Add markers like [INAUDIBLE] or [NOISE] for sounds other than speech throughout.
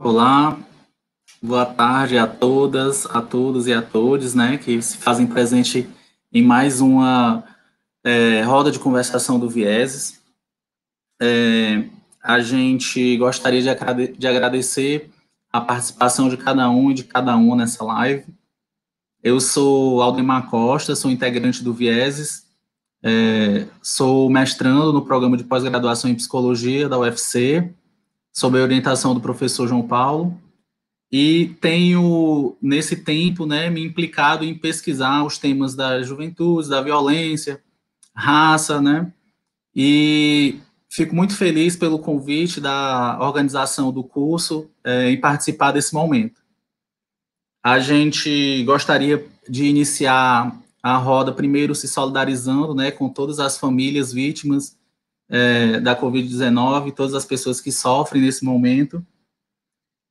Olá, boa tarde a todas, a todos e a todos, né, que se fazem presente em mais uma é, roda de conversação do Vieses. É, a gente gostaria de, agrade de agradecer a participação de cada um e de cada uma nessa live. Eu sou Aldemar Costa, sou integrante do Vieses, é, sou mestrando no programa de pós-graduação em psicologia da UFC, sob a orientação do professor João Paulo, e tenho, nesse tempo, né, me implicado em pesquisar os temas da juventude, da violência, raça, né, e fico muito feliz pelo convite da organização do curso é, em participar desse momento. A gente gostaria de iniciar a roda primeiro se solidarizando, né, com todas as famílias vítimas é, da Covid-19, todas as pessoas que sofrem nesse momento.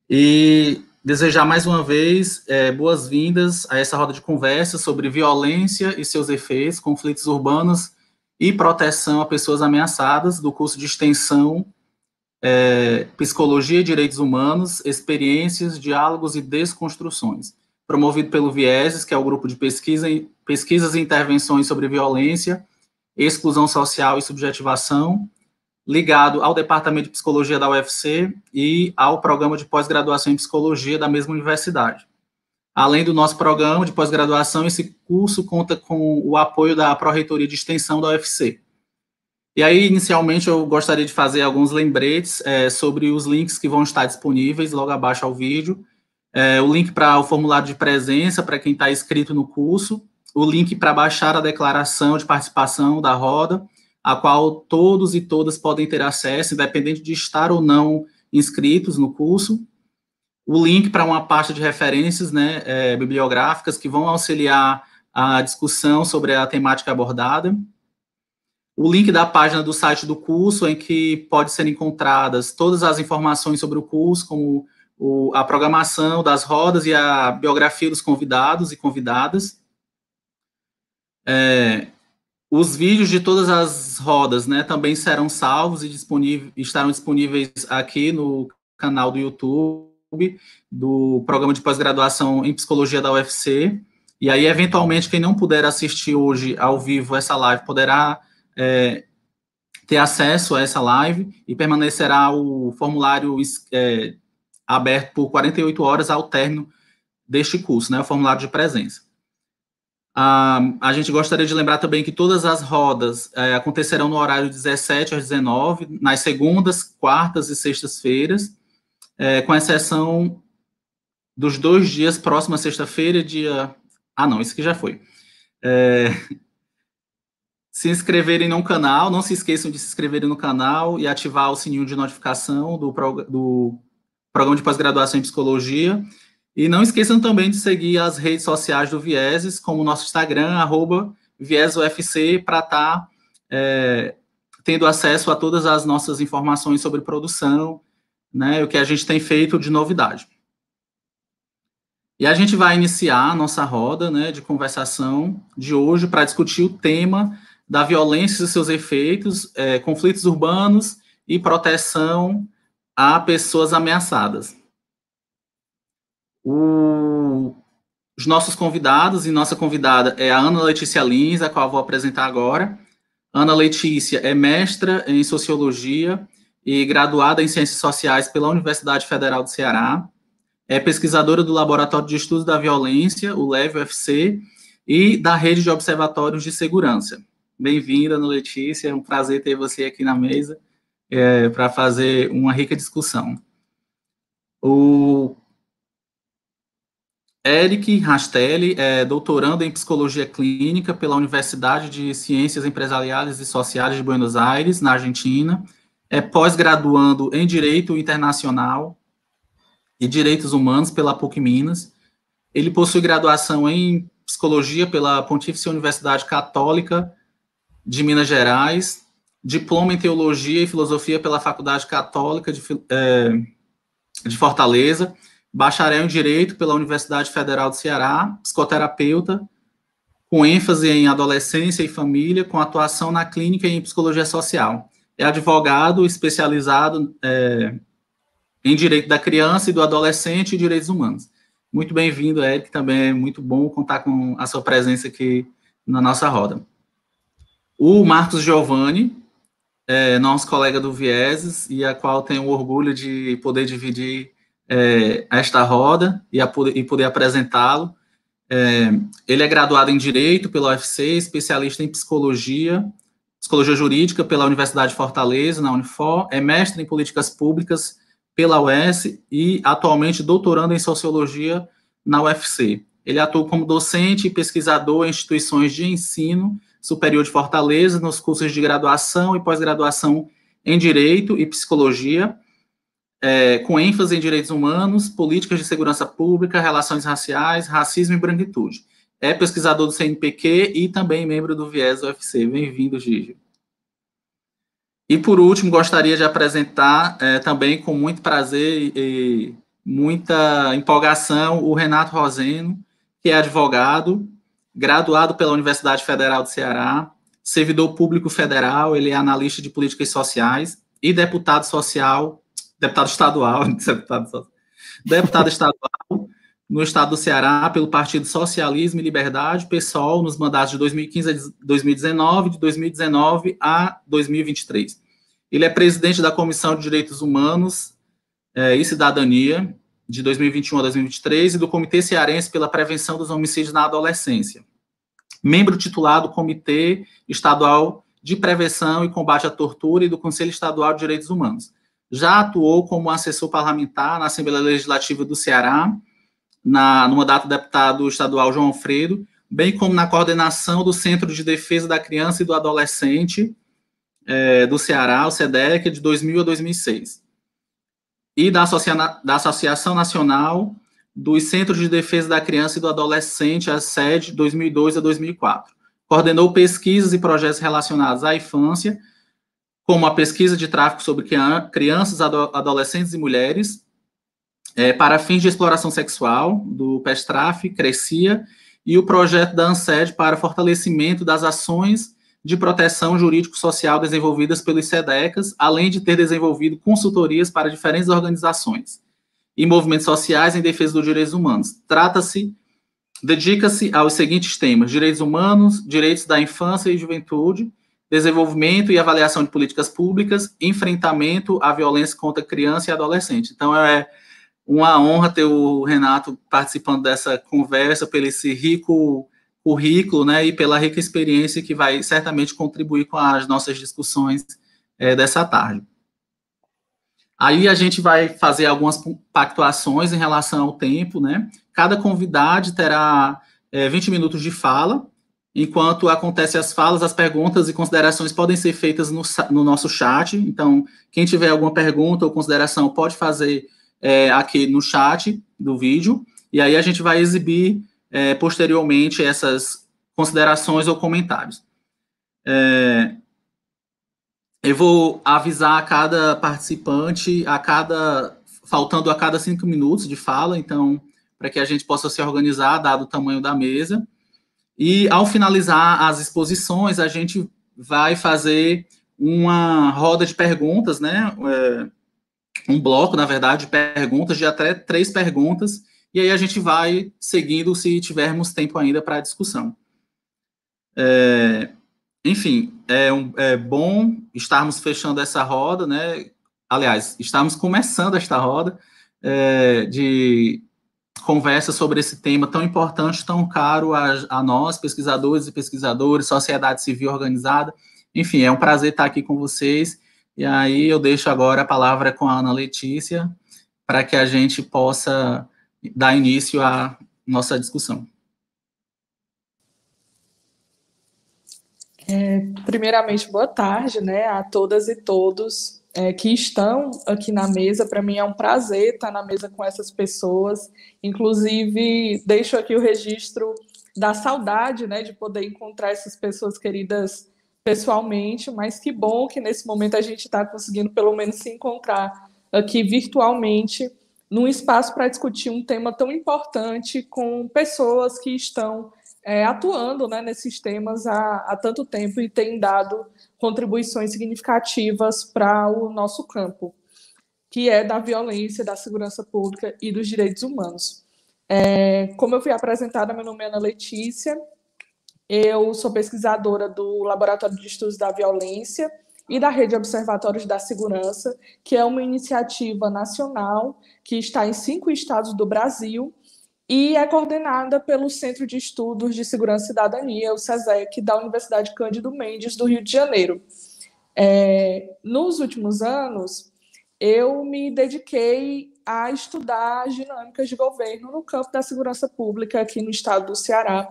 E desejar mais uma vez é, boas-vindas a essa roda de conversa sobre violência e seus efeitos, conflitos urbanos e proteção a pessoas ameaçadas do curso de extensão é, Psicologia e Direitos Humanos, Experiências, Diálogos e Desconstruções, promovido pelo Vieses, que é o grupo de pesquisa, pesquisas e intervenções sobre violência exclusão social e subjetivação, ligado ao Departamento de Psicologia da UFC e ao programa de pós-graduação em Psicologia da mesma universidade. Além do nosso programa de pós-graduação, esse curso conta com o apoio da Pró-Reitoria de Extensão da UFC. E aí, inicialmente, eu gostaria de fazer alguns lembretes é, sobre os links que vão estar disponíveis logo abaixo ao vídeo. É, o link para o formulário de presença para quem está inscrito no curso, o link para baixar a declaração de participação da roda, a qual todos e todas podem ter acesso, independente de estar ou não inscritos no curso. O link para uma pasta de referências né, é, bibliográficas que vão auxiliar a discussão sobre a temática abordada. O link da página do site do curso, em que pode ser encontradas todas as informações sobre o curso, como o, a programação das rodas e a biografia dos convidados e convidadas. É, os vídeos de todas as rodas, né, também serão salvos e disponíveis, estarão disponíveis aqui no canal do YouTube do programa de pós-graduação em psicologia da UFC. E aí, eventualmente, quem não puder assistir hoje ao vivo essa live poderá é, ter acesso a essa live e permanecerá o formulário é, aberto por 48 horas ao término deste curso, né, o formulário de presença. Ah, a gente gostaria de lembrar também que todas as rodas é, acontecerão no horário 17 às 19, nas segundas, quartas e sextas-feiras, é, com exceção dos dois dias próxima sexta-feira, dia. Ah, não, isso que já foi. É... Se inscreverem no canal, não se esqueçam de se inscreverem no canal e ativar o sininho de notificação do, prog... do programa de pós-graduação em psicologia e não esqueçam também de seguir as redes sociais do Vieses, como o nosso Instagram, arroba ViesUFC, para estar tá, é, tendo acesso a todas as nossas informações sobre produção, né, o que a gente tem feito de novidade. E a gente vai iniciar a nossa roda né, de conversação de hoje para discutir o tema da violência e seus efeitos, é, conflitos urbanos e proteção a pessoas ameaçadas. O, os nossos convidados e nossa convidada é a Ana Letícia Lins, a qual eu vou apresentar agora. Ana Letícia é mestra em Sociologia e graduada em Ciências Sociais pela Universidade Federal do Ceará. É pesquisadora do Laboratório de Estudos da Violência, o LEV-UFC, e da Rede de Observatórios de Segurança. Bem-vinda, Ana Letícia, é um prazer ter você aqui na mesa é, para fazer uma rica discussão. O Eric Rastelli é doutorando em Psicologia Clínica pela Universidade de Ciências Empresariais e Sociais de Buenos Aires, na Argentina. É pós-graduando em Direito Internacional e Direitos Humanos pela PUC Minas. Ele possui graduação em Psicologia pela Pontífice Universidade Católica de Minas Gerais, diploma em Teologia e Filosofia pela Faculdade Católica de, é, de Fortaleza, bacharel em Direito pela Universidade Federal do Ceará, psicoterapeuta, com ênfase em adolescência e família, com atuação na clínica e em psicologia social. É advogado especializado é, em direito da criança e do adolescente e direitos humanos. Muito bem-vindo, Eric, também é muito bom contar com a sua presença aqui na nossa roda. O Marcos Giovanni, é, nosso colega do Vieses, e a qual tenho o orgulho de poder dividir é, esta roda e, poder, e poder apresentá-lo. É, ele é graduado em Direito pela UFC, especialista em Psicologia, Psicologia Jurídica pela Universidade de Fortaleza, na Unifor, é mestre em Políticas Públicas pela UES e atualmente doutorando em Sociologia na UFC. Ele atua como docente e pesquisador em instituições de ensino superior de Fortaleza, nos cursos de graduação e pós-graduação em Direito e Psicologia, é, com ênfase em direitos humanos, políticas de segurança pública, relações raciais, racismo e branquitude. É pesquisador do CNPq e também membro do Viés UFC. Bem-vindo, Gigi. E, por último, gostaria de apresentar é, também com muito prazer e, muita empolgação o Renato Roseno, que é advogado, graduado pela Universidade Federal do Ceará, servidor público federal, ele é analista de políticas sociais e deputado social deputado estadual, [LAUGHS] deputado, deputado estadual no estado do Ceará pelo Partido Socialismo e Liberdade, PSOL, nos mandatos de 2015 a 2019, de 2019 a 2023. Ele é presidente da Comissão de Direitos Humanos é, e Cidadania, de 2021 a 2023, e do Comitê Cearense pela Prevenção dos Homicídios na Adolescência. Membro titular do Comitê Estadual de Prevenção e Combate à Tortura e do Conselho Estadual de Direitos Humanos já atuou como assessor parlamentar na Assembleia Legislativa do Ceará, na, no mandato do deputado estadual João Alfredo, bem como na coordenação do Centro de Defesa da Criança e do Adolescente é, do Ceará, o SEDEC, de 2000 a 2006. E da, Associa da Associação Nacional dos Centros de Defesa da Criança e do Adolescente, a sede, 2002 a 2004. Coordenou pesquisas e projetos relacionados à infância, como a pesquisa de tráfico sobre crianças, adolescentes e mulheres, é, para fins de exploração sexual, do PESTRAF, Crescia, e o projeto da ANSED para fortalecimento das ações de proteção jurídico-social desenvolvidas pelos SEDECAS, além de ter desenvolvido consultorias para diferentes organizações e movimentos sociais em defesa dos direitos humanos. Trata-se, dedica-se aos seguintes temas: direitos humanos, direitos da infância e juventude, desenvolvimento e avaliação de políticas públicas, enfrentamento à violência contra criança e adolescente. Então, é uma honra ter o Renato participando dessa conversa, pelo esse rico currículo, né, e pela rica experiência que vai certamente contribuir com as nossas discussões é, dessa tarde. Aí a gente vai fazer algumas pactuações em relação ao tempo, né? Cada convidado terá é, 20 minutos de fala, Enquanto acontecem as falas, as perguntas e considerações podem ser feitas no, no nosso chat. Então, quem tiver alguma pergunta ou consideração pode fazer é, aqui no chat do vídeo. E aí a gente vai exibir é, posteriormente essas considerações ou comentários. É, eu vou avisar a cada participante, a cada faltando a cada cinco minutos de fala, então, para que a gente possa se organizar, dado o tamanho da mesa. E ao finalizar as exposições, a gente vai fazer uma roda de perguntas, né? É, um bloco, na verdade, de perguntas, de até três perguntas, e aí a gente vai seguindo se tivermos tempo ainda para a discussão. É, enfim, é, um, é bom estarmos fechando essa roda, né? Aliás, estamos começando esta roda é, de conversa sobre esse tema tão importante, tão caro a, a, nós, pesquisadores e pesquisadores, sociedade civil organizada. Enfim, é um prazer estar aqui com vocês. E aí eu deixo agora a palavra com a Ana Letícia para que a gente possa dar início à nossa discussão. É, primeiramente, boa tarde né, a todas e todos é, que estão aqui na mesa. Para mim é um prazer estar na mesa com essas pessoas. Inclusive, deixo aqui o registro da saudade né, de poder encontrar essas pessoas queridas pessoalmente, mas que bom que nesse momento a gente está conseguindo pelo menos se encontrar aqui virtualmente num espaço para discutir um tema tão importante com pessoas que estão é, atuando né, nesses temas há, há tanto tempo e têm dado contribuições significativas para o nosso campo. que é da violência, da segurança pública e dos direitos humanos. É, como eu fui apresentada, meu nome é Ana Letícia, eu sou pesquisadora do Laboratório de Estudos da Violência e da Rede Observatórios da Segurança, que é uma iniciativa nacional que está em cinco estados do Brasil e é coordenada pelo Centro de Estudos de Segurança e Cidadania, o SESEC, da Universidade Cândido Mendes, do Rio de Janeiro. É, nos últimos anos, eu me dediquei a estudar as dinâmicas de governo no campo da segurança pública aqui no estado do Ceará,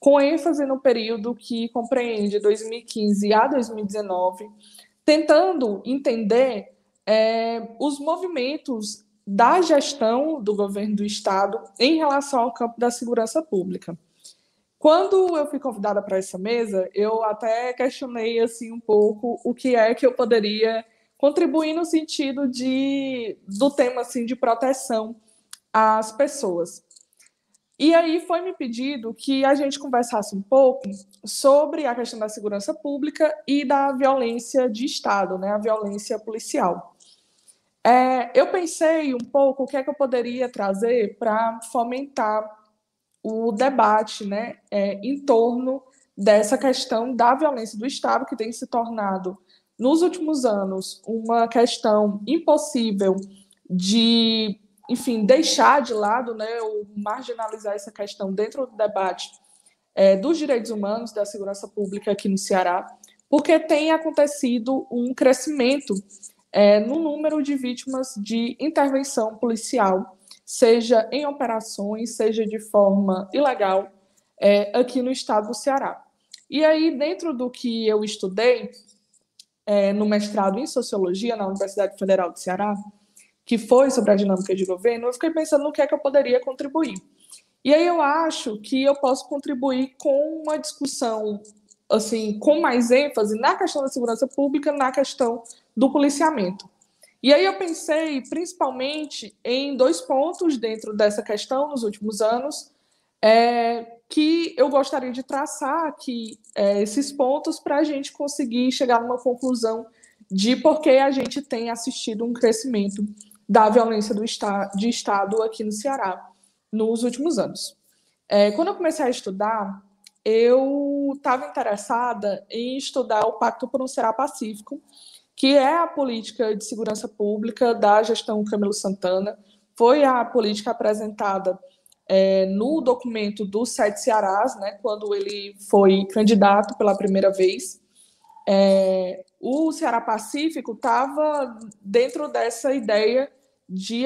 com ênfase no período que compreende 2015 a 2019, tentando entender é, os movimentos da gestão do governo do estado em relação ao campo da segurança pública. Quando eu fui convidada para essa mesa, eu até questionei assim um pouco o que é que eu poderia contribuir no sentido de do tema assim de proteção às pessoas. E aí foi me pedido que a gente conversasse um pouco sobre a questão da segurança pública e da violência de Estado, né, a violência policial. É, eu pensei um pouco o que é que eu poderia trazer para fomentar o debate né, é, em torno dessa questão da violência do Estado, que tem se tornado, nos últimos anos, uma questão impossível de enfim, deixar de lado, né, ou marginalizar essa questão dentro do debate é, dos direitos humanos, da segurança pública aqui no Ceará, porque tem acontecido um crescimento é, no número de vítimas de intervenção policial, seja em operações, seja de forma ilegal, é, aqui no estado do Ceará. E aí, dentro do que eu estudei é, no mestrado em Sociologia na Universidade Federal do Ceará, que foi sobre a dinâmica de governo, eu fiquei pensando no que é que eu poderia contribuir. E aí eu acho que eu posso contribuir com uma discussão assim, com mais ênfase na questão da segurança pública, na questão do policiamento. E aí eu pensei principalmente em dois pontos dentro dessa questão nos últimos anos, é, que eu gostaria de traçar aqui é, esses pontos para a gente conseguir chegar numa conclusão de por que a gente tem assistido um crescimento da violência do esta de Estado aqui no Ceará nos últimos anos. É, quando eu comecei a estudar, eu estava interessada em estudar o Pacto por um Ceará Pacífico, que é a política de segurança pública da gestão Camilo Santana, foi a política apresentada é, no documento dos Sete Cearás, né, quando ele foi candidato pela primeira vez. É, o Ceará Pacífico estava dentro dessa ideia de,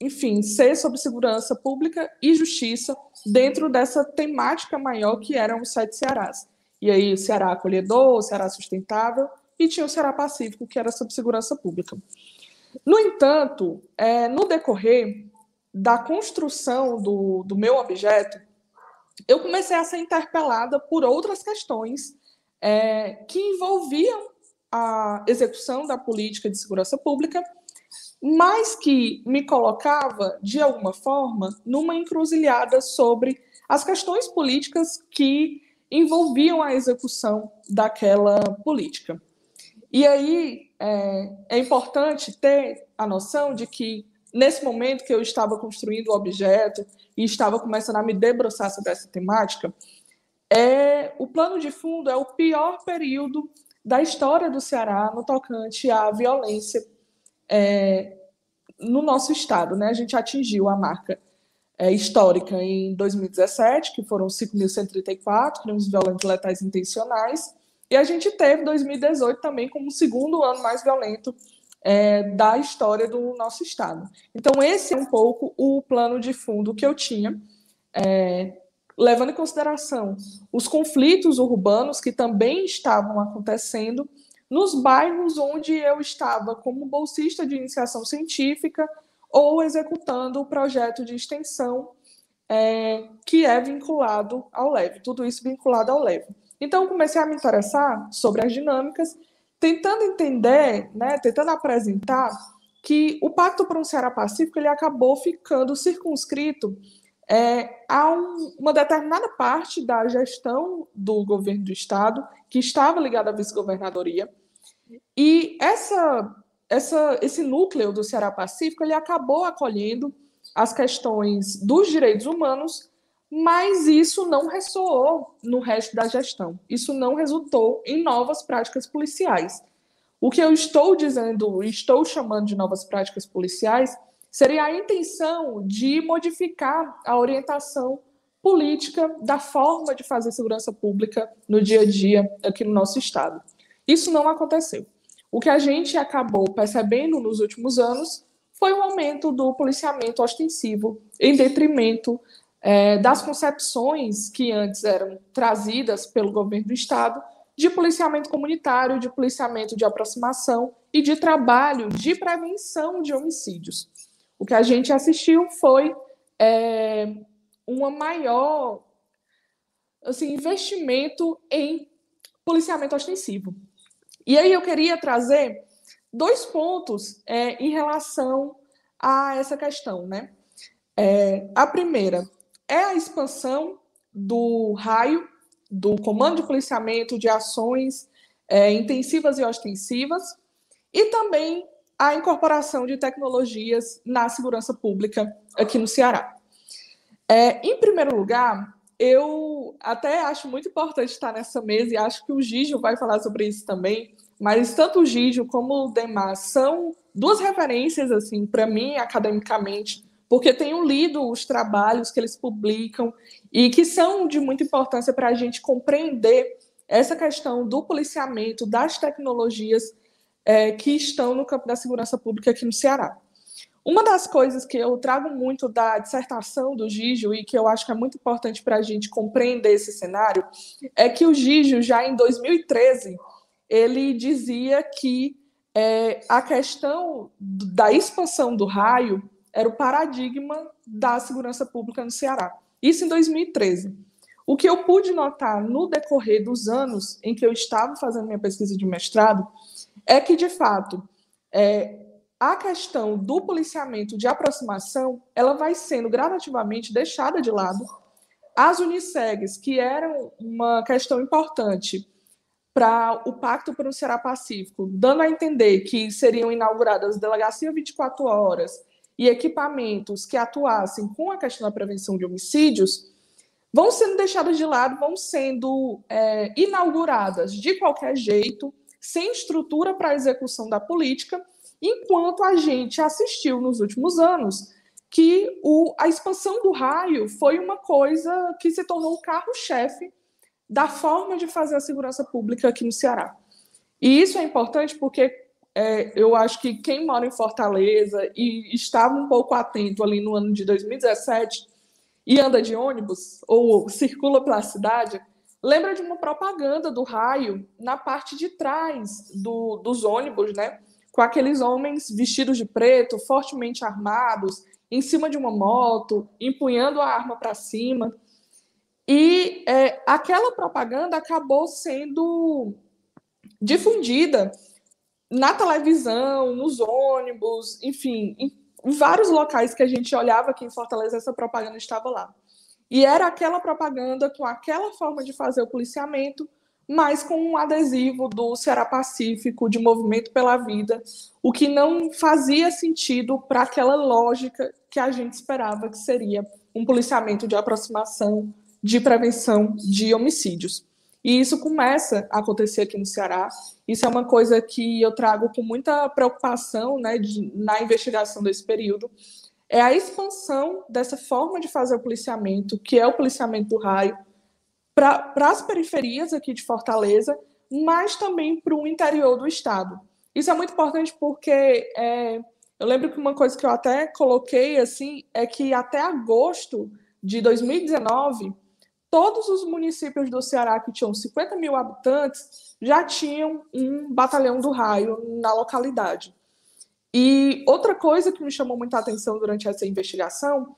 enfim, ser sobre segurança pública e justiça dentro dessa temática maior que eram os sete Cearás. E aí, o Ceará acolhedor, o Ceará sustentável, e tinha o Ceará Pacífico, que era sobre segurança pública. No entanto, é, no decorrer da construção do, do meu objeto, eu comecei a ser interpelada por outras questões é, que envolviam a execução da política de segurança pública mas que me colocava, de alguma forma, numa encruzilhada sobre as questões políticas que envolviam a execução daquela política. E aí é, é importante ter a noção de que, nesse momento que eu estava construindo o objeto e estava começando a me debruçar sobre essa temática, é, o plano de fundo é o pior período da história do Ceará no tocante à violência é, no nosso estado. Né? A gente atingiu a marca é, histórica em 2017, que foram 5.134 crimes violentos letais intencionais, e a gente teve 2018 também como o segundo ano mais violento é, da história do nosso estado. Então, esse é um pouco o plano de fundo que eu tinha, é, levando em consideração os conflitos urbanos que também estavam acontecendo nos bairros onde eu estava como bolsista de iniciação científica ou executando o projeto de extensão é, que é vinculado ao LEV, tudo isso vinculado ao LEV. Então, comecei a me interessar sobre as dinâmicas, tentando entender, né, tentando apresentar que o Pacto para um Ceará Pacífico ele acabou ficando circunscrito é, a um, uma determinada parte da gestão do governo do Estado, que estava ligada à vice-governadoria, e essa essa, esse núcleo do Ceará Pacífico ele acabou acolhendo as questões dos direitos humanos, mas isso não ressoou no resto da gestão. Isso não resultou em novas práticas policiais. O que eu estou dizendo, estou chamando de novas práticas policiais, seria a intenção de modificar a orientação política da forma de fazer segurança pública no dia a dia aqui no nosso estado. Isso não aconteceu. O que a gente acabou percebendo nos últimos anos foi o aumento do policiamento ostensivo, em detrimento é, das concepções que antes eram trazidas pelo governo do Estado de policiamento comunitário, de policiamento de aproximação e de trabalho de prevenção de homicídios. O que a gente assistiu foi é, uma maior assim, investimento em policiamento ostensivo. E aí eu queria trazer dois pontos é, em relação a essa questão, né? É, a primeira é a expansão do raio do Comando de Policiamento de Ações é, Intensivas e Ostensivas e também a incorporação de tecnologias na segurança pública aqui no Ceará. É, em primeiro lugar, eu até acho muito importante estar nessa mesa e acho que o Gijo vai falar sobre isso também, mas tanto o Gijo como o Demar são duas referências assim para mim academicamente, porque tenho lido os trabalhos que eles publicam e que são de muita importância para a gente compreender essa questão do policiamento, das tecnologias é, que estão no campo da segurança pública aqui no Ceará. Uma das coisas que eu trago muito da dissertação do Gijo e que eu acho que é muito importante para a gente compreender esse cenário é que o Gijo, já em 2013, ele dizia que é, a questão da expansão do raio era o paradigma da segurança pública no Ceará. Isso em 2013. O que eu pude notar no decorrer dos anos em que eu estava fazendo minha pesquisa de mestrado é que, de fato, é, a questão do policiamento de aproximação ela vai sendo gradativamente deixada de lado. As unissegs, que eram uma questão importante para o Pacto para o Ceará Pacífico, dando a entender que seriam inauguradas delegacia 24 horas e equipamentos que atuassem com a questão da prevenção de homicídios, vão sendo deixadas de lado, vão sendo é, inauguradas de qualquer jeito, sem estrutura para a execução da política, enquanto a gente assistiu nos últimos anos que o, a expansão do raio foi uma coisa que se tornou o carro-chefe da forma de fazer a segurança pública aqui no Ceará. E isso é importante porque é, eu acho que quem mora em Fortaleza e estava um pouco atento ali no ano de 2017 e anda de ônibus ou circula pela cidade, lembra de uma propaganda do raio na parte de trás do, dos ônibus, né? com aqueles homens vestidos de preto, fortemente armados, em cima de uma moto, empunhando a arma para cima. E é, aquela propaganda acabou sendo difundida na televisão, nos ônibus, enfim, em vários locais que a gente olhava aqui em Fortaleza, essa propaganda estava lá. E era aquela propaganda com aquela forma de fazer o policiamento, mas com um adesivo do Ceará Pacífico, de Movimento pela Vida, o que não fazia sentido para aquela lógica que a gente esperava que seria um policiamento de aproximação, de prevenção de homicídios. E isso começa a acontecer aqui no Ceará. Isso é uma coisa que eu trago com muita preocupação né, de, na investigação desse período. É a expansão dessa forma de fazer o policiamento, que é o policiamento do raio, para as periferias aqui de Fortaleza, mas também para o interior do estado. Isso é muito importante porque é, eu lembro que uma coisa que eu até coloquei assim é que até agosto de 2019, todos os municípios do Ceará que tinham 50 mil habitantes já tinham um batalhão do raio na localidade. E outra coisa que me chamou muita atenção durante essa investigação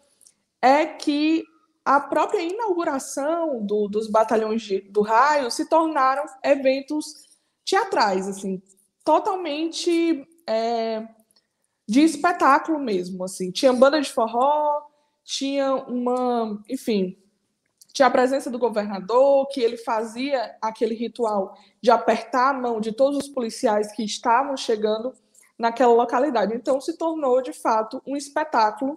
é que a própria inauguração do, dos batalhões de, do raio se tornaram eventos teatrais, assim, totalmente é, de espetáculo mesmo, assim. Tinha banda de forró, tinha uma, enfim, tinha a presença do governador, que ele fazia aquele ritual de apertar a mão de todos os policiais que estavam chegando naquela localidade. Então, se tornou, de fato, um espetáculo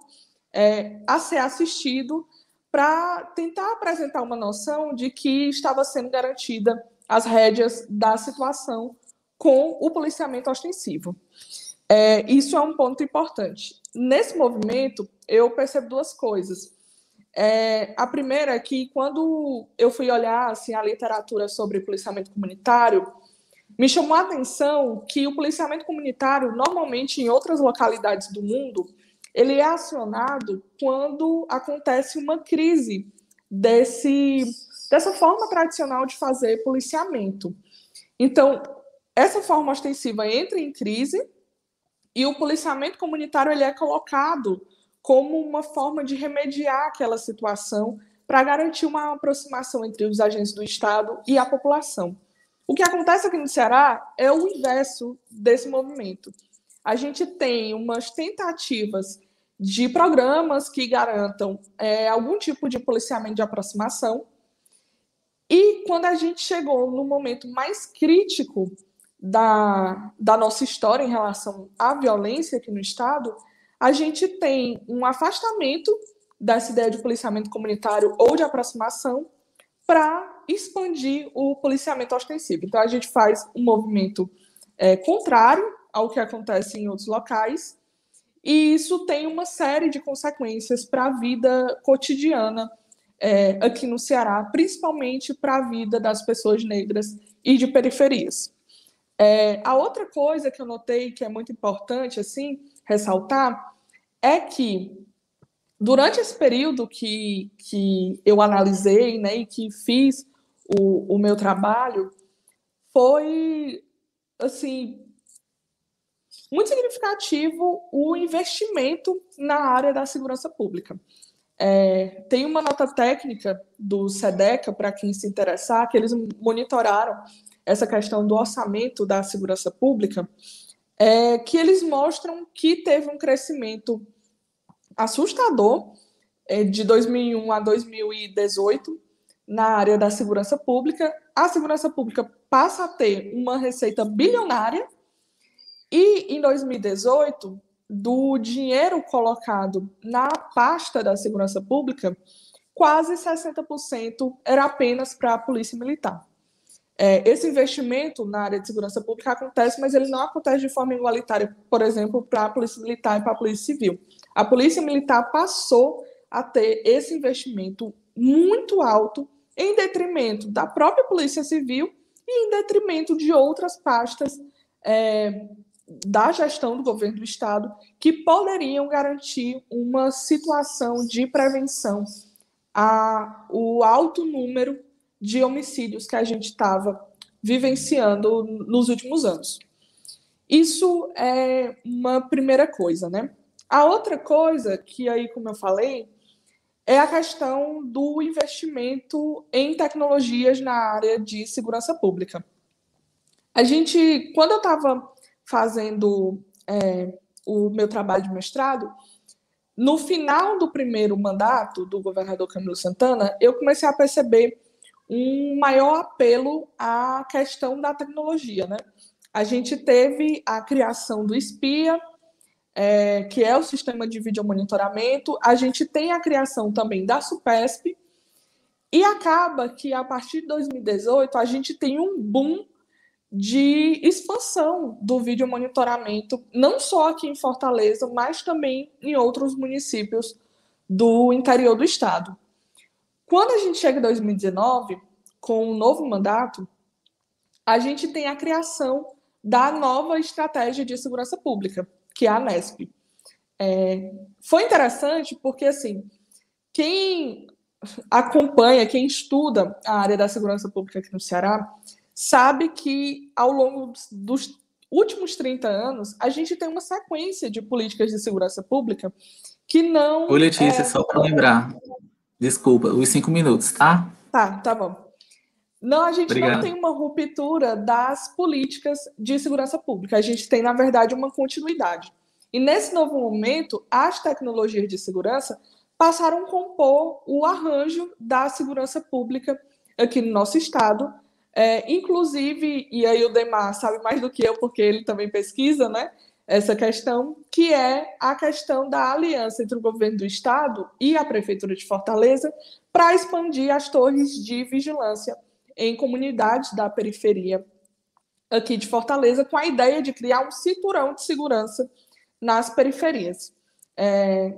é, a ser assistido para tentar apresentar uma noção de que estava sendo garantida as rédeas da situação com o policiamento ostensivo. É, isso é um ponto importante. Nesse movimento, eu percebo duas coisas. É, a primeira é que, quando eu fui olhar assim, a literatura sobre policiamento comunitário, me chamou a atenção que o policiamento comunitário, normalmente em outras localidades do mundo, ele é acionado quando acontece uma crise desse, dessa forma tradicional de fazer policiamento. Então, essa forma ostensiva entra em crise e o policiamento comunitário ele é colocado como uma forma de remediar aquela situação para garantir uma aproximação entre os agentes do Estado e a população. O que acontece aqui no Ceará é o inverso desse movimento. A gente tem umas tentativas de programas que garantam é, algum tipo de policiamento de aproximação. E quando a gente chegou no momento mais crítico da, da nossa história em relação à violência aqui no Estado, a gente tem um afastamento dessa ideia de policiamento comunitário ou de aproximação para expandir o policiamento ostensivo. Então, a gente faz um movimento é, contrário ao que acontece em outros locais, e isso tem uma série de consequências para a vida cotidiana é, aqui no Ceará, principalmente para a vida das pessoas negras e de periferias. É, a outra coisa que eu notei que é muito importante assim ressaltar é que durante esse período que, que eu analisei né, e que fiz o, o meu trabalho foi assim muito significativo o investimento na área da segurança pública. É, tem uma nota técnica do SEDECA, para quem se interessar, que eles monitoraram essa questão do orçamento da segurança pública, é, que eles mostram que teve um crescimento assustador é, de 2001 a 2018 na área da segurança pública, a segurança pública passa a ter uma receita bilionária e em 2018, do dinheiro colocado na pasta da segurança pública, quase 60% era apenas para a polícia militar. É, esse investimento na área de segurança pública acontece, mas ele não acontece de forma igualitária, por exemplo, para a polícia militar e para a polícia civil. A polícia militar passou a ter esse investimento muito alto em detrimento da própria Polícia Civil e em detrimento de outras pastas é, da gestão do governo do Estado que poderiam garantir uma situação de prevenção ao alto número de homicídios que a gente estava vivenciando nos últimos anos. Isso é uma primeira coisa, né? A outra coisa, que aí, como eu falei, é a questão do investimento em tecnologias na área de segurança pública. A gente, quando eu estava fazendo é, o meu trabalho de mestrado, no final do primeiro mandato do governador Camilo Santana, eu comecei a perceber um maior apelo à questão da tecnologia. Né? A gente teve a criação do SPIA, é, que é o sistema de vídeo monitoramento. A gente tem a criação também da SUPESP. E acaba que, a partir de 2018, a gente tem um boom de expansão do vídeo monitoramento, não só aqui em Fortaleza, mas também em outros municípios do interior do estado. Quando a gente chega em 2019, com o um novo mandato, a gente tem a criação da nova estratégia de segurança pública, que é a NESP. É, foi interessante porque, assim, quem acompanha, quem estuda a área da segurança pública aqui no Ceará, sabe que ao longo dos últimos 30 anos, a gente tem uma sequência de políticas de segurança pública que não. Oi, Letícia, é... só para lembrar. Desculpa, os cinco minutos, tá? Tá, tá bom. Não, a gente Obrigado. não tem uma ruptura das políticas de segurança pública. A gente tem, na verdade, uma continuidade. E nesse novo momento, as tecnologias de segurança passaram a compor o arranjo da segurança pública aqui no nosso estado. É, inclusive, e aí o Demar sabe mais do que eu, porque ele também pesquisa, né? Essa questão, que é a questão da aliança entre o governo do estado e a prefeitura de Fortaleza para expandir as torres de vigilância em comunidades da periferia aqui de Fortaleza, com a ideia de criar um cinturão de segurança nas periferias. É,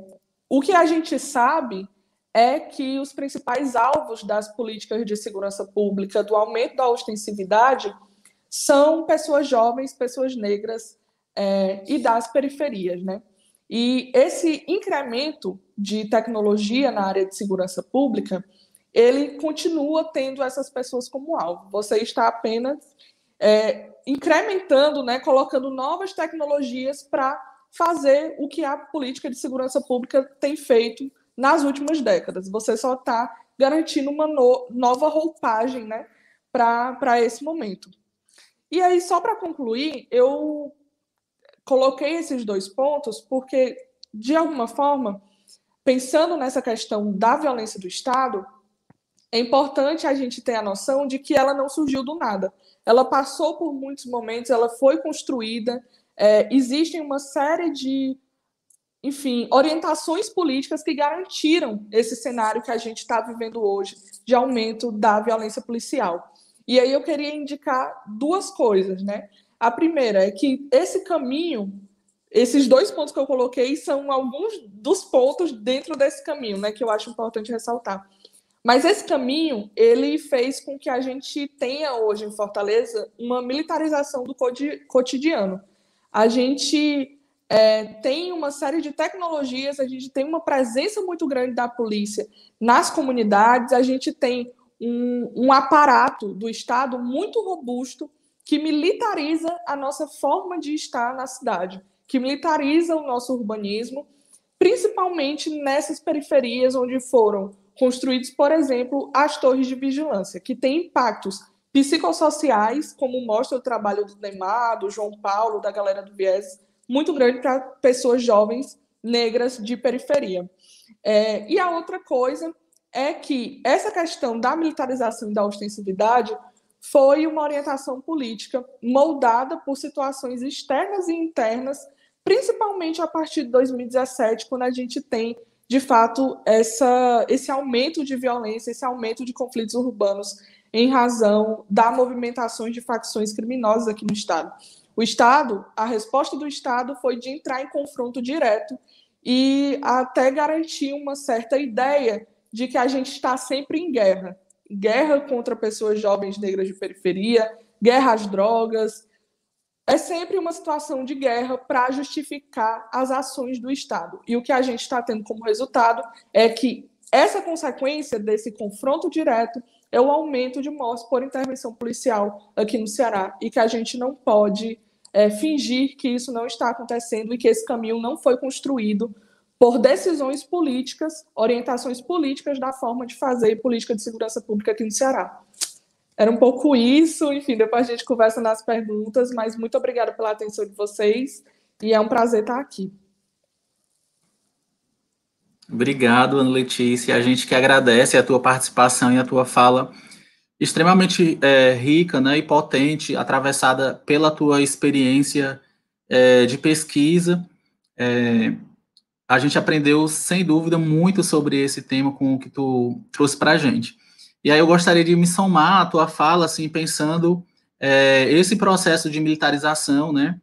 o que a gente sabe é que os principais alvos das políticas de segurança pública, do aumento da ostensividade, são pessoas jovens, pessoas negras é, e das periferias, né? E esse incremento de tecnologia na área de segurança pública, ele continua tendo essas pessoas como alvo. Você está apenas é, incrementando, né, colocando novas tecnologias para fazer o que a política de segurança pública tem feito nas últimas décadas. Você só está garantindo uma no, nova roupagem né, para esse momento. E aí, só para concluir, eu coloquei esses dois pontos porque, de alguma forma, pensando nessa questão da violência do Estado, é importante a gente ter a noção de que ela não surgiu do nada. Ela passou por muitos momentos, ela foi construída, é, existem uma série de enfim, orientações políticas que garantiram esse cenário que a gente está vivendo hoje de aumento da violência policial. E aí eu queria indicar duas coisas, né? A primeira é que esse caminho, esses dois pontos que eu coloquei são alguns dos pontos dentro desse caminho, né, que eu acho importante ressaltar. Mas esse caminho, ele fez com que a gente tenha hoje em Fortaleza uma militarização do cotidiano. A gente é, tem uma série de tecnologias, a gente tem uma presença muito grande da polícia nas comunidades, a gente tem um, um aparato do Estado muito robusto que militariza a nossa forma de estar na cidade, que militariza o nosso urbanismo, principalmente nessas periferias onde foram construídos, por exemplo, as torres de vigilância, que têm impactos psicossociais, como mostra o trabalho do Neymar, do João Paulo, da galera do Viés, muito grande para pessoas jovens negras de periferia. É, e a outra coisa é que essa questão da militarização e da ostensividade foi uma orientação política moldada por situações externas e internas, principalmente a partir de 2017, quando a gente tem, de fato, essa, esse aumento de violência, esse aumento de conflitos urbanos em razão da movimentações de facções criminosas aqui no Estado. O Estado, a resposta do Estado foi de entrar em confronto direto e até garantir uma certa ideia de que a gente está sempre em guerra guerra contra pessoas jovens negras de periferia, guerra às drogas. É sempre uma situação de guerra para justificar as ações do Estado. E o que a gente está tendo como resultado é que essa consequência desse confronto direto é o aumento de mortes por intervenção policial aqui no Ceará e que a gente não pode é, fingir que isso não está acontecendo e que esse caminho não foi construído por decisões políticas, orientações políticas da forma de fazer política de segurança pública aqui no Ceará. Era um pouco isso, enfim, depois a gente conversa nas perguntas, mas muito obrigada pela atenção de vocês e é um prazer estar aqui. Obrigado, Ana Letícia. A gente que agradece a tua participação e a tua fala extremamente é, rica né, e potente, atravessada pela tua experiência é, de pesquisa. É, a gente aprendeu, sem dúvida, muito sobre esse tema com o que tu trouxe para a gente. E aí eu gostaria de me somar à tua fala, assim, pensando é, esse processo de militarização, né,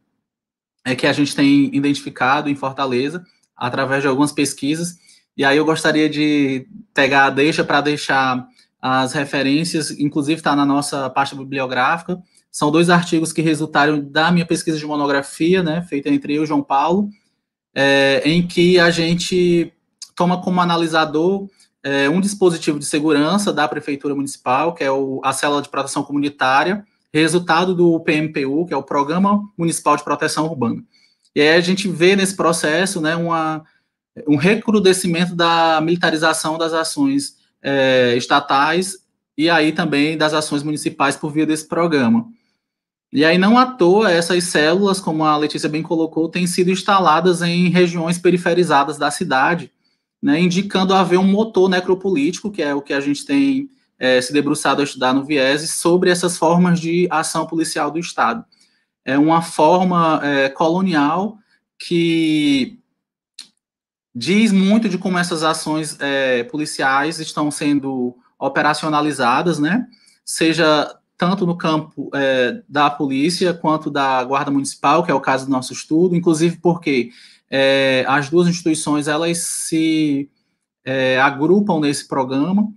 é que a gente tem identificado em Fortaleza, através de algumas pesquisas, e aí eu gostaria de pegar a deixa para deixar as referências, inclusive está na nossa pasta bibliográfica. São dois artigos que resultaram da minha pesquisa de monografia, né, feita entre eu e João Paulo, é, em que a gente toma como analisador é, um dispositivo de segurança da Prefeitura Municipal, que é o, a Célula de Proteção Comunitária, resultado do PMPU, que é o Programa Municipal de Proteção Urbana. E aí a gente vê nesse processo né, uma, um recrudescimento da militarização das ações é, estatais e aí também das ações municipais por via desse programa. E aí, não à toa, essas células, como a Letícia bem colocou, têm sido instaladas em regiões periferizadas da cidade, né, indicando haver um motor necropolítico, que é o que a gente tem é, se debruçado a estudar no Viés, sobre essas formas de ação policial do Estado. é uma forma é, colonial que diz muito de como essas ações é, policiais estão sendo operacionalizadas, né? Seja tanto no campo é, da polícia quanto da guarda municipal, que é o caso do nosso estudo, inclusive porque é, as duas instituições elas se é, agrupam nesse programa.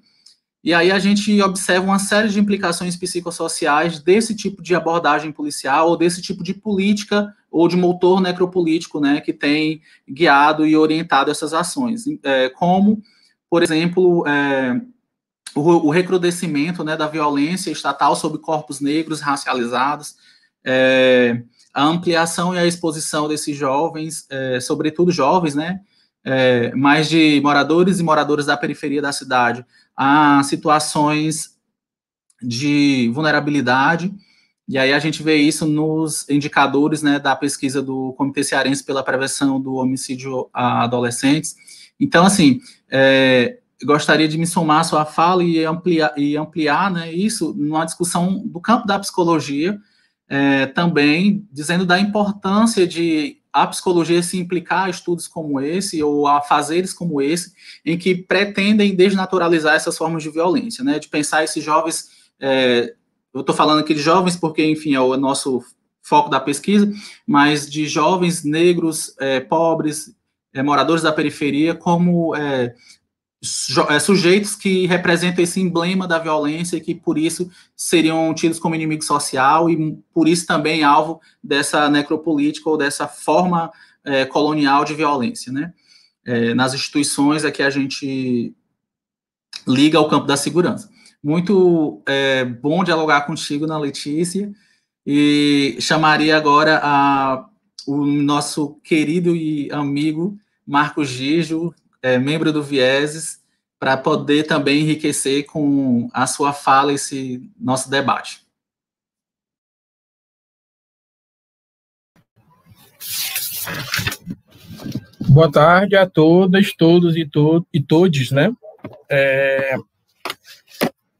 E aí a gente observa uma série de implicações psicossociais desse tipo de abordagem policial ou desse tipo de política ou de motor necropolítico, né, que tem guiado e orientado essas ações, é, como, por exemplo, é, o, o, recrudescimento, né, da violência estatal sobre corpos negros racializados, é, a ampliação e a exposição desses jovens, é, sobretudo jovens, né, é, mais de moradores e moradoras da periferia da cidade, a situações de vulnerabilidade, e aí a gente vê isso nos indicadores né, da pesquisa do Comitê Cearense pela Prevenção do Homicídio a Adolescentes. Então, assim, é, gostaria de me somar à sua fala e ampliar, e ampliar né, isso numa discussão do campo da psicologia, é, também dizendo da importância de a psicologia se implicar a estudos como esse ou a fazeres como esse, em que pretendem desnaturalizar essas formas de violência, né? De pensar esses jovens, é, eu estou falando aqui de jovens porque, enfim, é o nosso foco da pesquisa, mas de jovens negros, é, pobres, é, moradores da periferia, como é, sujeitos que representam esse emblema da violência e que por isso seriam tidos como inimigo social e por isso também alvo dessa necropolítica ou dessa forma é, colonial de violência, né? É, nas instituições é que a gente liga ao campo da segurança. Muito é, bom dialogar contigo, na Letícia, e chamaria agora a, o nosso querido e amigo Marcos Gijo, é, membro do Vieses, para poder também enriquecer com a sua fala esse nosso debate. Boa tarde a todas, todos e, to e todos, né? É,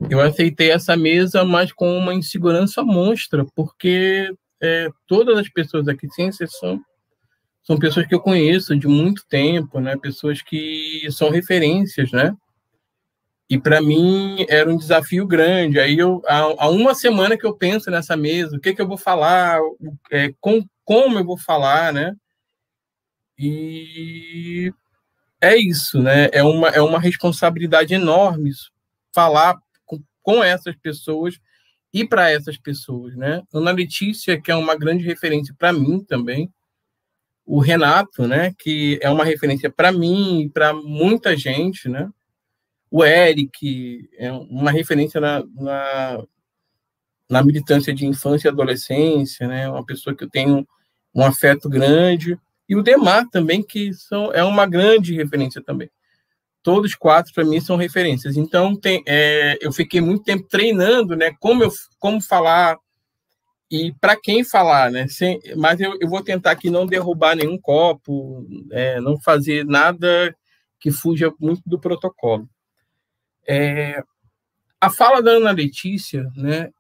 eu aceitei essa mesa, mas com uma insegurança monstra, porque é, todas as pessoas aqui, sem exceção, são pessoas que eu conheço de muito tempo, né? Pessoas que são referências, né? E para mim era um desafio grande. Aí eu há, há, uma semana que eu penso nessa mesa, o que que eu vou falar, é, com, como eu vou falar, né? E é isso, né? É uma é uma responsabilidade enorme falar com, com essas pessoas e para essas pessoas, né? Ana Letícia, que é uma grande referência para mim também, o Renato, né, que é uma referência para mim e para muita gente, né? O Eric é uma referência na, na, na, militância de infância e adolescência, né? Uma pessoa que eu tenho um afeto grande e o Demar também que são é uma grande referência também. Todos quatro para mim são referências. Então tem, é, eu fiquei muito tempo treinando, né? Como eu como falar e para quem falar, né? Sem, mas eu, eu, vou tentar aqui não derrubar nenhum copo, é, não fazer nada que fuja muito do protocolo. É, a fala da Ana Letícia, né?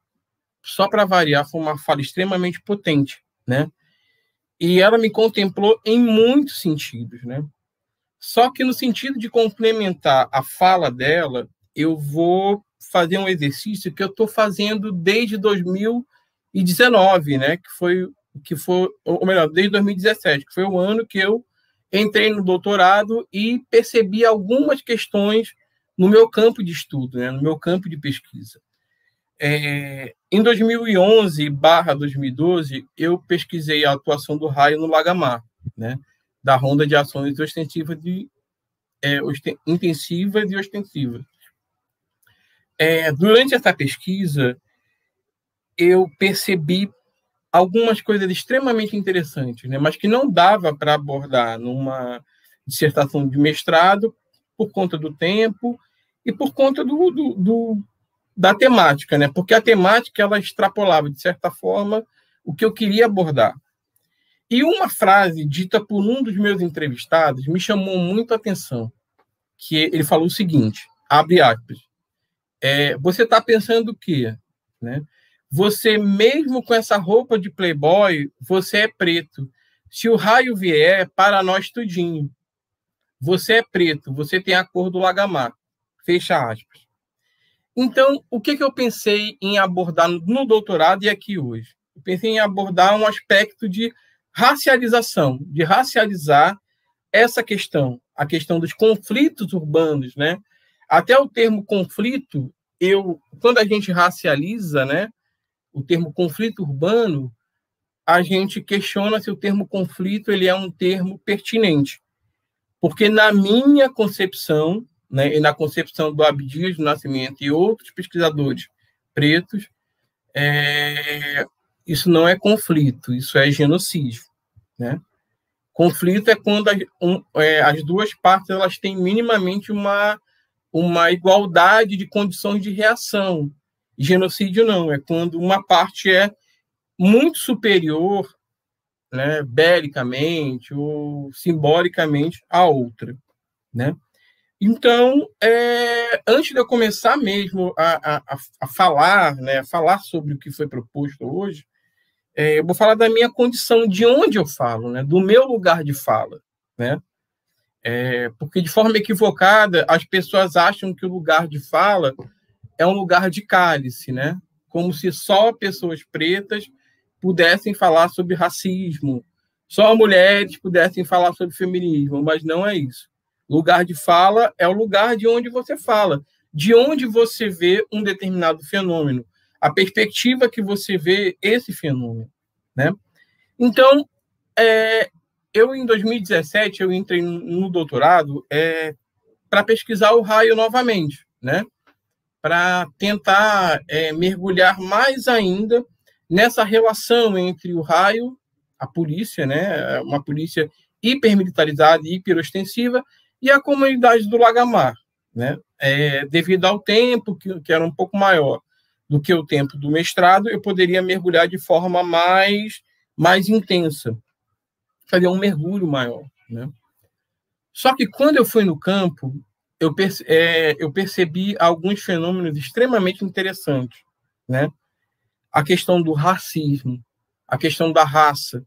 Só para variar, foi uma fala extremamente potente, né? E ela me contemplou em muitos sentidos, né? Só que no sentido de complementar a fala dela, eu vou fazer um exercício que eu estou fazendo desde 2000 e 19, né, que foi que foi, ou melhor, desde 2017, que foi o ano que eu entrei no doutorado e percebi algumas questões no meu campo de estudo, né, no meu campo de pesquisa. É, em 2011 barra 2012, eu pesquisei a atuação do raio no Lagamar, né, da ronda de ações ostensivas de, é, intensivas e ostensivas. É, durante essa pesquisa, eu percebi algumas coisas extremamente interessantes, né? mas que não dava para abordar numa dissertação de mestrado por conta do tempo e por conta do, do, do, da temática, né? porque a temática ela extrapolava, de certa forma, o que eu queria abordar. E uma frase dita por um dos meus entrevistados me chamou muito a atenção, que ele falou o seguinte, abre aspas, é, você está pensando o quê? Né? Você mesmo com essa roupa de playboy, você é preto. Se o raio vier, para nós tudinho. Você é preto, você tem a cor do lagamar. Fecha aspas. Então, o que, que eu pensei em abordar no doutorado e aqui hoje? Eu pensei em abordar um aspecto de racialização, de racializar essa questão, a questão dos conflitos urbanos, né? Até o termo conflito, eu, quando a gente racializa, né, o termo conflito urbano, a gente questiona se o termo conflito ele é um termo pertinente. Porque na minha concepção, né, e na concepção do Abdias do Nascimento e outros pesquisadores pretos, é, isso não é conflito, isso é genocídio. Né? Conflito é quando as, um, é, as duas partes elas têm minimamente uma, uma igualdade de condições de reação. Genocídio não, é quando uma parte é muito superior né, belicamente ou simbolicamente à outra. Né? Então, é, antes de eu começar mesmo a, a, a, falar, né, a falar sobre o que foi proposto hoje, é, eu vou falar da minha condição, de onde eu falo, né, do meu lugar de fala. Né? É, porque, de forma equivocada, as pessoas acham que o lugar de fala é um lugar de cálice, né? como se só pessoas pretas pudessem falar sobre racismo, só mulheres pudessem falar sobre feminismo, mas não é isso. Lugar de fala é o lugar de onde você fala, de onde você vê um determinado fenômeno, a perspectiva que você vê esse fenômeno, né? Então, é, eu em 2017 eu entrei no doutorado é, para pesquisar o raio novamente, né? Para tentar é, mergulhar mais ainda nessa relação entre o raio, a polícia, né, uma polícia hipermilitarizada e hiperostensiva, e a comunidade do Lagamar, né, é, devido ao tempo, que, que era um pouco maior do que o tempo do mestrado, eu poderia mergulhar de forma mais, mais intensa, fazer um mergulho maior. Né? Só que quando eu fui no campo, eu, perce, é, eu percebi alguns fenômenos extremamente interessantes. Né? a questão do racismo, a questão da raça.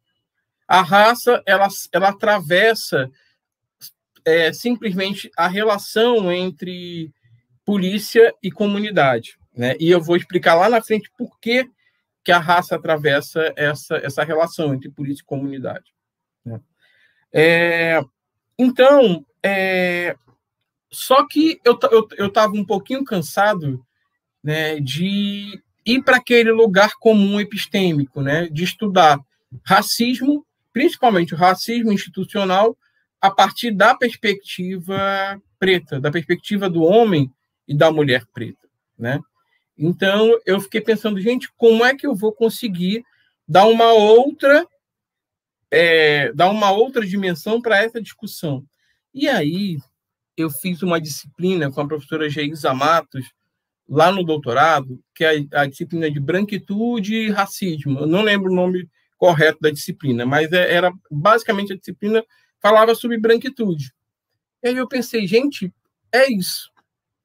A raça ela, ela atravessa é, simplesmente a relação entre polícia e comunidade. Né? E eu vou explicar lá na frente por que, que a raça atravessa essa, essa relação entre polícia e comunidade. Né? É, então, é, só que eu estava eu, um pouquinho cansado né, de ir para aquele lugar comum epistêmico, né, de estudar racismo, principalmente o racismo institucional, a partir da perspectiva preta, da perspectiva do homem e da mulher preta, né? Então eu fiquei pensando, gente, como é que eu vou conseguir dar uma outra é, dar uma outra dimensão para essa discussão? E aí eu fiz uma disciplina com a professora Geisa Matos, lá no doutorado, que é a, disciplina de branquitude e racismo. Eu não lembro o nome correto da disciplina, mas é, era basicamente a disciplina falava sobre branquitude. E aí eu pensei, gente, é isso.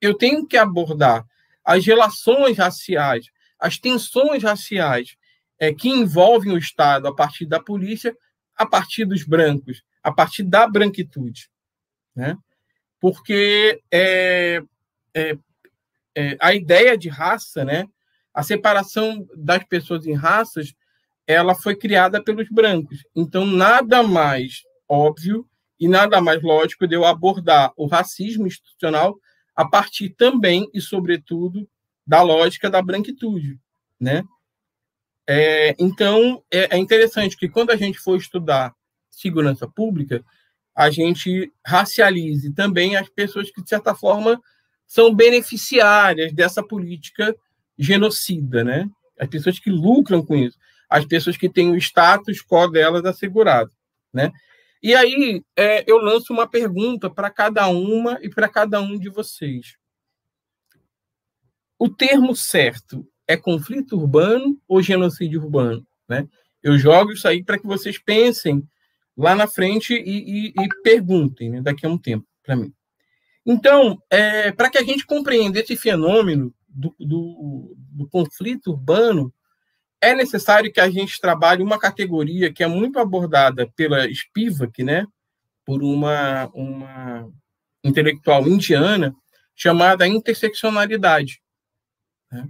Eu tenho que abordar as relações raciais, as tensões raciais é, que envolvem o Estado a partir da polícia, a partir dos brancos, a partir da branquitude. Né? Porque é, é, é, a ideia de raça, né, a separação das pessoas em raças, ela foi criada pelos brancos. Então, nada mais óbvio e nada mais lógico de eu abordar o racismo institucional a partir também e, sobretudo, da lógica da branquitude, né? É, então, é, é interessante que quando a gente for estudar segurança pública, a gente racialize também as pessoas que, de certa forma, são beneficiárias dessa política genocida, né? As pessoas que lucram com isso, as pessoas que têm o status quo delas assegurado, né? E aí é, eu lanço uma pergunta para cada uma e para cada um de vocês. O termo certo é conflito urbano ou genocídio urbano? Né? Eu jogo isso aí para que vocês pensem lá na frente e, e, e perguntem né, daqui a um tempo para mim. Então, é, para que a gente compreenda esse fenômeno do, do, do, conflito urbano, é necessário que a gente trabalhe uma categoria que é muito abordada pela Spivak, né, por uma, uma intelectual indiana, chamada interseccionalidade. Né?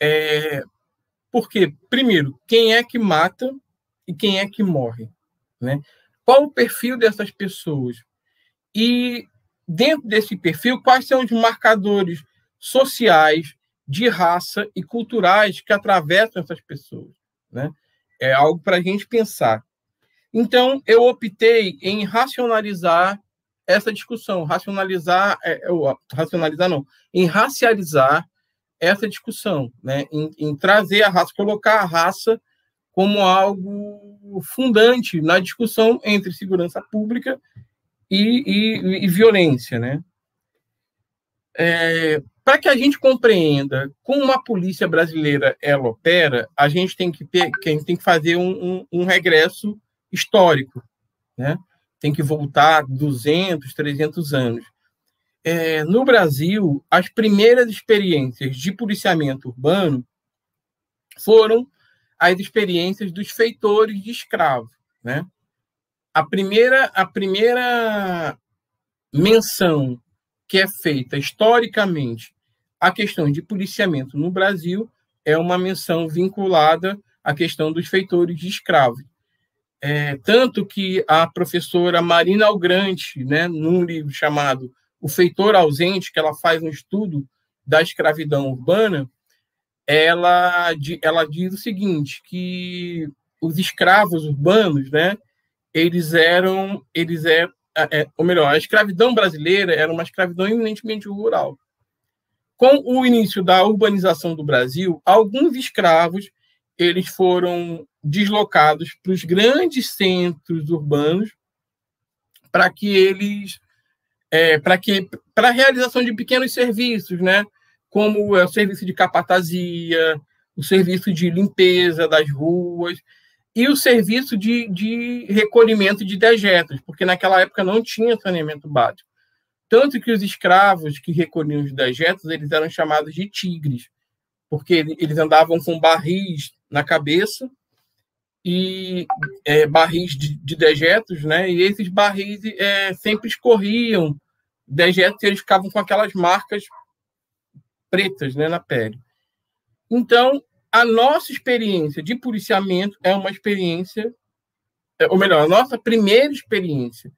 É, porque, primeiro, quem é que mata e quem é que morre? Né? Qual o perfil dessas pessoas? E, dentro desse perfil, quais são os marcadores sociais, de raça e culturais que atravessam essas pessoas? Né? É algo para a gente pensar. Então, eu optei em racionalizar essa discussão, racionalizar, é, racionalizar não, em racializar essa discussão, né? em, em trazer a raça, colocar a raça como algo fundante na discussão entre segurança pública e, e, e violência, né? É, Para que a gente compreenda como a polícia brasileira ela opera, a gente tem que, a gente tem que fazer um, um, um regresso histórico, né? Tem que voltar 200, 300 anos. É, no Brasil, as primeiras experiências de policiamento urbano foram as experiências dos feitores de escravos, né? A primeira, a primeira menção que é feita historicamente à questão de policiamento no Brasil é uma menção vinculada à questão dos feitores de escravos. É, tanto que a professora Marina Algrante, né, num livro chamado O Feitor Ausente, que ela faz um estudo da escravidão urbana, ela, ela diz o seguinte, que os escravos urbanos, né, eles eram, eles é, é, ou melhor, a escravidão brasileira era uma escravidão eminentemente rural. Com o início da urbanização do Brasil, alguns escravos eles foram deslocados para os grandes centros urbanos para que eles é, para que para a realização de pequenos serviços, né? Como é o serviço de capatazia, o serviço de limpeza das ruas e o serviço de, de recolhimento de dejetos, porque naquela época não tinha saneamento básico. Tanto que os escravos que recolhiam os dejetos, eles eram chamados de tigres, porque eles andavam com barris na cabeça e é, barris de, de, dejetos, né? E esses barris é, sempre escorriam dejetos e eles ficavam com aquelas marcas pretas né, na pele. Então, a nossa experiência de policiamento é uma experiência, é, ou melhor, a nossa primeira experiência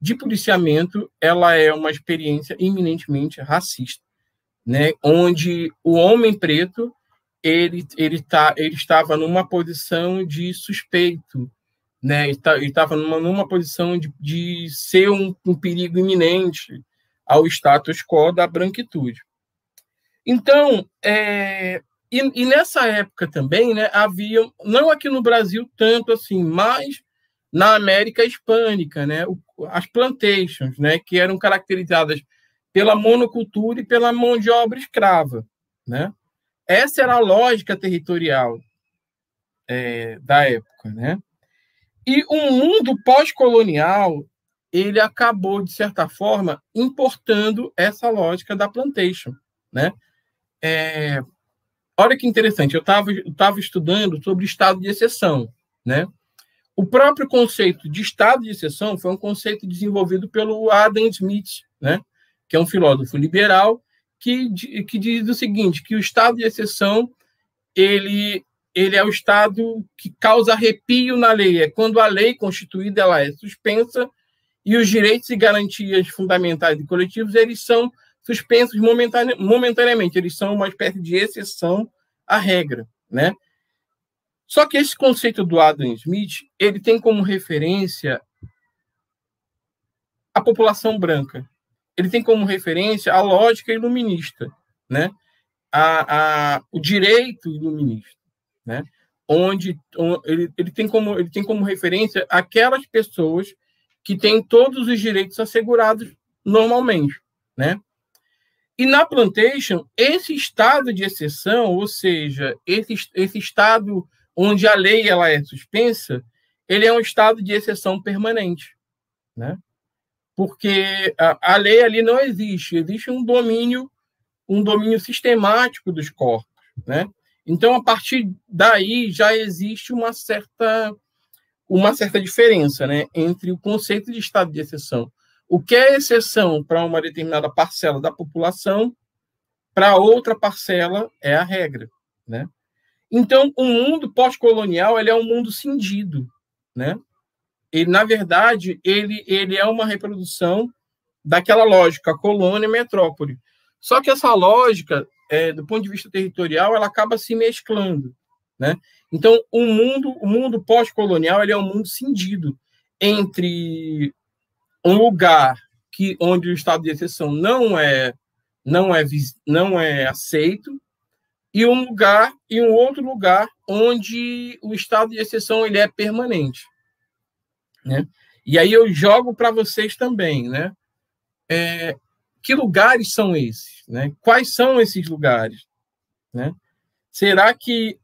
de policiamento, ela é uma experiência eminentemente racista, né? Onde o homem preto ele ele tá ele estava numa posição de suspeito, né? Ele tá, estava numa, numa posição de, de ser um, um perigo iminente ao status quo da branquitude. Então, é, e, e, nessa época também, né, havia, não aqui no Brasil tanto assim, mas na América Hispânica, né, as plantations, né, que eram caracterizadas pela monocultura e pela mão de obra escrava, né? Essa era a lógica territorial é, da época, né? E o mundo pós-colonial ele acabou de certa forma importando essa lógica da plantation, né? É, olha que interessante, eu estava estudando sobre estado de exceção, né? O próprio conceito de estado de exceção foi um conceito desenvolvido pelo Adam Smith, né? Que é um filósofo liberal que, que diz o seguinte, que o estado de exceção ele ele é o estado que causa arrepio na lei, é quando a lei constituída ela é suspensa e os direitos e garantias fundamentais e coletivos eles são suspensos momentane momentaneamente, eles são uma espécie de exceção à regra, né? Só que esse conceito do Adam Smith, ele tem como referência a população branca. Ele tem como referência a lógica iluminista, né? A, a, o direito iluminista, né? Onde, ele, ele, tem como, ele tem como referência aquelas pessoas que têm todos os direitos assegurados normalmente, né? E na plantation, esse estado de exceção, ou seja, esse, esse estado onde a lei ela é suspensa, ele é um estado de exceção permanente, né? Porque a, a lei ali não existe, existe um domínio, um domínio sistemático dos corpos, né? Então, a partir daí já existe uma certa uma certa diferença, né, entre o conceito de estado de exceção. O que é exceção para uma determinada parcela da população, para outra parcela é a regra, né? Então, o mundo pós-colonial ele é um mundo cindido, né? Ele, na verdade, ele, ele é uma reprodução daquela lógica colônia e metrópole. Só que essa lógica, é, do ponto de vista territorial, ela acaba se mesclando, né? Então, o mundo, o mundo pós-colonial, ele é um mundo cindido entre um lugar que onde o estado de exceção não é não é não é aceito e um lugar e um outro lugar onde o estado de exceção ele é permanente, né? E aí eu jogo para vocês também, né? É, que lugares são esses, né? Quais são esses lugares, né? Será que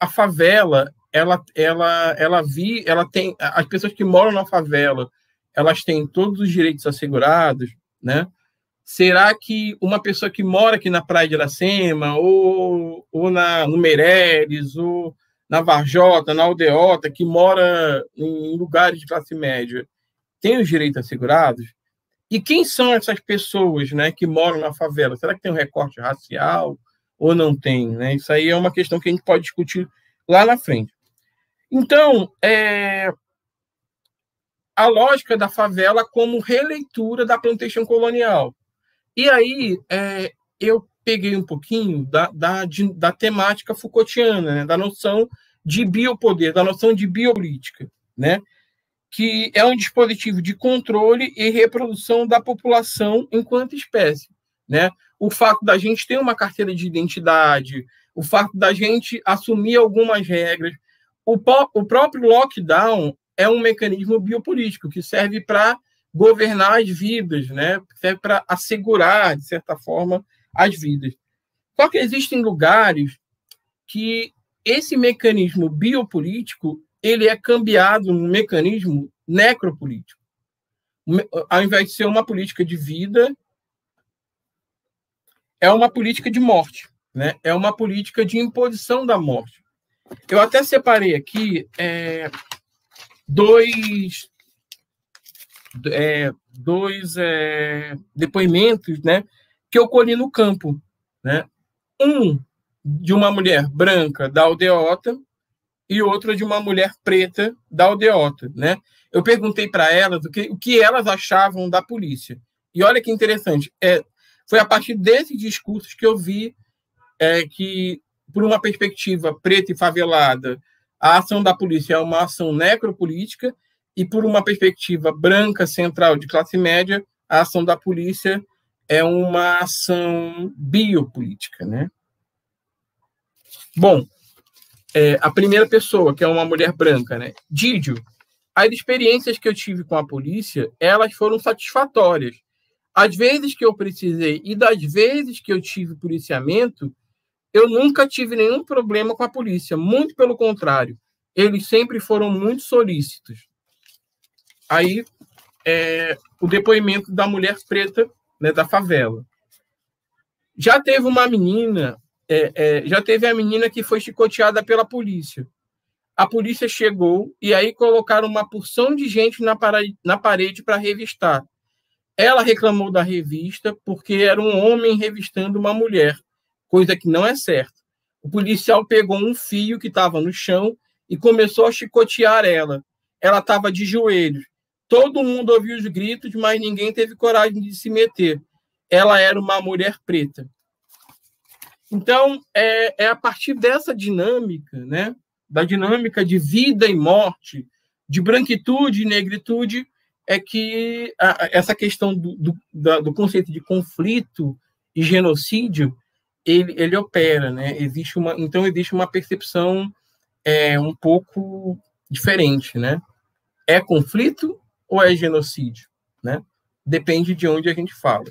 a favela ela ela ela vi ela tem as pessoas que moram na favela elas têm todos os direitos assegurados, né? Será que uma pessoa que mora aqui na Praia de Iracema, ou, ou na, no Meireles, ou na Varjota, na Aldeota, que mora em lugares de classe média, tem os direitos assegurados? E quem são essas pessoas né, que moram na favela? Será que tem um recorte racial ou não tem? Né? Isso aí é uma questão que a gente pode discutir lá na frente. Então, é, a lógica da favela como releitura da plantação colonial. E aí é, eu peguei um pouquinho da, da, de, da temática Foucaultiana, né, da noção de biopoder, da noção de biopolítica, né, que é um dispositivo de controle e reprodução da população enquanto espécie. Né? O fato da gente ter uma carteira de identidade, o fato da gente assumir algumas regras, o, o próprio lockdown é um mecanismo biopolítico que serve para governar as vidas, né? serve para assegurar, de certa forma, as vidas. Só que existem lugares que esse mecanismo biopolítico ele é cambiado num mecanismo necropolítico. Ao invés de ser uma política de vida, é uma política de morte, né? é uma política de imposição da morte. Eu até separei aqui é, dois, é, dois é, depoimentos né, que eu colhi no campo. Né? Um de uma mulher branca da aldeota e outro de uma mulher preta da aldeota. Né? Eu perguntei para elas o que, o que elas achavam da polícia. E olha que interessante, é, foi a partir desses discursos que eu vi é, que, por uma perspectiva preta e favelada, a ação da polícia é uma ação necropolítica e, por uma perspectiva branca, central, de classe média, a ação da polícia é uma ação biopolítica, né? Bom, é, a primeira pessoa, que é uma mulher branca, né? Didio, as experiências que eu tive com a polícia, elas foram satisfatórias. Às vezes que eu precisei e das vezes que eu tive policiamento, eu nunca tive nenhum problema com a polícia, muito pelo contrário, eles sempre foram muito solícitos. Aí, é, o depoimento da mulher preta né, da favela. Já teve uma menina, é, é, já teve a menina que foi chicoteada pela polícia. A polícia chegou e aí colocaram uma porção de gente na, na parede para revistar. Ela reclamou da revista porque era um homem revistando uma mulher coisa que não é certa. O policial pegou um fio que estava no chão e começou a chicotear ela. Ela estava de joelhos. Todo mundo ouviu os gritos, mas ninguém teve coragem de se meter. Ela era uma mulher preta. Então, é, é a partir dessa dinâmica, né, da dinâmica de vida e morte, de branquitude e negritude, é que a, essa questão do, do, do conceito de conflito e genocídio ele, ele opera, né? Existe uma, então existe uma percepção é, um pouco diferente, né? É conflito ou é genocídio, né? Depende de onde a gente fala.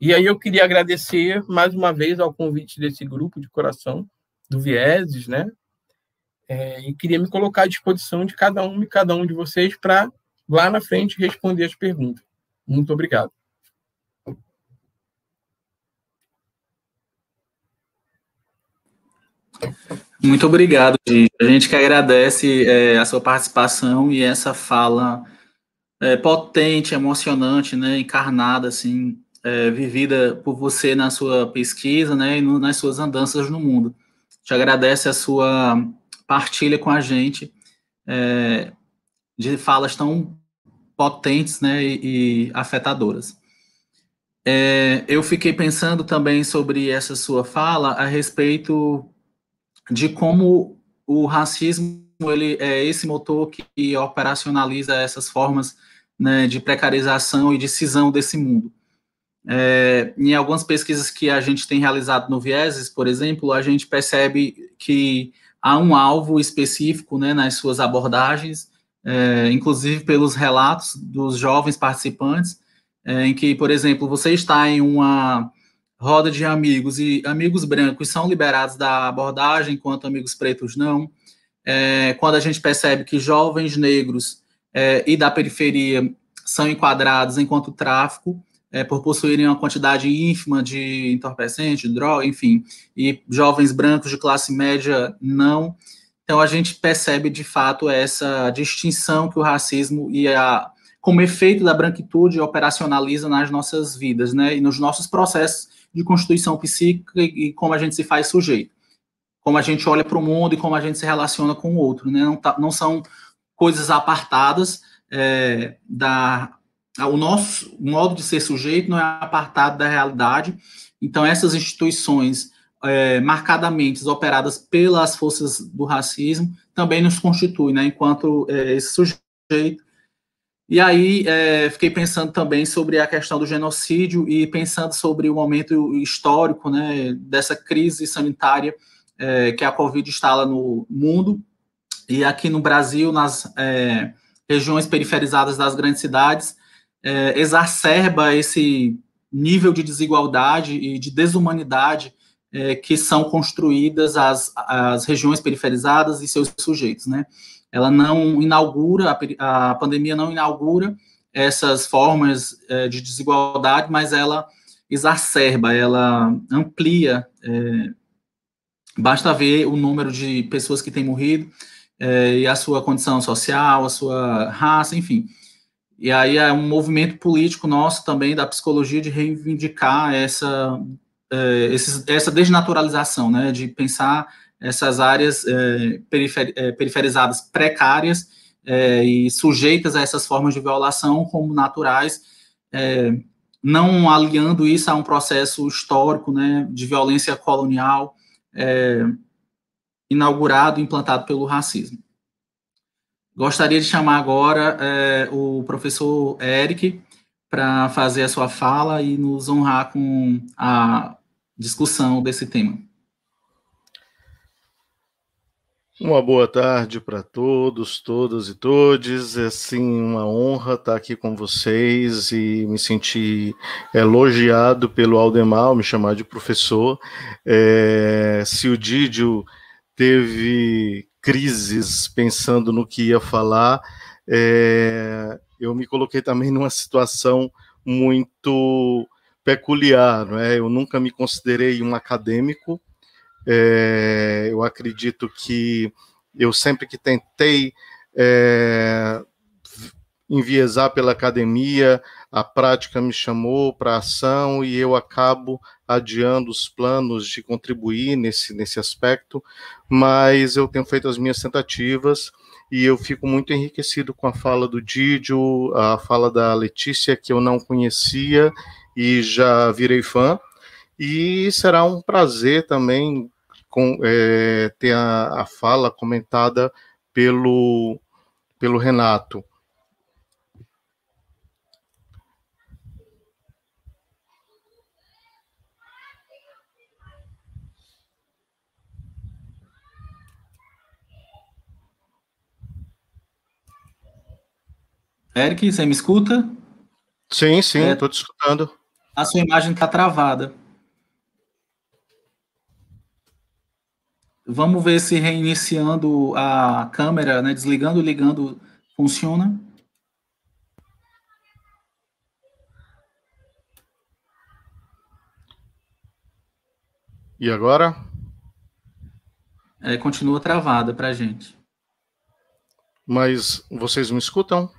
E aí eu queria agradecer mais uma vez ao convite desse grupo de coração do Vieses, né? É, e queria me colocar à disposição de cada um e cada um de vocês para lá na frente responder as perguntas. Muito obrigado. Muito obrigado, Gigi. A gente que agradece é, a sua participação e essa fala é, potente, emocionante, né, encarnada, assim, é, vivida por você na sua pesquisa, né, e no, nas suas andanças no mundo. Te agradece a sua partilha com a gente é, de falas tão potentes, né, e, e afetadoras. É, eu fiquei pensando também sobre essa sua fala a respeito de como o racismo ele é esse motor que operacionaliza essas formas né, de precarização e de cisão desse mundo. É, em algumas pesquisas que a gente tem realizado no Vieses, por exemplo, a gente percebe que há um alvo específico né, nas suas abordagens, é, inclusive pelos relatos dos jovens participantes, é, em que, por exemplo, você está em uma roda de amigos e amigos brancos são liberados da abordagem, enquanto amigos pretos não. É, quando a gente percebe que jovens negros é, e da periferia são enquadrados enquanto tráfico, é, por possuírem uma quantidade ínfima de entorpecente, droga, enfim, e jovens brancos de classe média não. Então a gente percebe de fato essa distinção que o racismo e a como efeito da branquitude operacionaliza nas nossas vidas, né, e nos nossos processos de constituição psíquica e, como a gente se faz sujeito, como a gente olha para o mundo e como a gente se relaciona com o outro, né? Não, tá, não são coisas apartadas é, da o nosso modo de ser sujeito não é apartado da realidade. Então essas instituições é, marcadamente operadas pelas forças do racismo também nos constituem, né? Enquanto é, esse sujeito e aí é, fiquei pensando também sobre a questão do genocídio e pensando sobre o momento histórico né, dessa crise sanitária é, que a Covid instala no mundo e aqui no Brasil, nas é, regiões periferizadas das grandes cidades, é, exacerba esse nível de desigualdade e de desumanidade é, que são construídas as, as regiões periferizadas e seus sujeitos, né? Ela não inaugura, a, a pandemia não inaugura essas formas é, de desigualdade, mas ela exacerba, ela amplia. É, basta ver o número de pessoas que têm morrido é, e a sua condição social, a sua raça, enfim. E aí é um movimento político nosso também da psicologia de reivindicar essa, é, esses, essa desnaturalização, né, de pensar essas áreas é, é, periferizadas precárias é, e sujeitas a essas formas de violação como naturais, não aliando isso a um processo histórico né, de violência colonial inaugurado, implantado pelo racismo. Gostaria de chamar agora o professor Eric para fazer a sua fala e nos honrar com a discussão desse tema. Uma boa tarde para todos, todas e todes. É sim uma honra estar aqui com vocês e me sentir elogiado pelo Aldemar, me chamar de professor. É, se o Didio teve crises pensando no que ia falar, é, eu me coloquei também numa situação muito peculiar. Não é? Eu nunca me considerei um acadêmico é, eu acredito que eu sempre que tentei é, enviesar pela academia, a prática me chamou para ação e eu acabo adiando os planos de contribuir nesse, nesse aspecto, mas eu tenho feito as minhas tentativas e eu fico muito enriquecido com a fala do Didio, a fala da Letícia, que eu não conhecia e já virei fã. E será um prazer também com, é, ter a, a fala comentada pelo, pelo Renato. Eric, você me escuta? Sim, sim, estou é, te escutando. A sua imagem está travada. Vamos ver se reiniciando a câmera, né, desligando e ligando, funciona. E agora? é, continua travada para a gente. Mas vocês me escutam?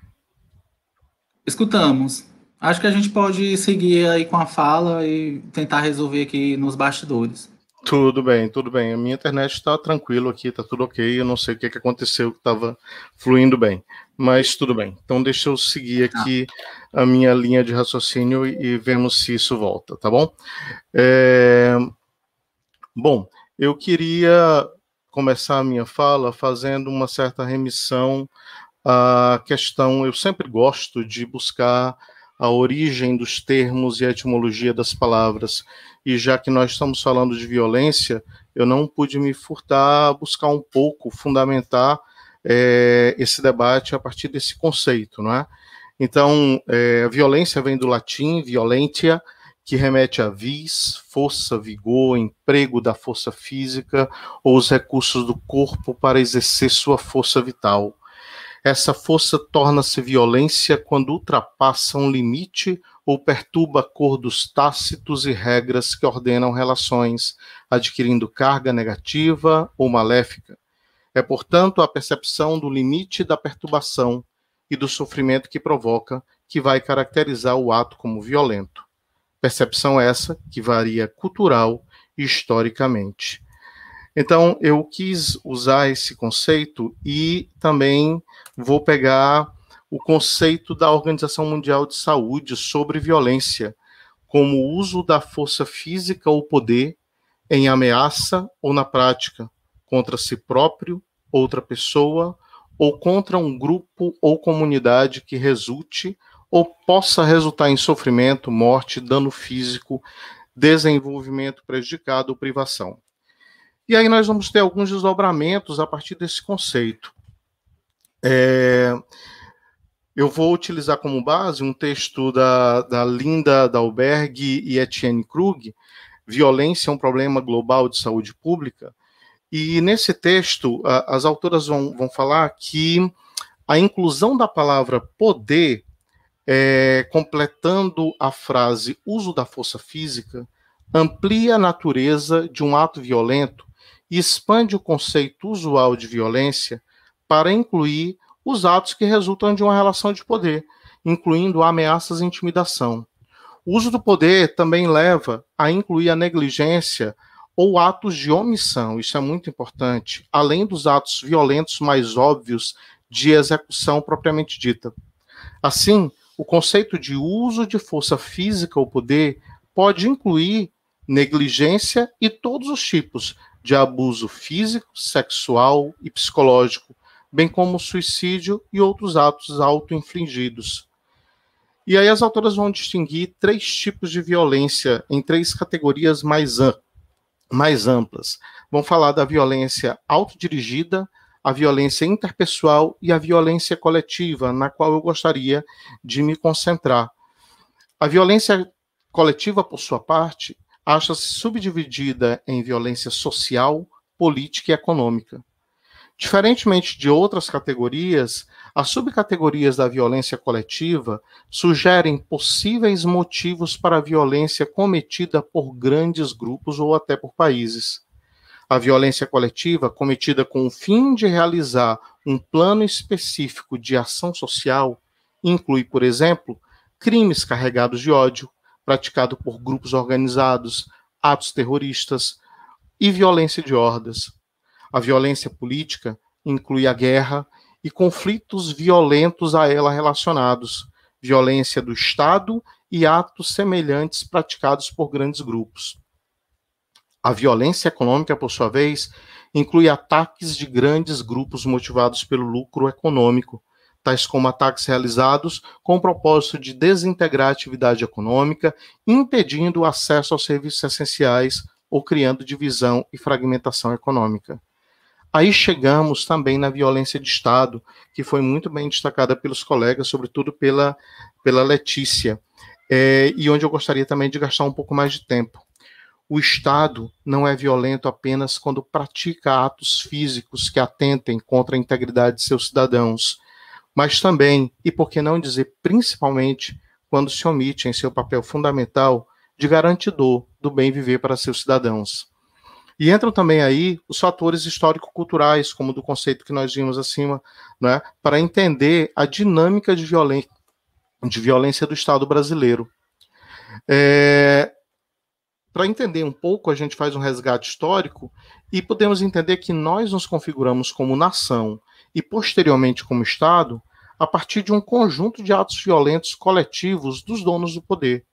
Escutamos. Acho que a gente pode seguir aí com a fala e tentar resolver aqui nos bastidores. Tudo bem, tudo bem. A minha internet está tranquilo aqui, está tudo ok. Eu não sei o que, que aconteceu, que estava fluindo bem, mas tudo bem. Então deixa eu seguir aqui a minha linha de raciocínio e, e vemos se isso volta, tá bom? É... Bom, eu queria começar a minha fala fazendo uma certa remissão à questão. Eu sempre gosto de buscar a origem dos termos e a etimologia das palavras. E já que nós estamos falando de violência, eu não pude me furtar a buscar um pouco, fundamentar é, esse debate a partir desse conceito, não é? Então, é, violência vem do latim violentia, que remete a vis, força, vigor, emprego da força física ou os recursos do corpo para exercer sua força vital. Essa força torna-se violência quando ultrapassa um limite ou perturba a cor dos tácitos e regras que ordenam relações, adquirindo carga negativa ou maléfica. É, portanto, a percepção do limite da perturbação e do sofrimento que provoca que vai caracterizar o ato como violento. Percepção essa que varia cultural e historicamente. Então, eu quis usar esse conceito e também vou pegar o conceito da Organização Mundial de Saúde sobre violência, como uso da força física ou poder em ameaça ou na prática, contra si próprio, outra pessoa, ou contra um grupo ou comunidade que resulte ou possa resultar em sofrimento, morte, dano físico, desenvolvimento prejudicado ou privação. E aí nós vamos ter alguns desdobramentos a partir desse conceito. É, eu vou utilizar como base um texto da, da Linda Dalberg e Etienne Krug, Violência é um problema global de saúde pública. E nesse texto, a, as autoras vão, vão falar que a inclusão da palavra poder, é, completando a frase uso da força física, amplia a natureza de um ato violento e expande o conceito usual de violência para incluir os atos que resultam de uma relação de poder, incluindo ameaças e intimidação. O uso do poder também leva a incluir a negligência ou atos de omissão, isso é muito importante, além dos atos violentos mais óbvios de execução propriamente dita. Assim, o conceito de uso de força física ou poder pode incluir negligência e todos os tipos de abuso físico, sexual e psicológico, bem como suicídio e outros atos auto-infligidos. E aí as autoras vão distinguir três tipos de violência em três categorias mais, mais amplas. Vão falar da violência autodirigida, a violência interpessoal e a violência coletiva, na qual eu gostaria de me concentrar. A violência coletiva, por sua parte, acha-se subdividida em violência social, política e econômica. Diferentemente de outras categorias, as subcategorias da violência coletiva sugerem possíveis motivos para a violência cometida por grandes grupos ou até por países. A violência coletiva, cometida com o fim de realizar um plano específico de ação social, inclui, por exemplo, crimes carregados de ódio, praticado por grupos organizados, atos terroristas e violência de hordas. A violência política inclui a guerra e conflitos violentos a ela relacionados, violência do Estado e atos semelhantes praticados por grandes grupos. A violência econômica, por sua vez, inclui ataques de grandes grupos motivados pelo lucro econômico, tais como ataques realizados com o propósito de desintegrar a atividade econômica, impedindo o acesso aos serviços essenciais ou criando divisão e fragmentação econômica. Aí chegamos também na violência de Estado, que foi muito bem destacada pelos colegas, sobretudo pela, pela Letícia, é, e onde eu gostaria também de gastar um pouco mais de tempo. O Estado não é violento apenas quando pratica atos físicos que atentem contra a integridade de seus cidadãos, mas também, e por que não dizer principalmente, quando se omite em seu papel fundamental de garantidor do bem viver para seus cidadãos. E entram também aí os fatores histórico-culturais, como do conceito que nós vimos acima, né, para entender a dinâmica de, violen de violência do Estado brasileiro. É, para entender um pouco, a gente faz um resgate histórico e podemos entender que nós nos configuramos como nação e posteriormente como Estado a partir de um conjunto de atos violentos coletivos dos donos do poder.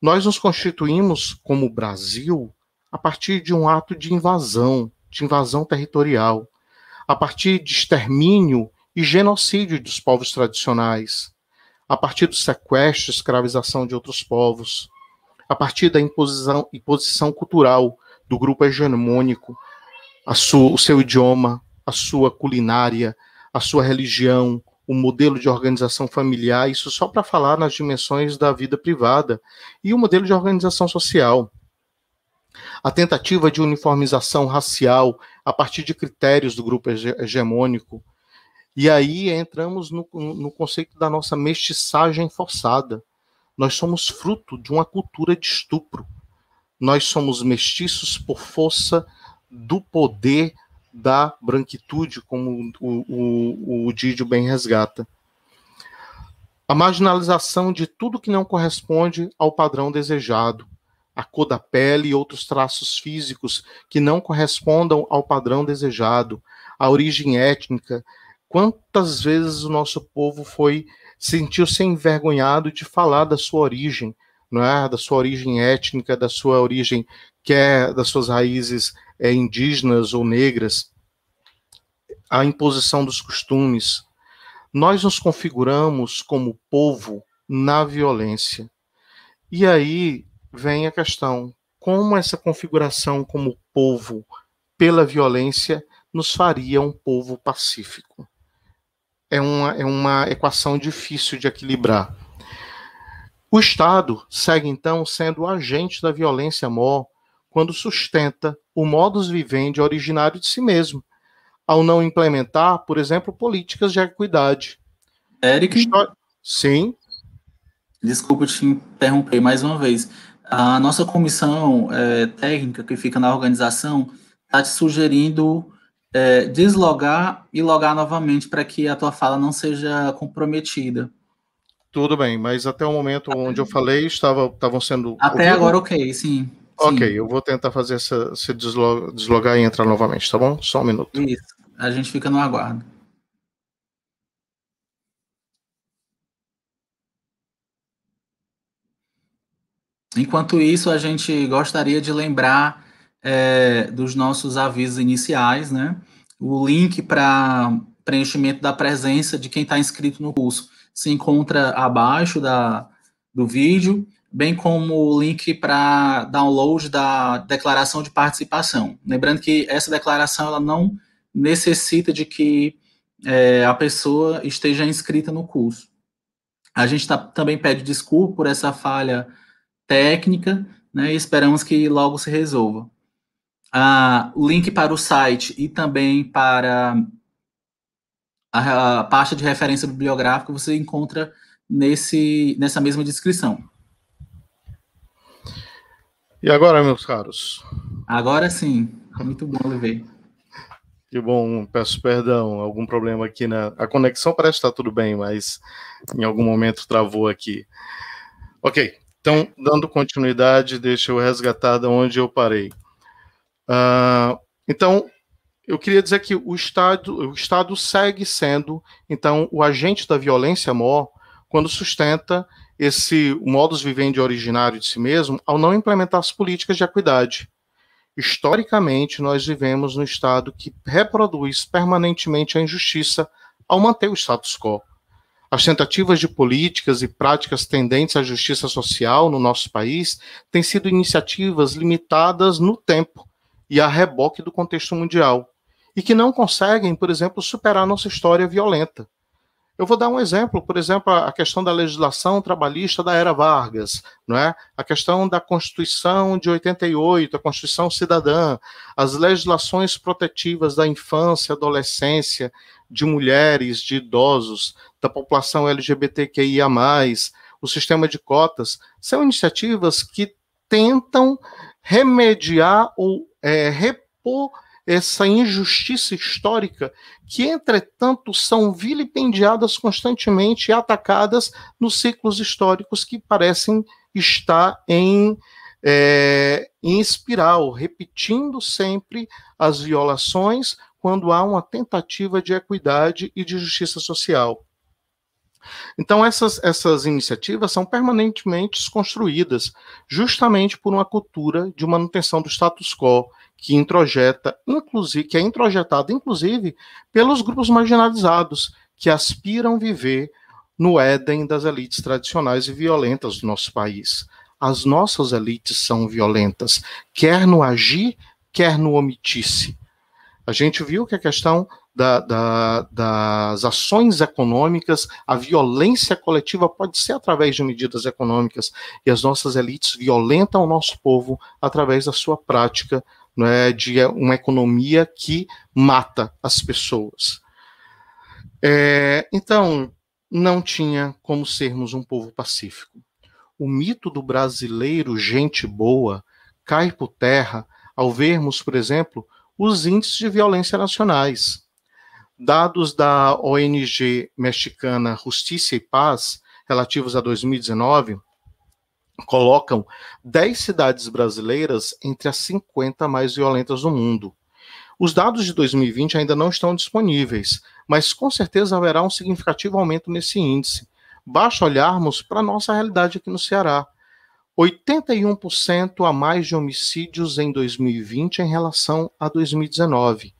Nós nos constituímos como Brasil a partir de um ato de invasão, de invasão territorial, a partir de extermínio e genocídio dos povos tradicionais, a partir do sequestro e escravização de outros povos, a partir da imposição, imposição cultural do grupo hegemônico, sua, o seu idioma, a sua culinária, a sua religião, o modelo de organização familiar, isso só para falar nas dimensões da vida privada, e o modelo de organização social. A tentativa de uniformização racial a partir de critérios do grupo hegemônico. E aí entramos no, no conceito da nossa mestiçagem forçada. Nós somos fruto de uma cultura de estupro. Nós somos mestiços por força do poder da branquitude, como o, o, o Didio bem resgata. A marginalização de tudo que não corresponde ao padrão desejado, a cor da pele e outros traços físicos que não correspondam ao padrão desejado, a origem étnica. Quantas vezes o nosso povo foi sentiu-se envergonhado de falar da sua origem, não é? Da sua origem étnica, da sua origem quer das suas raízes é, indígenas ou negras, a imposição dos costumes. Nós nos configuramos como povo na violência. E aí vem a questão: como essa configuração como povo pela violência nos faria um povo pacífico? É uma, é uma equação difícil de equilibrar. O Estado segue então sendo o agente da violência maior quando sustenta o modus vivendi originário de si mesmo, ao não implementar, por exemplo, políticas de equidade. Eric? Sim. Desculpa te interromper mais uma vez. A nossa comissão é, técnica que fica na organização está te sugerindo é, deslogar e logar novamente para que a tua fala não seja comprometida. Tudo bem, mas até o momento onde eu falei estava, estavam sendo. Até agora, ok, sim. Ok, Sim. eu vou tentar fazer essa, se deslogar, deslogar e entrar novamente, tá bom? Só um minuto. Isso, a gente fica no aguardo. Enquanto isso, a gente gostaria de lembrar é, dos nossos avisos iniciais, né? O link para preenchimento da presença de quem está inscrito no curso se encontra abaixo da, do vídeo bem como o link para download da declaração de participação. Lembrando que essa declaração ela não necessita de que é, a pessoa esteja inscrita no curso. A gente tá, também pede desculpa por essa falha técnica, né, e esperamos que logo se resolva. Ah, o link para o site e também para a, a pasta de referência bibliográfica você encontra nesse, nessa mesma descrição. E agora, meus caros? Agora sim. Muito bom, Olivei. Que bom, peço perdão. Algum problema aqui na. A conexão parece estar tudo bem, mas em algum momento travou aqui. Ok, então, dando continuidade, deixa eu resgatar de onde eu parei. Uh, então, eu queria dizer que o Estado, o Estado segue sendo, então, o agente da violência maior quando sustenta esse modus vivendi originário de si mesmo ao não implementar as políticas de equidade. Historicamente, nós vivemos no Estado que reproduz permanentemente a injustiça ao manter o status quo. As tentativas de políticas e práticas tendentes à justiça social no nosso país têm sido iniciativas limitadas no tempo e a reboque do contexto mundial, e que não conseguem, por exemplo, superar nossa história violenta. Eu vou dar um exemplo, por exemplo, a questão da legislação trabalhista da era Vargas, não é? A questão da Constituição de 88, a Constituição Cidadã, as legislações protetivas da infância, adolescência, de mulheres, de idosos, da população LGBTQIA+, o sistema de cotas, são iniciativas que tentam remediar ou é, repor essa injustiça histórica que, entretanto, são vilipendiadas constantemente e atacadas nos ciclos históricos que parecem estar em, é, em espiral, repetindo sempre as violações quando há uma tentativa de equidade e de justiça social. Então, essas, essas iniciativas são permanentemente construídas justamente por uma cultura de manutenção do status quo, que introjeta, inclusive, que é introjetado, inclusive, pelos grupos marginalizados, que aspiram viver no Éden das elites tradicionais e violentas do nosso país. As nossas elites são violentas, quer no agir, quer no omitir-se. A gente viu que a questão da, da, das ações econômicas, a violência coletiva pode ser através de medidas econômicas, e as nossas elites violentam o nosso povo através da sua prática né, de uma economia que mata as pessoas. É, então, não tinha como sermos um povo pacífico. O mito do brasileiro gente boa cai por terra ao vermos, por exemplo, os índices de violência nacionais. Dados da ONG mexicana Justiça e Paz, relativos a 2019, colocam 10 cidades brasileiras entre as 50 mais violentas do mundo. Os dados de 2020 ainda não estão disponíveis, mas com certeza haverá um significativo aumento nesse índice. Basta olharmos para a nossa realidade aqui no Ceará. 81% a mais de homicídios em 2020 em relação a 2019.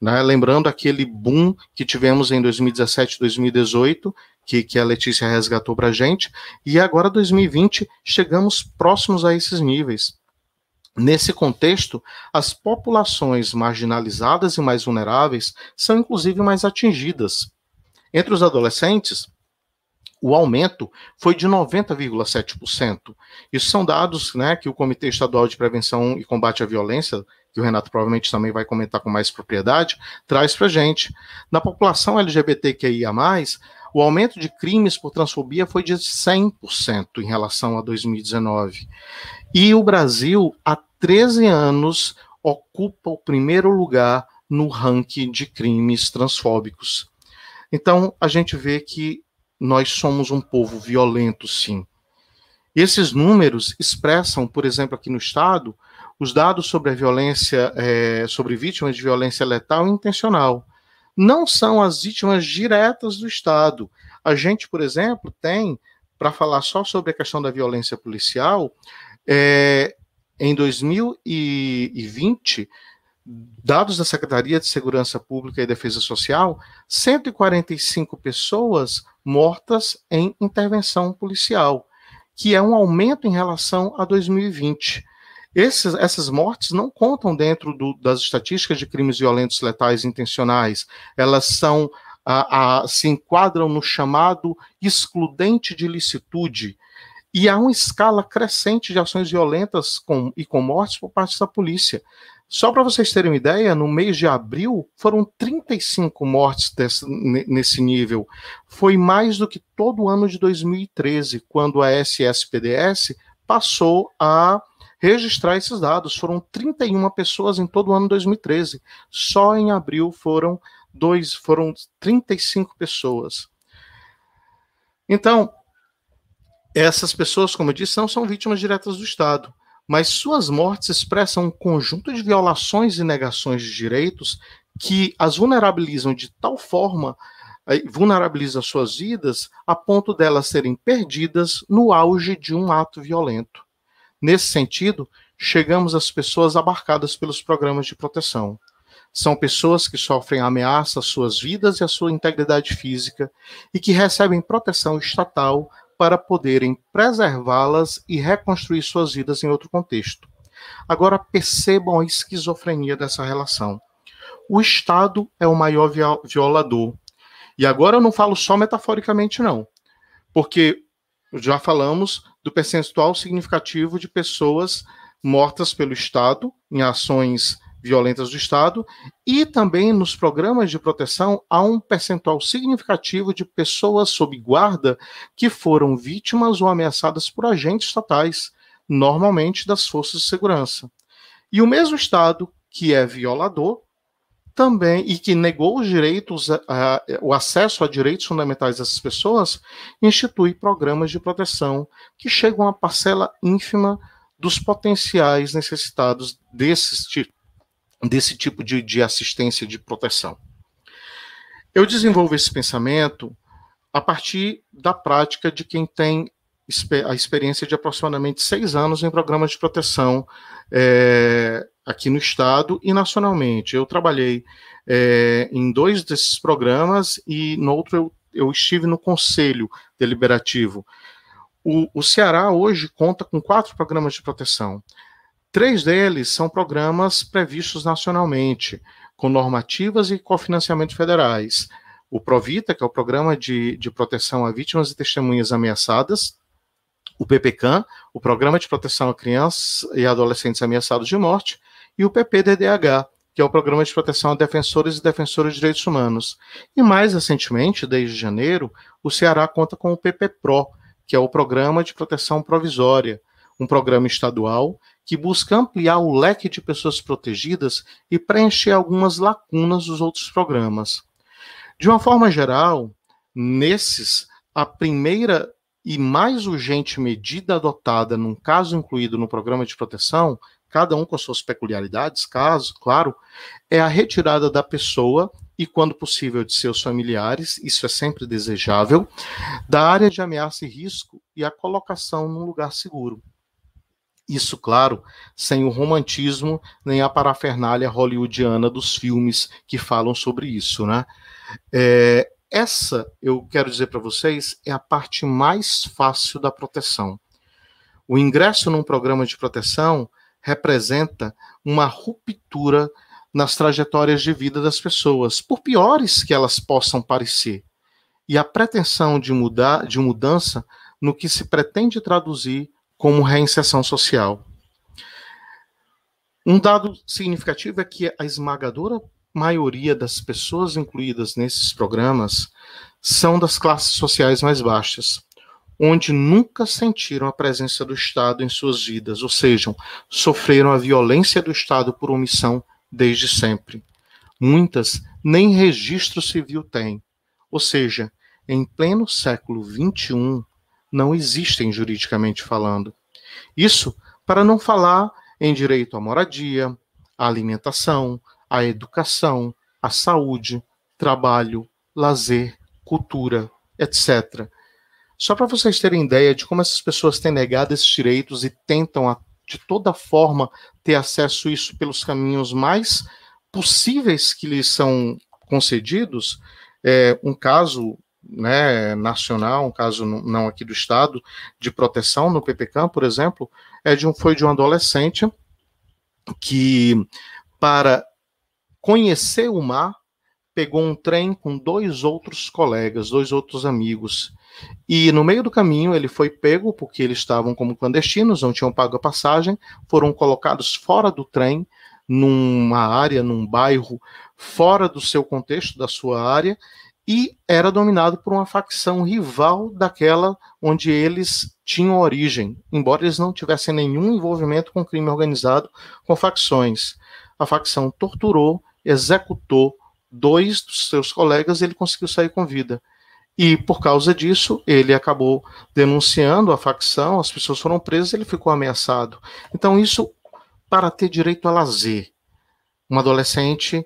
Né? Lembrando aquele boom que tivemos em 2017 2018, que, que a Letícia resgatou para a gente, e agora 2020 chegamos próximos a esses níveis. Nesse contexto, as populações marginalizadas e mais vulneráveis são inclusive mais atingidas. Entre os adolescentes, o aumento foi de 90,7%. Isso são dados né, que o Comitê Estadual de Prevenção e Combate à Violência que o Renato provavelmente também vai comentar com mais propriedade, traz para gente. Na população LGBTQIA+, o aumento de crimes por transfobia foi de 100% em relação a 2019. E o Brasil, há 13 anos, ocupa o primeiro lugar no ranking de crimes transfóbicos. Então, a gente vê que nós somos um povo violento, sim. E esses números expressam, por exemplo, aqui no Estado, os dados sobre a violência, é, sobre vítimas de violência letal e intencional. Não são as vítimas diretas do Estado. A gente, por exemplo, tem, para falar só sobre a questão da violência policial, é, em 2020, dados da Secretaria de Segurança Pública e Defesa Social, 145 pessoas mortas em intervenção policial, que é um aumento em relação a 2020. Esses, essas mortes não contam dentro do, das estatísticas de crimes violentos letais intencionais. Elas são a, a, se enquadram no chamado excludente de licitude. E há uma escala crescente de ações violentas com, e com mortes por parte da polícia. Só para vocês terem uma ideia, no mês de abril foram 35 mortes desse, nesse nível. Foi mais do que todo o ano de 2013, quando a SSPDS passou a registrar esses dados. Foram 31 pessoas em todo o ano de 2013. Só em abril foram dois, foram 35 pessoas. Então, essas pessoas, como eu disse, não são vítimas diretas do Estado, mas suas mortes expressam um conjunto de violações e negações de direitos que as vulnerabilizam de tal forma, eh, vulnerabilizam suas vidas a ponto delas serem perdidas no auge de um ato violento. Nesse sentido, chegamos às pessoas abarcadas pelos programas de proteção. São pessoas que sofrem ameaça às suas vidas e à sua integridade física e que recebem proteção estatal para poderem preservá-las e reconstruir suas vidas em outro contexto. Agora percebam a esquizofrenia dessa relação. O Estado é o maior violador. E agora eu não falo só metaforicamente, não. Porque já falamos do percentual significativo de pessoas mortas pelo Estado em ações violentas do Estado e também nos programas de proteção há um percentual significativo de pessoas sob guarda que foram vítimas ou ameaçadas por agentes estatais, normalmente das forças de segurança. E o mesmo Estado que é violador também e que negou os direitos, o acesso a direitos fundamentais dessas pessoas, institui programas de proteção que chegam a parcela ínfima dos potenciais necessitados desse, desse tipo de, de assistência de proteção. Eu desenvolvo esse pensamento a partir da prática de quem tem a experiência de aproximadamente seis anos em programas de proteção é, aqui no estado e nacionalmente. Eu trabalhei é, em dois desses programas e no outro eu, eu estive no conselho deliberativo. O, o Ceará hoje conta com quatro programas de proteção. Três deles são programas previstos nacionalmente, com normativas e cofinanciamento federais. O Provita, que é o Programa de, de Proteção a Vítimas e Testemunhas Ameaçadas, o PPCAM, o Programa de Proteção a Crianças e Adolescentes Ameaçados de Morte, e o PPDDH, que é o Programa de Proteção a Defensores e Defensores de Direitos Humanos. E mais recentemente, desde janeiro, o Ceará conta com o PPPRO, que é o Programa de Proteção Provisória, um programa estadual que busca ampliar o leque de pessoas protegidas e preencher algumas lacunas dos outros programas. De uma forma geral, nesses, a primeira e mais urgente medida adotada num caso incluído no programa de proteção, cada um com suas peculiaridades, caso, claro, é a retirada da pessoa e, quando possível, de seus familiares, isso é sempre desejável, da área de ameaça e risco e a colocação num lugar seguro. Isso, claro, sem o romantismo nem a parafernália hollywoodiana dos filmes que falam sobre isso, né? É, essa, eu quero dizer para vocês, é a parte mais fácil da proteção. O ingresso num programa de proteção representa uma ruptura nas trajetórias de vida das pessoas, por piores que elas possam parecer. E a pretensão de mudar, de mudança no que se pretende traduzir como reinserção social. Um dado significativo é que a esmagadora maioria das pessoas incluídas nesses programas são das classes sociais mais baixas, onde nunca sentiram a presença do Estado em suas vidas, ou seja, sofreram a violência do Estado por omissão desde sempre. Muitas nem registro civil têm, ou seja, em pleno século XXI, não existem juridicamente falando. Isso para não falar em direito à moradia, à alimentação, a educação, a saúde, trabalho, lazer, cultura, etc. Só para vocês terem ideia de como essas pessoas têm negado esses direitos e tentam de toda forma ter acesso a isso pelos caminhos mais possíveis que lhes são concedidos, é, um caso né, nacional, um caso não aqui do Estado, de proteção no PPCAM, por exemplo, é de um, foi de um adolescente que, para conhecer o mar, pegou um trem com dois outros colegas, dois outros amigos. E no meio do caminho ele foi pego porque eles estavam como clandestinos, não tinham pago a passagem, foram colocados fora do trem, numa área, num bairro fora do seu contexto, da sua área, e era dominado por uma facção rival daquela onde eles tinham origem, embora eles não tivessem nenhum envolvimento com crime organizado, com facções. A facção torturou executou dois dos seus colegas e ele conseguiu sair com vida. E por causa disso, ele acabou denunciando a facção, as pessoas foram presas, ele ficou ameaçado. Então, isso para ter direito a lazer. Um adolescente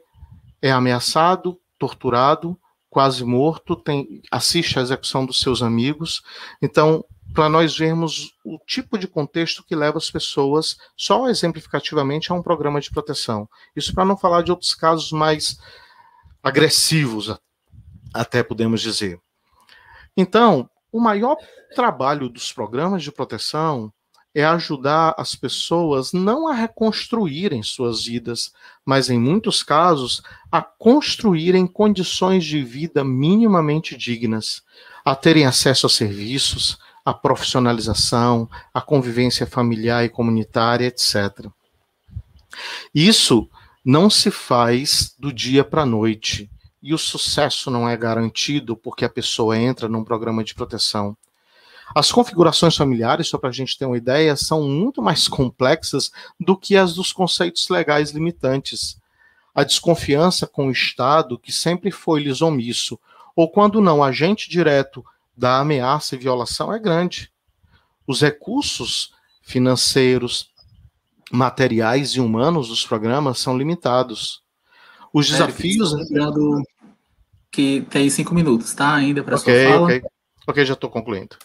é ameaçado, torturado, quase morto, tem, assiste à execução dos seus amigos. Então, para nós vermos o tipo de contexto que leva as pessoas, só exemplificativamente, a um programa de proteção. Isso para não falar de outros casos mais agressivos, até podemos dizer. Então, o maior trabalho dos programas de proteção é ajudar as pessoas não a reconstruírem suas vidas, mas em muitos casos a construírem condições de vida minimamente dignas, a terem acesso a serviços, a profissionalização, a convivência familiar e comunitária, etc. Isso não se faz do dia para a noite. E o sucesso não é garantido porque a pessoa entra num programa de proteção. As configurações familiares, só para a gente ter uma ideia, são muito mais complexas do que as dos conceitos legais limitantes. A desconfiança com o Estado, que sempre foi lhes omisso, ou quando não agente direto da ameaça e violação, é grande. Os recursos financeiros, materiais e humanos dos programas são limitados. Os desafios. Lembrando que tem cinco minutos, tá? Ainda para okay, sua fala. Ok, ok, já estou concluindo.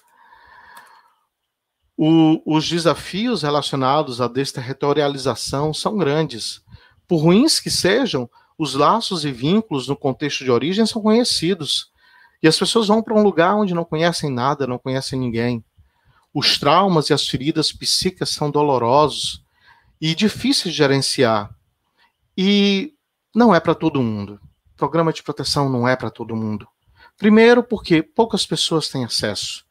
O, os desafios relacionados à desterritorialização são grandes. Por ruins que sejam, os laços e vínculos no contexto de origem são conhecidos. E as pessoas vão para um lugar onde não conhecem nada, não conhecem ninguém. Os traumas e as feridas psíquicas são dolorosos e difíceis de gerenciar. E não é para todo mundo. Programa de proteção não é para todo mundo. Primeiro, porque poucas pessoas têm acesso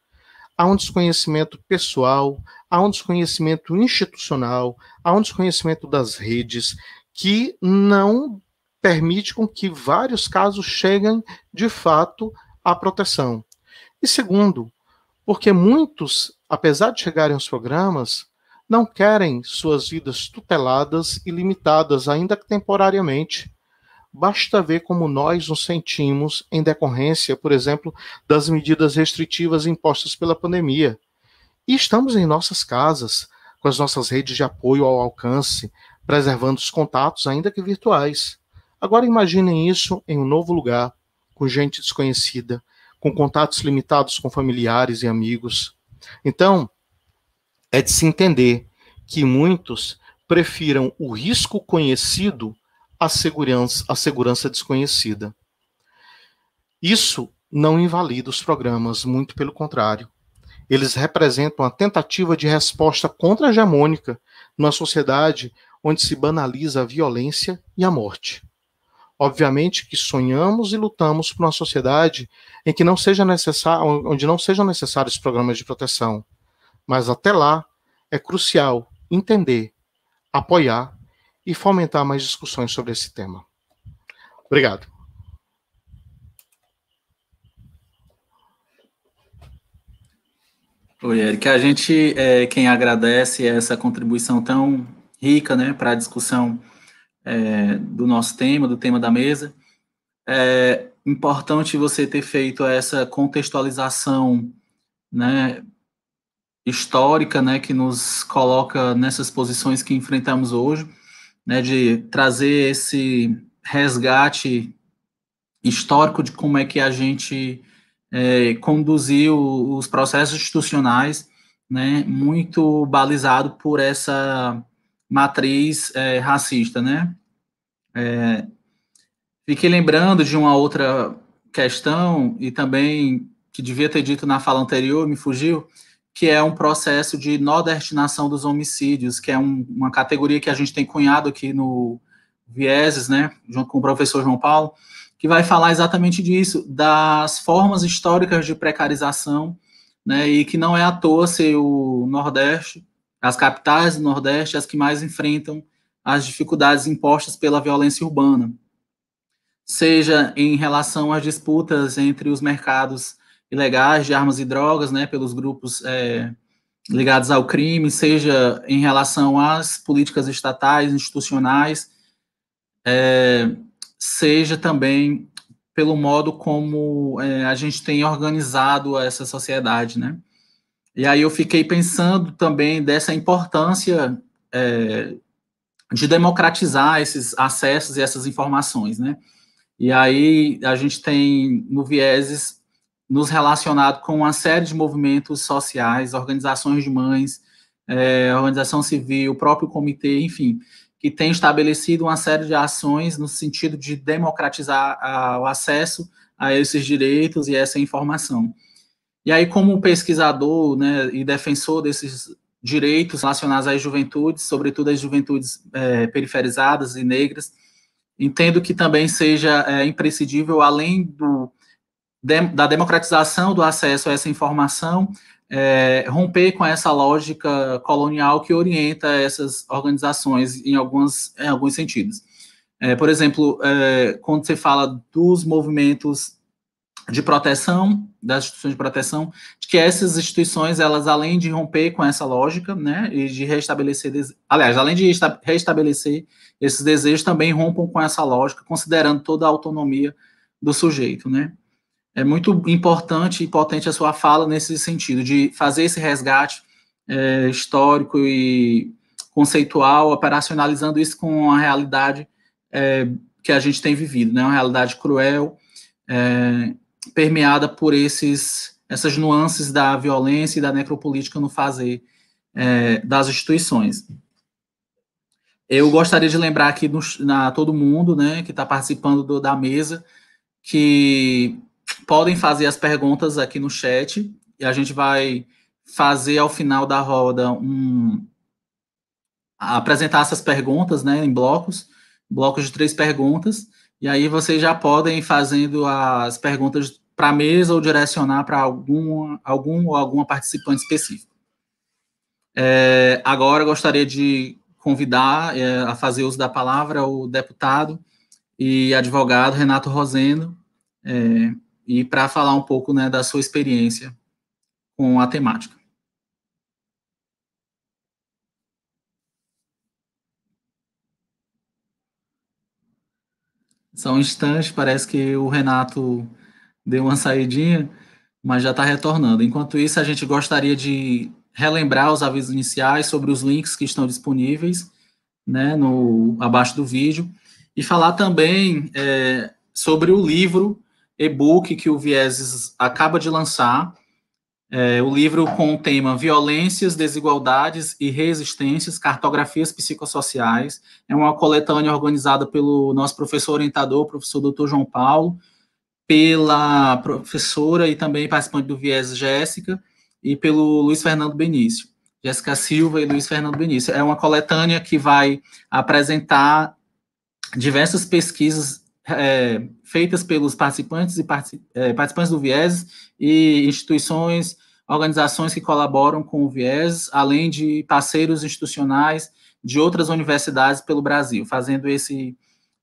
há um desconhecimento pessoal, há um desconhecimento institucional, há um desconhecimento das redes que não permite com que vários casos cheguem de fato à proteção. E segundo, porque muitos, apesar de chegarem aos programas, não querem suas vidas tuteladas e limitadas, ainda que temporariamente. Basta ver como nós nos sentimos em decorrência, por exemplo, das medidas restritivas impostas pela pandemia. E estamos em nossas casas, com as nossas redes de apoio ao alcance, preservando os contatos, ainda que virtuais. Agora imaginem isso em um novo lugar, com gente desconhecida, com contatos limitados com familiares e amigos. Então, é de se entender que muitos prefiram o risco conhecido a segurança, a segurança desconhecida. Isso não invalida os programas, muito pelo contrário. Eles representam a tentativa de resposta contra-hegemônica numa sociedade onde se banaliza a violência e a morte. Obviamente que sonhamos e lutamos por uma sociedade em que não seja necessário, onde não sejam necessários programas de proteção. Mas até lá é crucial entender, apoiar e fomentar mais discussões sobre esse tema. Obrigado. Oi, Eric. A gente é quem agradece essa contribuição tão rica né, para a discussão é, do nosso tema, do tema da mesa. É importante você ter feito essa contextualização né, histórica né, que nos coloca nessas posições que enfrentamos hoje né, de trazer esse resgate histórico de como é que a gente é, conduziu os processos institucionais, né, muito balizado por essa matriz é, racista, né. É, fiquei lembrando de uma outra questão e também que devia ter dito na fala anterior, me fugiu, que é um processo de nordestinação dos homicídios, que é um, uma categoria que a gente tem cunhado aqui no Vieses, né, junto com o professor João Paulo, que vai falar exatamente disso, das formas históricas de precarização, né, e que não é à toa ser o Nordeste, as capitais do Nordeste, as que mais enfrentam as dificuldades impostas pela violência urbana, seja em relação às disputas entre os mercados ilegais de armas e drogas, né, pelos grupos é, ligados ao crime, seja em relação às políticas estatais, institucionais, é, seja também pelo modo como é, a gente tem organizado essa sociedade, né? E aí eu fiquei pensando também dessa importância é, de democratizar esses acessos e essas informações, né? E aí a gente tem no Vieses nos relacionado com uma série de movimentos sociais, organizações de mães, é, organização civil, o próprio comitê, enfim, que tem estabelecido uma série de ações no sentido de democratizar a, o acesso a esses direitos e essa informação. E aí, como pesquisador né, e defensor desses direitos relacionados às juventudes, sobretudo às juventudes é, periferizadas e negras, entendo que também seja é, imprescindível, além do da democratização do acesso a essa informação, é, romper com essa lógica colonial que orienta essas organizações em, algumas, em alguns sentidos. É, por exemplo, é, quando você fala dos movimentos de proteção, das instituições de proteção, de que essas instituições, elas, além de romper com essa lógica, né, e de restabelecer, aliás, além de restabelecer esses desejos, também rompam com essa lógica, considerando toda a autonomia do sujeito, né. É muito importante e potente a sua fala nesse sentido, de fazer esse resgate é, histórico e conceitual, operacionalizando isso com a realidade é, que a gente tem vivido, né, uma realidade cruel, é, permeada por esses, essas nuances da violência e da necropolítica no fazer é, das instituições. Eu gostaria de lembrar aqui no, na todo mundo, né, que está participando do, da mesa, que podem fazer as perguntas aqui no chat e a gente vai fazer ao final da roda um apresentar essas perguntas, né, em blocos, blocos de três perguntas e aí vocês já podem ir fazendo as perguntas para a mesa ou direcionar para algum, algum ou alguma participante específico. É, agora gostaria de convidar é, a fazer uso da palavra o deputado e advogado Renato Rosendo, é, e para falar um pouco né, da sua experiência com a temática. Só um instante, parece que o Renato deu uma saidinha, mas já está retornando. Enquanto isso, a gente gostaria de relembrar os avisos iniciais sobre os links que estão disponíveis, né, no abaixo do vídeo, e falar também é, sobre o livro e-book que o Vieses acaba de lançar, é, o livro com o tema Violências, Desigualdades e Resistências, Cartografias Psicossociais. É uma coletânea organizada pelo nosso professor orientador, professor Dr. João Paulo, pela professora e também participante do Viés Jéssica, e pelo Luiz Fernando Benício. Jéssica Silva e Luiz Fernando Benício. É uma coletânea que vai apresentar diversas pesquisas é, feitas pelos participantes e é, participantes do Viés e instituições, organizações que colaboram com o Viés, além de parceiros institucionais de outras universidades pelo Brasil, fazendo esse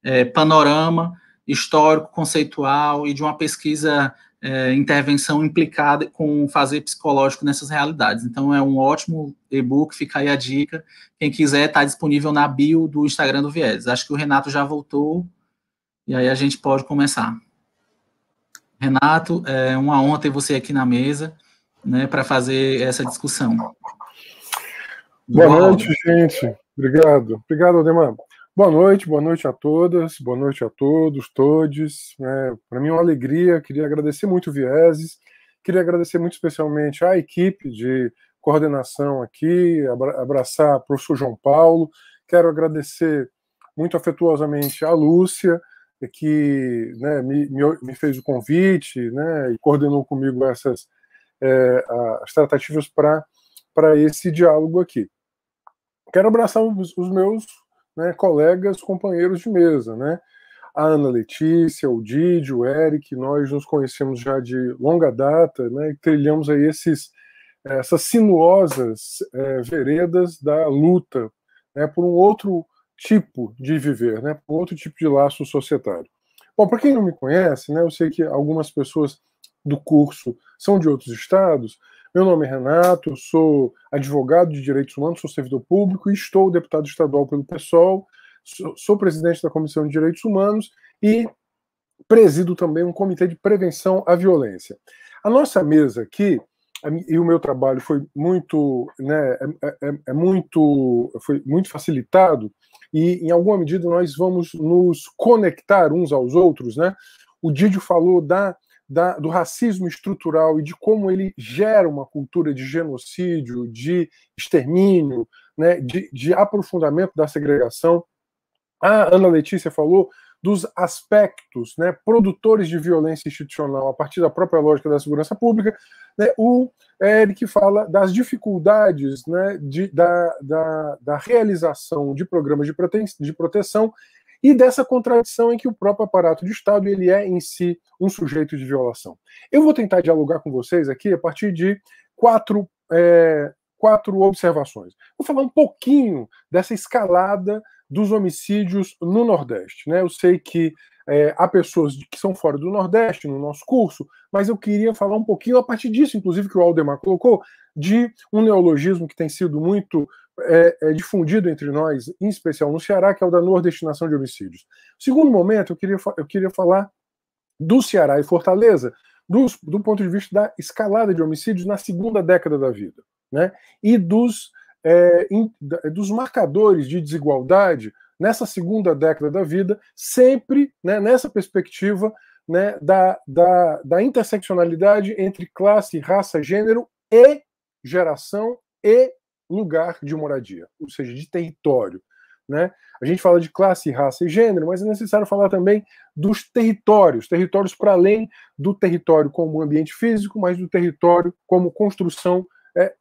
é, panorama histórico, conceitual e de uma pesquisa é, intervenção implicada com fazer psicológico nessas realidades. Então é um ótimo e-book, fica aí a dica. Quem quiser, está disponível na bio do Instagram do Viés. Acho que o Renato já voltou. E aí a gente pode começar. Renato, é uma honra ter você aqui na mesa, né, para fazer essa discussão. Boa noite, gente. Obrigado. Obrigado, Ademar. Boa noite, boa noite a todas, boa noite a todos, todes. É, para mim é uma alegria, queria agradecer muito o Vieses, queria agradecer muito especialmente a equipe de coordenação aqui, abraçar o professor João Paulo, quero agradecer muito afetuosamente a Lúcia, que né, me, me, fez o convite né, e coordenou comigo essas é, as tratativas para esse diálogo aqui. Quero abraçar os, os meus né, colegas, companheiros de mesa, né? A Ana Letícia, o Didi, o Eric, nós nos conhecemos já de longa data, né? E trilhamos aí esses, essas sinuosas é, veredas da luta né, por um outro tipo de viver, né, outro tipo de laço societário. Bom, para quem não me conhece, né, eu sei que algumas pessoas do curso são de outros estados. Meu nome é Renato, sou advogado de direitos humanos, sou servidor público e estou deputado estadual pelo PSOL, sou, sou presidente da Comissão de Direitos Humanos e presido também um comitê de prevenção à violência. A nossa mesa aqui e o meu trabalho foi muito, né, é, é, é, muito, foi muito facilitado e em alguma medida nós vamos nos conectar uns aos outros, né? O Didio falou da, da, do racismo estrutural e de como ele gera uma cultura de genocídio, de extermínio, né, de, de aprofundamento da segregação. A Ana Letícia falou dos aspectos né, produtores de violência institucional a partir da própria lógica da segurança pública. Né, o Eric fala das dificuldades né, de, da, da, da, realização de programas de, prote de proteção e dessa contradição em que o próprio aparato de Estado ele é em si um sujeito de violação. Eu vou tentar dialogar com vocês aqui a partir de quatro, é, quatro observações. Vou falar um pouquinho dessa escalada dos homicídios no Nordeste. Né? Eu sei que é, há pessoas que são fora do Nordeste no nosso curso, mas eu queria falar um pouquinho a partir disso, inclusive que o Aldemar colocou, de um neologismo que tem sido muito é, é, difundido entre nós, em especial no Ceará, que é o da nordestinação de homicídios. Segundo momento, eu queria, eu queria falar do Ceará e Fortaleza, do, do ponto de vista da escalada de homicídios na segunda década da vida, né? e dos, é, in, dos marcadores de desigualdade nessa segunda década da vida, sempre né, nessa perspectiva né, da, da, da interseccionalidade entre classe, raça, gênero e geração e lugar de moradia, ou seja, de território. Né? A gente fala de classe, raça e gênero, mas é necessário falar também dos territórios, territórios para além do território como ambiente físico, mas do território como construção é,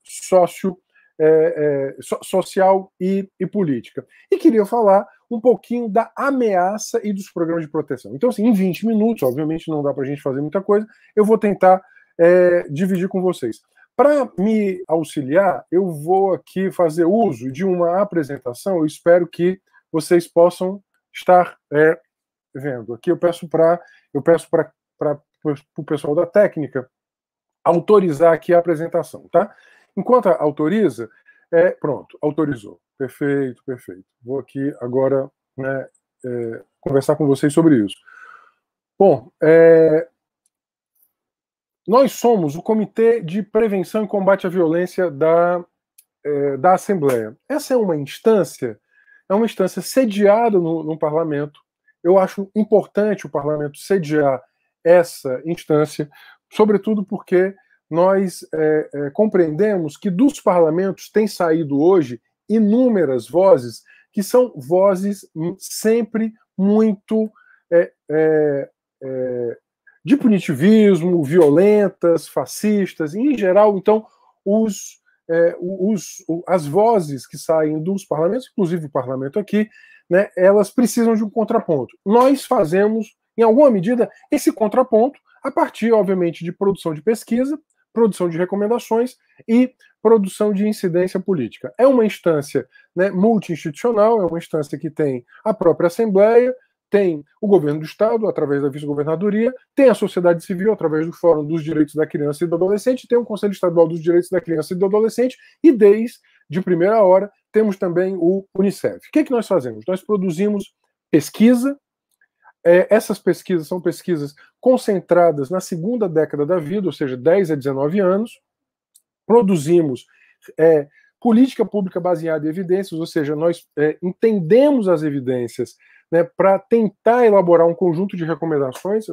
é, é, so, social e, e, política. E queria falar um pouquinho da ameaça e dos programas de proteção. Então, assim, em 20 minutos, obviamente não dá para a gente fazer muita coisa, eu vou tentar é, dividir com vocês. Para me auxiliar, eu vou aqui fazer uso de uma apresentação. Eu espero que vocês possam estar é, vendo. Aqui eu peço para eu peço para o pessoal da técnica autorizar aqui a apresentação, tá? Enquanto autoriza, é pronto, autorizou. Perfeito, perfeito. Vou aqui agora né, é, conversar com vocês sobre isso. Bom, é, nós somos o Comitê de Prevenção e Combate à Violência da, é, da Assembleia. Essa é uma instância, é uma instância sediada no, no parlamento. Eu acho importante o parlamento sediar essa instância, sobretudo porque nós é, é, compreendemos que dos parlamentos tem saído hoje inúmeras vozes que são vozes sempre muito é, é, é de punitivismo, violentas, fascistas, e, em geral, então, os, é, os, as vozes que saem dos parlamentos, inclusive o parlamento aqui, né, elas precisam de um contraponto. Nós fazemos, em alguma medida, esse contraponto a partir, obviamente, de produção de pesquisa, produção de recomendações e produção de incidência política. É uma instância né, multi-institucional, é uma instância que tem a própria Assembleia, tem o governo do Estado, através da vice-governadoria, tem a sociedade civil, através do Fórum dos Direitos da Criança e do Adolescente, tem o Conselho Estadual dos Direitos da Criança e do Adolescente, e desde de primeira hora temos também o Unicef. O que, é que nós fazemos? Nós produzimos pesquisa, é, essas pesquisas são pesquisas concentradas na segunda década da vida, ou seja, 10 a 19 anos, produzimos é, política pública baseada em evidências, ou seja, nós é, entendemos as evidências né, para tentar elaborar um conjunto de recomendações,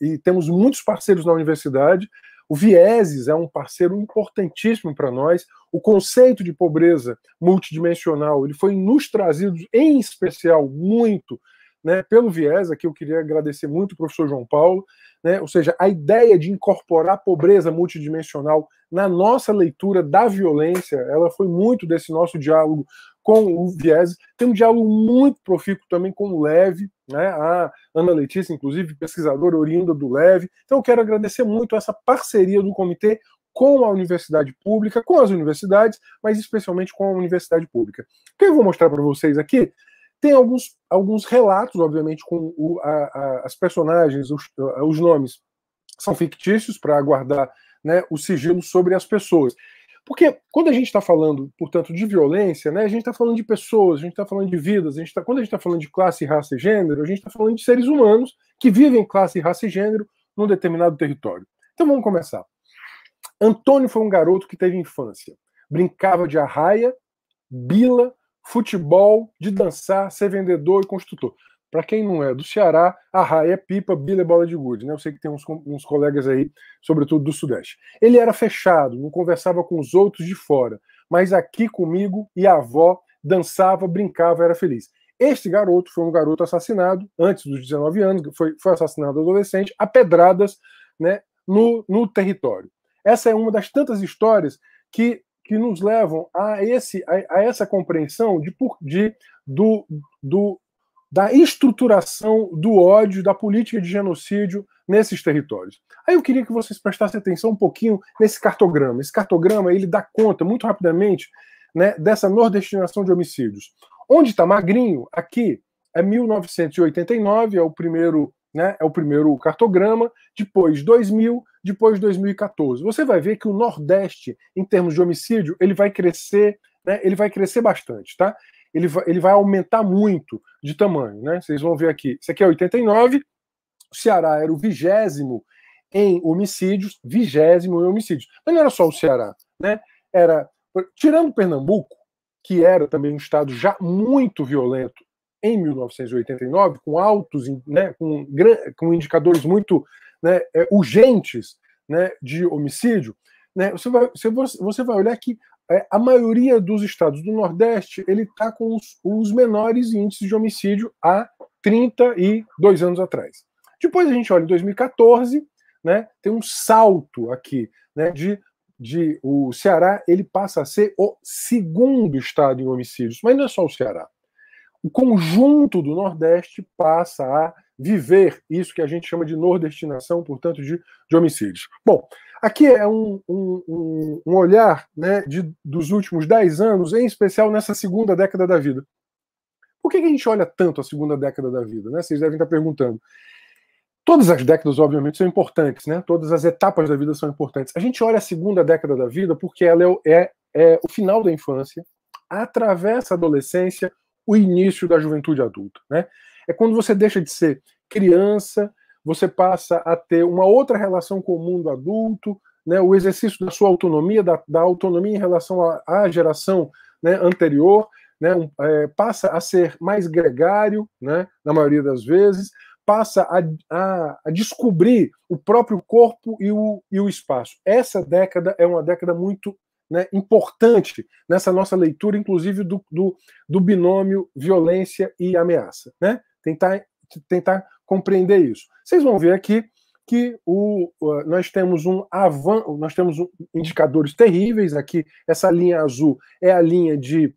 e temos muitos parceiros na universidade. O Vieses é um parceiro importantíssimo para nós. O conceito de pobreza multidimensional ele foi nos trazido, em especial, muito né, pelo Viés. Aqui eu queria agradecer muito o professor João Paulo. Né, ou seja, a ideia de incorporar a pobreza multidimensional na nossa leitura da violência, ela foi muito desse nosso diálogo com o Viés. Tem um diálogo muito profícuo também com o Leve, né? a Ana Letícia, inclusive, pesquisadora oriunda do Leve. Então, eu quero agradecer muito essa parceria do comitê com a universidade pública, com as universidades, mas especialmente com a universidade pública. O que eu vou mostrar para vocês aqui tem alguns, alguns relatos, obviamente, com o, a, a, as personagens, os, os nomes são fictícios para guardar né, o sigilo sobre as pessoas. Porque quando a gente está falando, portanto, de violência, né, a gente está falando de pessoas, a gente está falando de vidas, a gente tá, quando a gente está falando de classe, raça e gênero, a gente está falando de seres humanos que vivem classe, raça e gênero num determinado território. Então vamos começar. Antônio foi um garoto que teve infância. Brincava de arraia, bila, futebol, de dançar, ser vendedor e construtor. Para quem não é do Ceará, a raia é pipa, bila é bola de gude, né? Eu sei que tem uns, uns colegas aí, sobretudo do Sudeste. Ele era fechado, não conversava com os outros de fora, mas aqui comigo e a avó dançava, brincava, era feliz. Este garoto foi um garoto assassinado antes dos 19 anos, foi, foi assassinado adolescente, a pedradas né, no, no território. Essa é uma das tantas histórias que, que nos levam a, esse, a, a essa compreensão de, de, do, do da estruturação do ódio, da política de genocídio nesses territórios. Aí eu queria que vocês prestassem atenção um pouquinho nesse cartograma. Esse cartograma ele dá conta muito rapidamente né, dessa nordestinação de homicídios. Onde está Magrinho, aqui é 1989, é o primeiro né, é o primeiro cartograma, depois 2000, depois 2014. Você vai ver que o Nordeste, em termos de homicídio, ele vai crescer, né, ele vai crescer bastante, tá? Ele vai, ele vai aumentar muito de tamanho, né? Vocês vão ver aqui. Isso aqui é 89, o Ceará era o vigésimo em homicídios, vigésimo em homicídios. Mas não era só o Ceará, né? Era, tirando Pernambuco, que era também um estado já muito violento em 1989, com altos, né, com, com indicadores muito né, é, urgentes né, de homicídio, né, você, vai, você vai olhar que é, a maioria dos estados do Nordeste ele está com os, os, menores índices de homicídio há 32 anos atrás. Depois a gente olha em 2014, né, tem um salto aqui né, de, de o Ceará ele passa a ser o segundo estado em homicídios, mas não é só o Ceará o conjunto do Nordeste passa a viver isso que a gente chama de nordestinação, portanto, de, de homicídios. Bom, aqui é um, um, um olhar né, de, dos últimos dez anos, em especial nessa segunda década da vida. Por que, que a gente olha tanto a segunda década da vida? Né? Vocês devem estar perguntando. Todas as décadas, obviamente, são importantes, né? Todas as etapas da vida são importantes. A gente olha a segunda década da vida porque ela é, é, é o final da infância, atravessa a adolescência, o início da juventude adulta. Né? É quando você deixa de ser criança, você passa a ter uma outra relação com o mundo adulto, né? o exercício da sua autonomia, da, da autonomia em relação à, geração né, anterior, né, um, é, passa a ser mais gregário, né, na maioria das vezes, passa a, a, a, descobrir o próprio corpo e o, e o espaço. Essa década é uma década muito né, importante nessa nossa leitura, inclusive do, do, do, binômio violência e ameaça. Né? Tentar, tentar compreender isso. Vocês vão ver aqui que o, nós temos um avan, nós temos indicadores terríveis aqui. Essa linha azul é a linha de,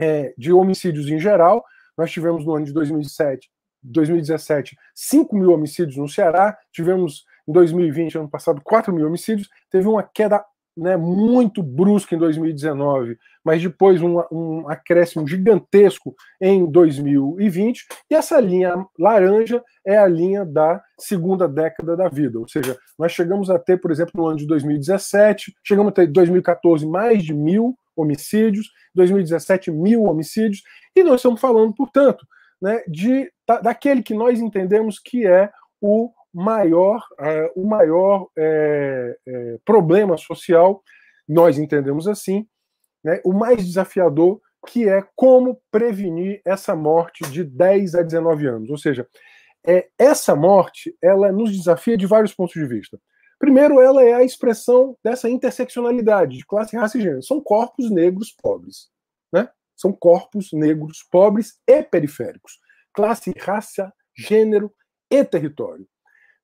é, de homicídios em geral. Nós tivemos no ano de 2007, 2017 5 mil homicídios no Ceará, tivemos em 2020, ano passado, 4 mil homicídios, teve uma queda né, muito brusca em 2019, mas depois um, um acréscimo gigantesco em 2020. E essa linha laranja é a linha da segunda década da vida, ou seja, nós chegamos a ter, por exemplo, no ano de 2017, chegamos a ter 2014 mais de mil homicídios, 2017 mil homicídios, e nós estamos falando, portanto, né, de, daquele que nós entendemos que é o maior, é, o maior é, é, problema social, nós entendemos assim, né, o mais desafiador, que é como prevenir essa morte de 10 a 19 anos. Ou seja, é, essa morte ela nos desafia de vários pontos de vista. Primeiro, ela é a expressão dessa interseccionalidade de classe, raça e gênero. São corpos negros pobres. Né? São corpos negros pobres e periféricos. Classe, raça, gênero e território.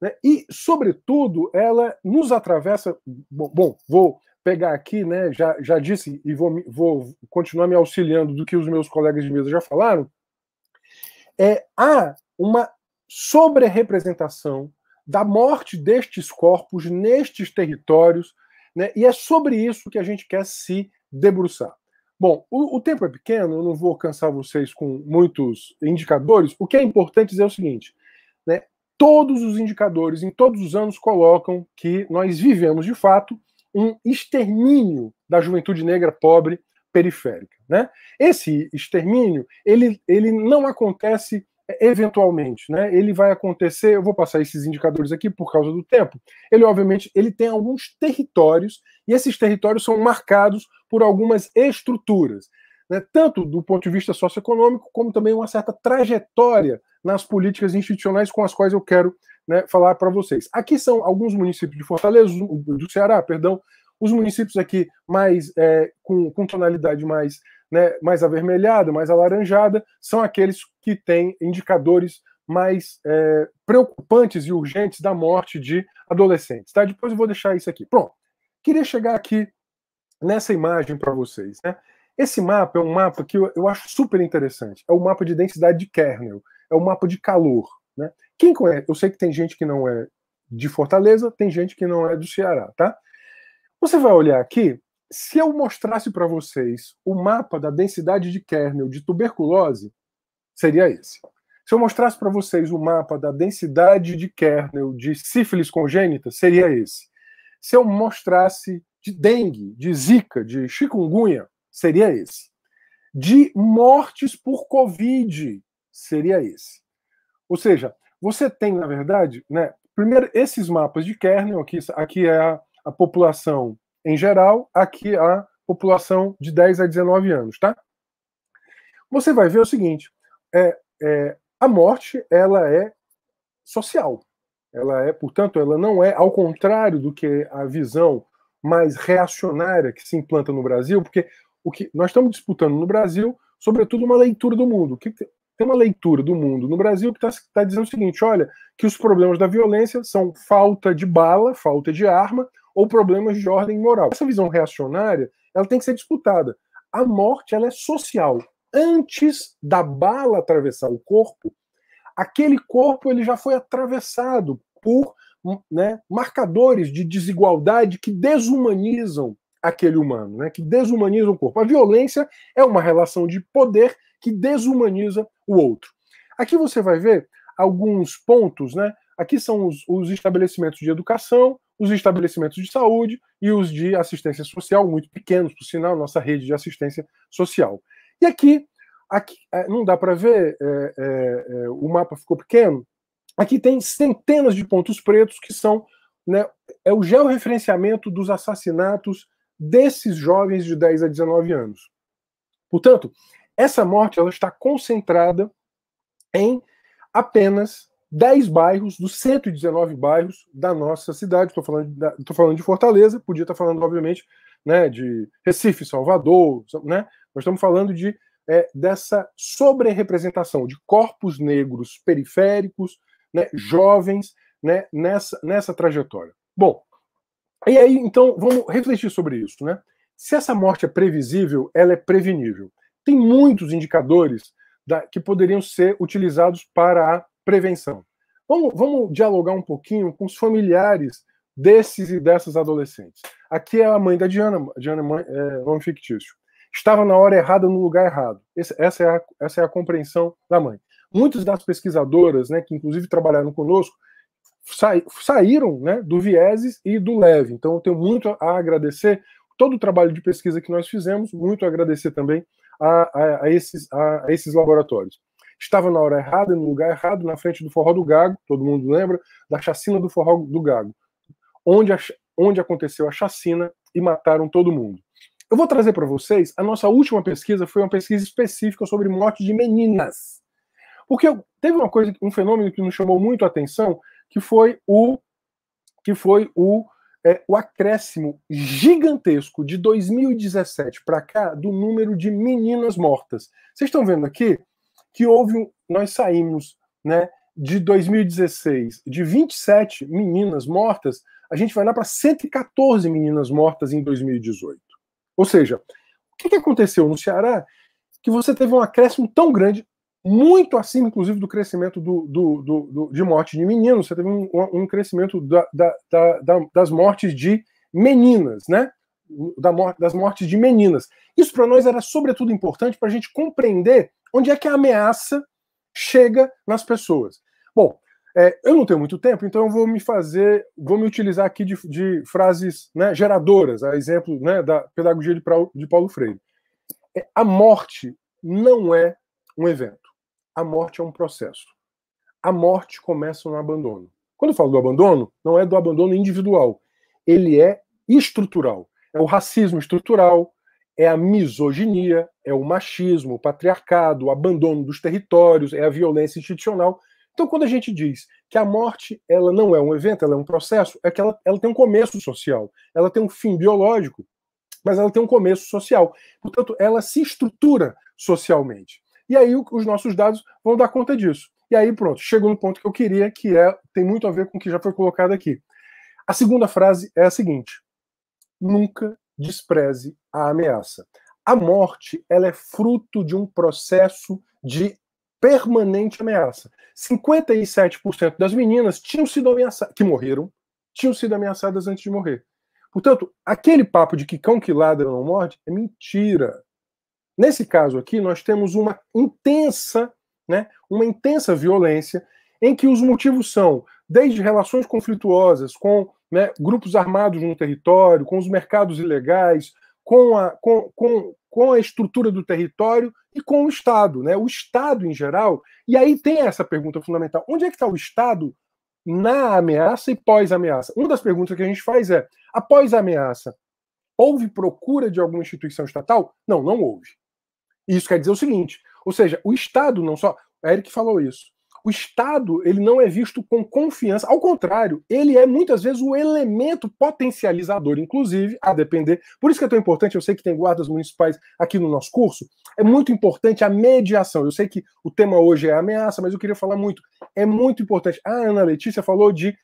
Né? E, sobretudo, ela nos atravessa. Bom, bom, vou pegar aqui, né? Já, já disse e vou, vou continuar me auxiliando do que os meus colegas de mesa já falaram. É, há uma sobre-representação da morte destes corpos nestes territórios, né? e é sobre isso que a gente quer se debruçar. Bom, o, o, tempo é pequeno, eu não vou cansar vocês com muitos indicadores. O que é importante dizer é o seguinte: né, todos os indicadores, em todos os anos, colocam que nós vivemos, de fato, um extermínio da juventude negra pobre periférica. Né? Esse extermínio, ele, ele não acontece eventualmente, né? Ele vai acontecer, eu vou passar esses indicadores aqui por causa do tempo. Ele obviamente, ele tem alguns territórios e esses territórios são marcados por algumas estruturas, né? Tanto do ponto de vista socioeconômico como também uma certa trajetória nas políticas institucionais com as quais eu quero né, falar para vocês. Aqui são alguns municípios de Fortaleza, do Ceará, perdão, os municípios aqui mais é, com, com, tonalidade mais, né, mais avermelhada, mais alaranjada, são aqueles que têm indicadores mais é, preocupantes e urgentes da morte de adolescentes. Tá? Depois eu vou deixar isso aqui. Pronto. Queria chegar aqui nessa imagem para vocês. Né? Esse mapa é um mapa que eu, acho super interessante. É o mapa de densidade de kernel é o mapa de calor. Né? Quem conhece? Eu sei que tem gente que não é de Fortaleza, tem gente que não é do Ceará, tá? Você vai olhar aqui, se eu mostrasse para vocês o mapa da densidade de kernel de tuberculose, seria esse. Se eu mostrasse para vocês o mapa da densidade de kernel de sífilis congênita, seria esse. Se eu mostrasse de dengue, de zika, de chikungunya, seria esse. De mortes por covid, seria esse. Ou seja, você tem, na verdade, né, primeiro esses mapas de kernel, aqui, aqui é a, a população em geral, aqui a população de 10 a 19 anos, tá? Você vai ver o seguinte: é, é, a morte ela é social. Ela é, portanto, ela não é, ao contrário do que a visão mais reacionária que se implanta no Brasil, porque o que nós estamos disputando no Brasil, sobretudo, uma leitura do mundo. Que tem uma leitura do mundo no Brasil que está tá dizendo o seguinte: olha, que os problemas da violência são falta de bala, falta de arma ou problemas de ordem moral. Essa visão reacionária ela tem que ser disputada. A morte ela é social. Antes da bala atravessar o corpo, aquele corpo ele já foi atravessado por né, marcadores de desigualdade que desumanizam aquele humano, né, que desumanizam o corpo. A violência é uma relação de poder que desumaniza o outro. Aqui você vai ver alguns pontos, né? Aqui são os, os estabelecimentos de educação, os estabelecimentos de saúde e os de assistência social, muito pequenos, por sinal, nossa rede de assistência social. E aqui, aqui é, não dá para ver, é, é, é, o mapa ficou pequeno. Aqui tem centenas de pontos pretos que são né, é o georreferenciamento dos assassinatos desses jovens de 10 a 19 anos. Portanto, essa morte ela está concentrada em apenas 10 bairros dos 119 bairros da nossa cidade. Estou falando, falando de Fortaleza, podia estar falando, obviamente, né, de Recife, Salvador, né? Nós estamos falando de é, dessa sobre-representação de corpos negros periféricos, né, jovens, né, nessa, nessa trajetória. Bom, e aí, então, vamos refletir sobre isso, né? Se essa morte é previsível, ela é prevenível. Tem muitos indicadores da, que poderiam ser utilizados para a prevenção. Vamos, vamos dialogar um pouquinho com os familiares desses e dessas adolescentes. Aqui é a mãe da Diana, Diana mãe, é nome fictício. Estava na hora errada, no lugar errado. Esse, essa, é a, essa é a compreensão da mãe. Muitas das pesquisadoras, né, que inclusive trabalharam conosco, saíram né, do vieses e do leve. Então, eu tenho muito a agradecer todo o trabalho de pesquisa que nós fizemos, muito a agradecer também a, a, a esses, a, a esses laboratórios estava na hora errada, no lugar errado, na frente do Forró do Gago, todo mundo lembra, da chacina do Forró do Gago, onde, onde aconteceu a chacina e mataram todo mundo. Eu vou trazer para vocês, a nossa última pesquisa foi uma pesquisa específica sobre morte de meninas. Porque teve uma coisa, um fenômeno que nos chamou muito a atenção, que foi o que foi o, é, o acréscimo gigantesco de 2017 para cá do número de meninas mortas. Vocês estão vendo aqui? que houve um, nós saímos, né, de 2016 de 27 meninas mortas, a gente vai lá para 114 meninas mortas em 2018. Ou seja, o que, que aconteceu no Ceará? Que você teve um acréscimo tão grande, muito acima, inclusive, do crescimento do, do, do, do de morte de meninos, você teve um, um crescimento da, da, da, das mortes de meninas, né? Da, das mortes de meninas. Isso para nós era sobretudo importante para a gente compreender Onde é que a ameaça chega nas pessoas? Bom, é, eu não tenho muito tempo, então eu vou me fazer, vou me utilizar aqui de, de frases né, geradoras, a exemplo né, da pedagogia de, de Paulo Freire. É, a morte não é um evento. A morte é um processo. A morte começa no abandono. Quando eu falo do abandono, não é do abandono individual. Ele é estrutural. É o racismo estrutural, é a misoginia, é o machismo, o patriarcado, o abandono dos territórios, é a violência institucional. Então, quando a gente diz que a morte ela não é um evento, ela é um processo, é que ela, ela tem um começo social, ela tem um fim biológico, mas ela tem um começo social. Portanto, ela se estrutura socialmente. E aí os nossos dados vão dar conta disso. E aí, pronto, chego no ponto que eu queria, que é tem muito a ver com o que já foi colocado aqui. A segunda frase é a seguinte: nunca despreze a ameaça. A morte ela é fruto de um processo de permanente ameaça. 57% das meninas tinham sido ameaçadas, que morreram, tinham sido ameaçadas antes de morrer. Portanto, aquele papo de que cão que ladra não morde é mentira. Nesse caso aqui, nós temos uma intensa né, uma intensa violência, em que os motivos são desde relações conflituosas com né, grupos armados no território, com os mercados ilegais, com a, com, com, com a estrutura do território e com o Estado, né? O Estado em geral. E aí tem essa pergunta fundamental: onde é que está o Estado na ameaça e pós-ameaça? Uma das perguntas que a gente faz é: após a ameaça, houve procura de alguma instituição estatal? Não, não houve. Isso quer dizer o seguinte: ou seja, o Estado não só. Eric falou isso o Estado ele não é visto com confiança, ao contrário, ele é muitas vezes o elemento potencializador, inclusive, a depender. Por isso que é tão importante, eu sei que tem guardas municipais aqui no nosso curso, é muito importante a mediação. Eu sei que o tema hoje é ameaça, mas eu queria falar muito. É muito importante. A Ana Letícia falou de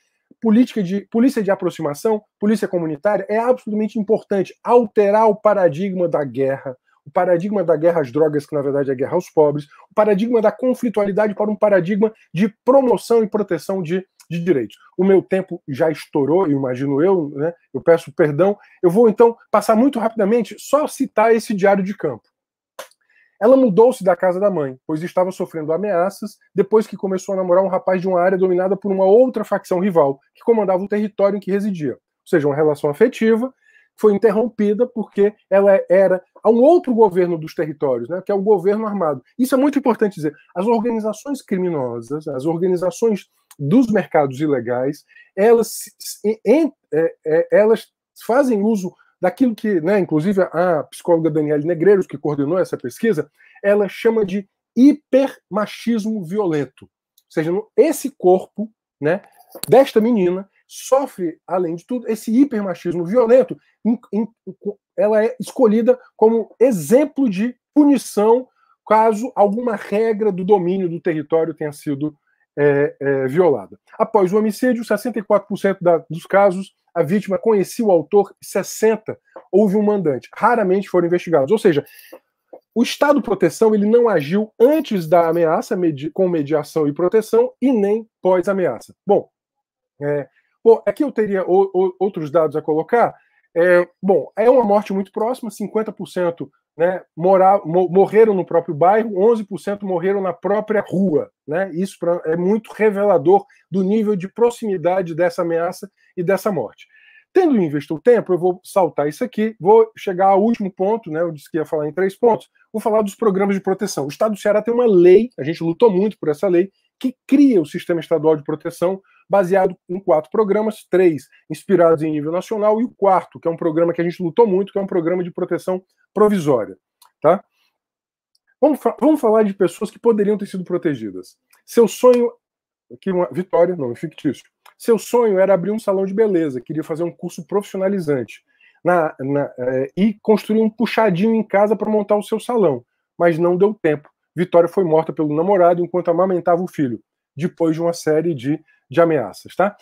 política de polícia de aproximação, polícia comunitária, é absolutamente importante alterar o paradigma da guerra, o paradigma da guerra às drogas, que na verdade é a guerra aos pobres, o paradigma da conflitualidade para um paradigma de promoção e proteção de, de direitos. O meu tempo já estourou, imagino eu, né? eu peço perdão. Eu vou então passar muito rapidamente, só citar esse diário de campo. Ela mudou-se da casa da mãe, pois estava sofrendo ameaças depois que começou a namorar um rapaz de uma área dominada por uma outra facção rival, que comandava o território em que residia. Ou seja, uma relação afetiva foi interrompida porque ela era a um outro governo dos territórios, né, que é o governo armado. Isso é muito importante dizer. As organizações criminosas, as organizações dos mercados ilegais, elas, em, é, é, elas fazem uso daquilo que, né, inclusive a psicóloga Daniela Negreiros, que coordenou essa pesquisa, ela chama de hipermachismo violento. Ou seja, esse corpo né, desta menina sofre, além de tudo, esse hipermachismo violento. Ela é escolhida como exemplo de punição caso alguma regra do domínio do território tenha sido é, é, violada. Após o homicídio, 64% da, dos casos a vítima conhecia o autor, 60% houve um mandante. Raramente foram investigados. Ou seja, o Estado de proteção ele não agiu antes da ameaça medi com mediação e proteção e nem pós-ameaça. Bom, é, Bom, aqui eu teria o, o, outros dados a colocar. É, bom, é uma morte muito próxima, 50% né, morar, morreram no próprio bairro, 11% morreram na própria rua. Né? Isso pra, é muito revelador do nível de proximidade dessa ameaça e dessa morte. Tendo vista o tempo, eu vou saltar isso aqui, vou chegar ao último ponto, né? Eu disse que ia falar em três pontos. Vou falar dos programas de proteção. O Estado do Ceará tem uma lei, a gente lutou muito por essa lei, que cria o sistema estadual de proteção baseado em quatro programas, três inspirados em nível nacional e o quarto, que é um programa que a gente lutou muito, que é um programa de proteção provisória. Tá? Vamos, vamos falar de pessoas que poderiam ter sido protegidas. Seu sonho, aqui uma vitória, não, é fictício. Seu sonho era abrir um salão de beleza, queria fazer um curso profissionalizante na, na, é, e construir um puxadinho em casa para montar o seu salão, mas não deu tempo. Vitória foi morta pelo namorado enquanto amamentava o filho, depois de uma série de de ameaças, tá?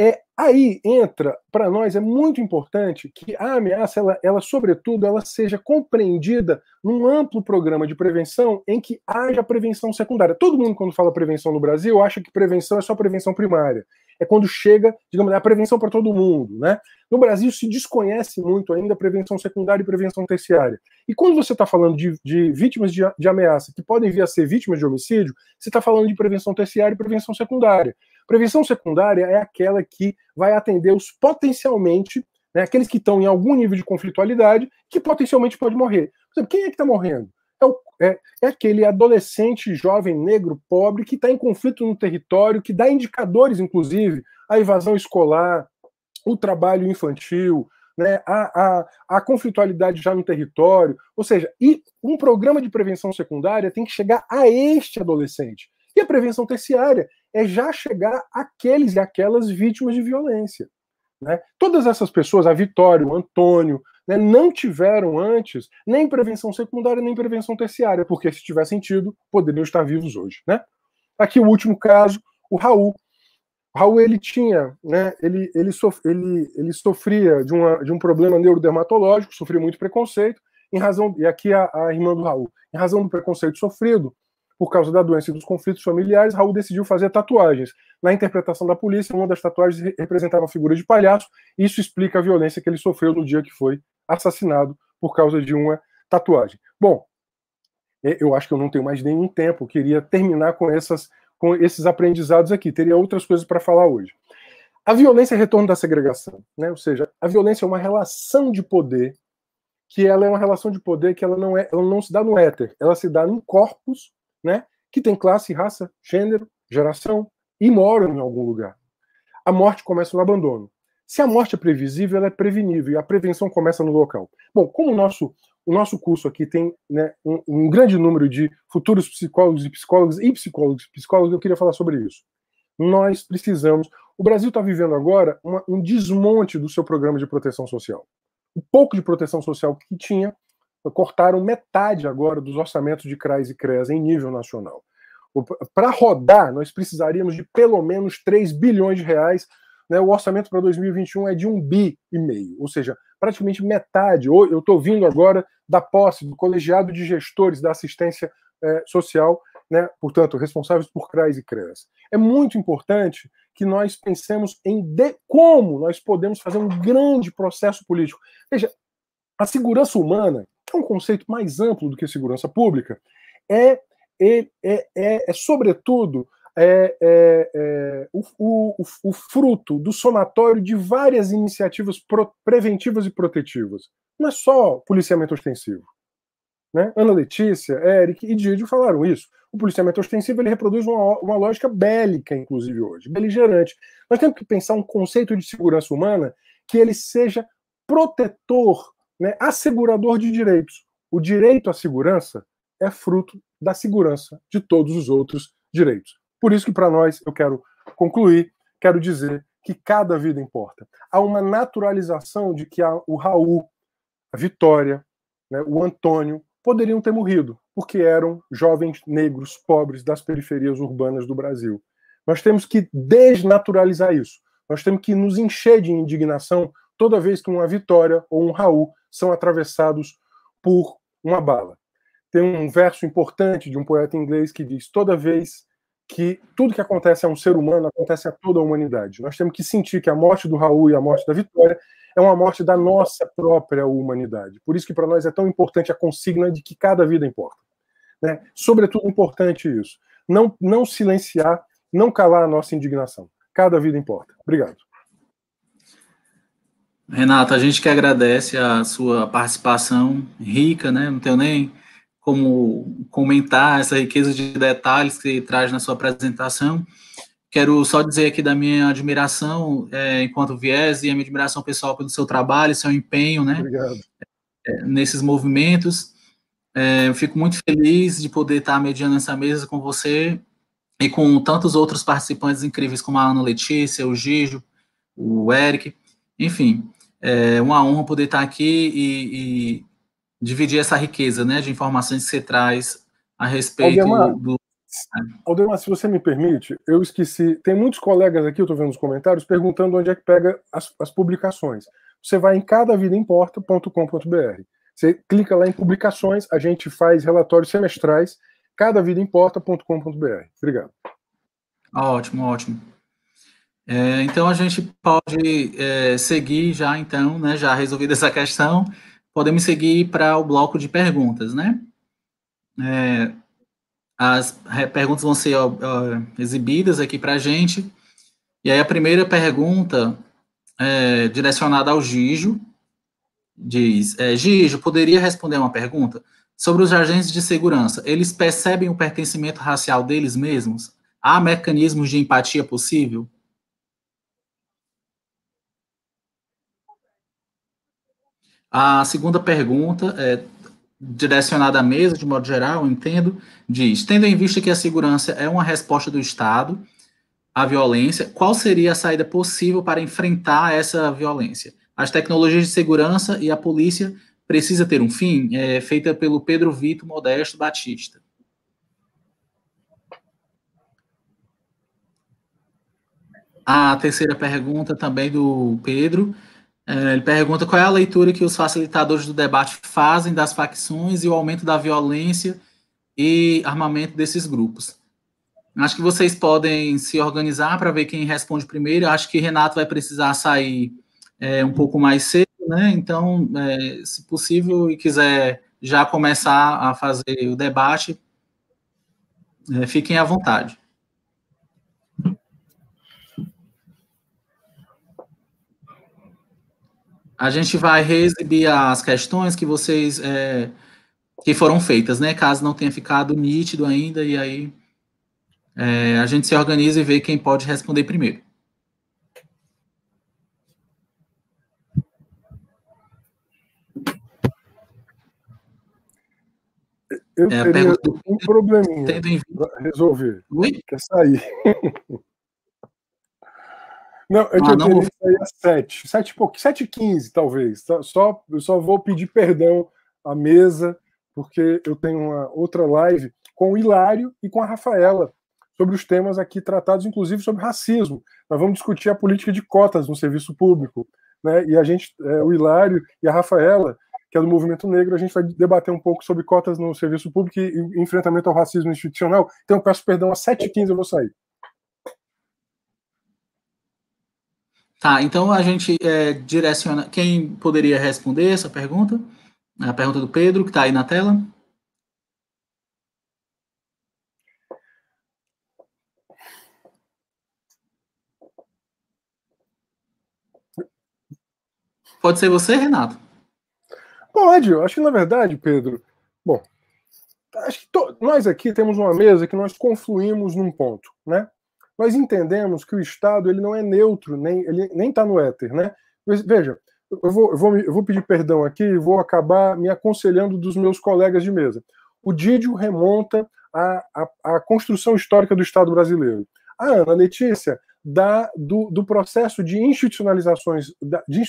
É, aí entra, para nós é muito importante que a ameaça, ela, ela, sobretudo, ela seja compreendida num amplo programa de prevenção em que haja prevenção secundária. Todo mundo, quando fala prevenção no Brasil, acha que prevenção é só prevenção primária. É quando chega, digamos, a prevenção para todo mundo, né? No Brasil se desconhece muito ainda a prevenção secundária e prevenção terciária. E quando você está falando de, de vítimas de, de ameaça que podem vir a ser vítimas de homicídio, você está falando de prevenção terciária e prevenção secundária. Prevenção secundária é aquela que vai atender os potencialmente, né, aqueles que estão em algum nível de conflitualidade, que potencialmente pode morrer. Por exemplo, quem é que está morrendo? É, o, é, é, aquele adolescente jovem negro pobre que está em conflito no território, que dá indicadores, inclusive, a evasão escolar, o trabalho infantil, né, a, a, a conflitualidade já no território. Ou seja, e um programa de prevenção secundária tem que chegar a este adolescente. E a prevenção terciária é já chegar àqueles e aquelas vítimas de violência. Né? Todas essas pessoas, a Vitória, o Antônio, né, não tiveram antes nem prevenção secundária nem prevenção terciária, porque se tivessem tido, poderiam estar vivos hoje. Né? Aqui o último caso, o Raul. O Raul ele tinha, né, ele, ele, sof, ele, ele sofria de, uma, de um problema neurodermatológico, sofria muito preconceito, em razão, e aqui a, a irmã do Raul, em razão do preconceito sofrido, por causa da doença e dos conflitos familiares, Raul decidiu fazer tatuagens. Na interpretação da polícia, uma das tatuagens representava a figura de palhaço, isso explica a violência que ele sofreu no dia que foi assassinado por causa de uma tatuagem. Bom, eu acho que eu não tenho mais nenhum tempo, queria terminar com, essas, com esses aprendizados aqui, teria outras coisas para falar hoje. A violência é retorno da segregação, né? ou seja, a violência é uma relação de poder que ela é uma relação de poder que ela não é, ela não se dá no éter, ela se dá em corpos, né, que tem classe, raça, gênero, geração e moram em algum lugar. A morte começa no abandono. Se a morte é previsível, ela é prevenível e a prevenção começa no local. Bom, como o nosso o nosso curso aqui tem né, um, um, grande número de futuros psicólogos e psicólogos e psicólogos e psicólogos, eu queria falar sobre isso. Nós precisamos. O Brasil está vivendo agora uma, um desmonte do seu programa de proteção social o pouco de proteção social que tinha, cortaram metade agora dos orçamentos de CRAS e CREAS em nível nacional. Para rodar, nós precisaríamos de pelo menos 3 bilhões de reais. Né? O orçamento para 2021 é de um bi e meio, ou seja, praticamente metade. Eu estou vindo agora da posse do colegiado de gestores da assistência é, social, né? portanto, responsáveis por CRAS e CREAS. É muito importante que nós pensemos em como nós podemos fazer um grande processo político. Veja, a segurança humana, que é um conceito mais amplo do que segurança pública, é, é, é, é, é sobretudo, é, é, é o, o, o, fruto do somatório de várias iniciativas pro, preventivas e protetivas. Não é só policiamento ostensivo. Né? Ana Letícia, Eric e Didio falaram isso. O policiamento ostensivo ele reproduz uma, uma lógica bélica, inclusive hoje, beligerante. Nós temos que pensar um conceito de segurança humana que ele seja protetor, né, assegurador de direitos. O direito à segurança é fruto da segurança de todos os outros direitos. Por isso que para nós eu quero concluir, quero dizer que cada vida importa. Há uma naturalização de que o Raul, a Vitória, né, o Antônio, poderiam ter morrido, porque eram jovens negros pobres das periferias urbanas do Brasil. Nós temos que desnaturalizar isso. Nós temos que nos encher de indignação toda vez que uma Vitória ou um Raul são atravessados por uma bala. Tem um verso importante de um poeta inglês que diz: toda vez que tudo que acontece a um ser humano acontece a toda a humanidade. Nós temos que sentir que a morte do Raul e a morte da Vitória é uma morte da nossa própria humanidade. Por isso que para nós é tão importante a consigna de que cada vida importa. Né? Sobretudo importante isso. Não, não silenciar, não calar a nossa indignação. Cada vida importa. Obrigado. Renato, a gente que agradece a sua participação rica, né? Não tenho nem como comentar essa riqueza de detalhes que traz na sua apresentação. Quero só dizer aqui da minha admiração é, enquanto viés e a minha admiração pessoal pelo seu trabalho, seu empenho, né? Obrigado. É, nesses movimentos. É, eu fico muito feliz de poder estar mediando essa mesa com você e com tantos outros participantes incríveis como a Ana Letícia, o Gijo, o Eric. Enfim, é uma honra poder estar aqui e, e dividir essa riqueza né, de informações que você traz a respeito do Aldemar, se você me permite, eu esqueci. Tem muitos colegas aqui, eu estou vendo os comentários, perguntando onde é que pega as, as publicações. Você vai em cadavidaimporta.com.br. Você clica lá em publicações, a gente faz relatórios semestrais, cadavidaimporta.com.br. Obrigado. Ótimo, ótimo. É, então a gente pode é, seguir já, então, né, já resolvida essa questão, podemos seguir para o bloco de perguntas, né? É, as perguntas vão ser ó, ó, exibidas aqui para a gente. E aí a primeira pergunta é direcionada ao Gijo. Diz, é, Gijo, poderia responder uma pergunta? Sobre os agentes de segurança, eles percebem o pertencimento racial deles mesmos? Há mecanismos de empatia possível? A segunda pergunta é direcionada à mesa, de modo geral, entendo, diz: tendo em vista que a segurança é uma resposta do Estado à violência, qual seria a saída possível para enfrentar essa violência? As tecnologias de segurança e a polícia precisa ter um fim? É feita pelo Pedro Vito Modesto Batista. A terceira pergunta também do Pedro ele pergunta qual é a leitura que os facilitadores do debate fazem das facções e o aumento da violência e armamento desses grupos. Acho que vocês podem se organizar para ver quem responde primeiro. Acho que Renato vai precisar sair é, um pouco mais cedo, né? Então, é, se possível e quiser já começar a fazer o debate, é, fiquem à vontade. A gente vai reexibir as questões que vocês é, que foram feitas, né? Caso não tenha ficado nítido ainda, e aí é, a gente se organiza e vê quem pode responder primeiro. Eu é, teria um probleminha para resolver. Oi? Quer sair. [LAUGHS] Não, eu, ah, não vou... sair às 7, 7 pouco, 7 e 15, talvez. Só, eu só vou pedir perdão à mesa, porque eu tenho uma outra live com o Hilário e com a Rafaela sobre os temas aqui tratados, inclusive sobre racismo. Nós vamos discutir a política de cotas no serviço público. Né? E a gente, é, o Hilário e a Rafaela, que é do movimento negro, a gente vai debater um pouco sobre cotas no serviço público e enfrentamento ao racismo institucional. Então, eu peço perdão, às 7h15 eu vou sair. Tá, então a gente é, direciona. Quem poderia responder essa pergunta? A pergunta do Pedro, que está aí na tela. Pode ser você, Renato? Pode, eu acho que na verdade, Pedro. Bom, acho que to... nós aqui temos uma mesa que nós confluímos num ponto, né? Nós entendemos que o Estado ele não é neutro, nem ele nem está no éter, né? Veja, eu vou, eu, vou, eu vou pedir perdão aqui e vou acabar me aconselhando dos meus colegas de mesa. O Didio remonta à, à, à construção histórica do Estado brasileiro. A Ana Letícia da, do, do, processo de institucionalizações da, de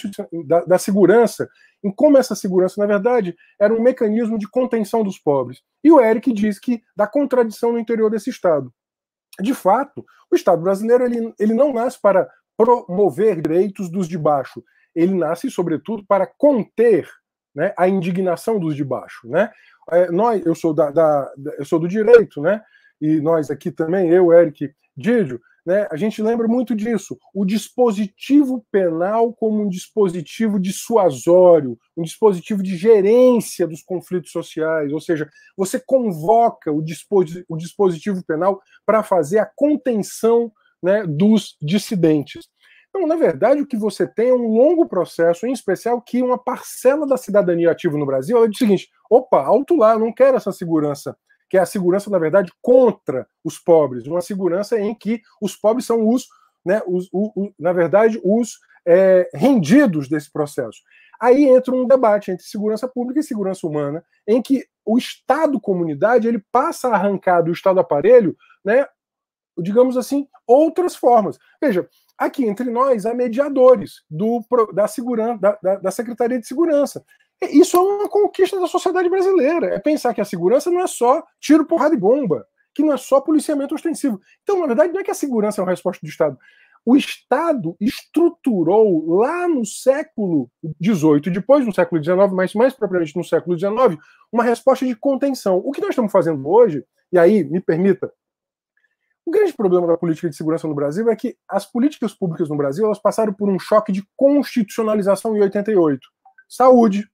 da, da, segurança, em como essa segurança, na verdade, era um mecanismo de contenção dos pobres. E o Eric diz que da contradição no interior desse Estado de fato, o Estado brasileiro ele, ele não nasce para promover direitos dos de baixo, ele nasce, sobretudo, para conter né, a indignação dos de baixo. Né? É, nós, eu sou da, da, eu sou do direito, né? E nós aqui também, eu, Eric, Didio, né, a gente lembra muito disso. O dispositivo penal como um dispositivo dissuasório, um dispositivo de gerência dos conflitos sociais, ou seja, você convoca o, o dispositivo penal para fazer a contenção né, dos dissidentes. Então, na verdade, o que você tem é um longo processo, em especial que uma parcela da cidadania ativa no Brasil ela diz o seguinte: opa, alto lá, não quero essa segurança que é a segurança, na verdade, contra os pobres, uma segurança em que os pobres são os, né, os, o, o, na verdade, os é, rendidos desse processo. Aí entra um debate entre segurança pública e segurança humana, em que o Estado comunidade ele passa a arrancar do Estado aparelho, né, digamos assim, outras formas. Veja, aqui entre nós há mediadores do, da, segurança, da, da, da Secretaria de Segurança. Isso é uma conquista da sociedade brasileira. É pensar que a segurança não é só tiro, porrada e bomba, que não é só policiamento ostensivo. Então, na verdade, não é que a segurança é uma resposta do Estado. O Estado estruturou lá no século XVIII, depois no século XIX, mas mais propriamente no século XIX, uma resposta de contenção. O que nós estamos fazendo hoje, e aí, me permita, o grande problema da política de segurança no Brasil é que as políticas públicas no Brasil elas passaram por um choque de constitucionalização em 88. Saúde,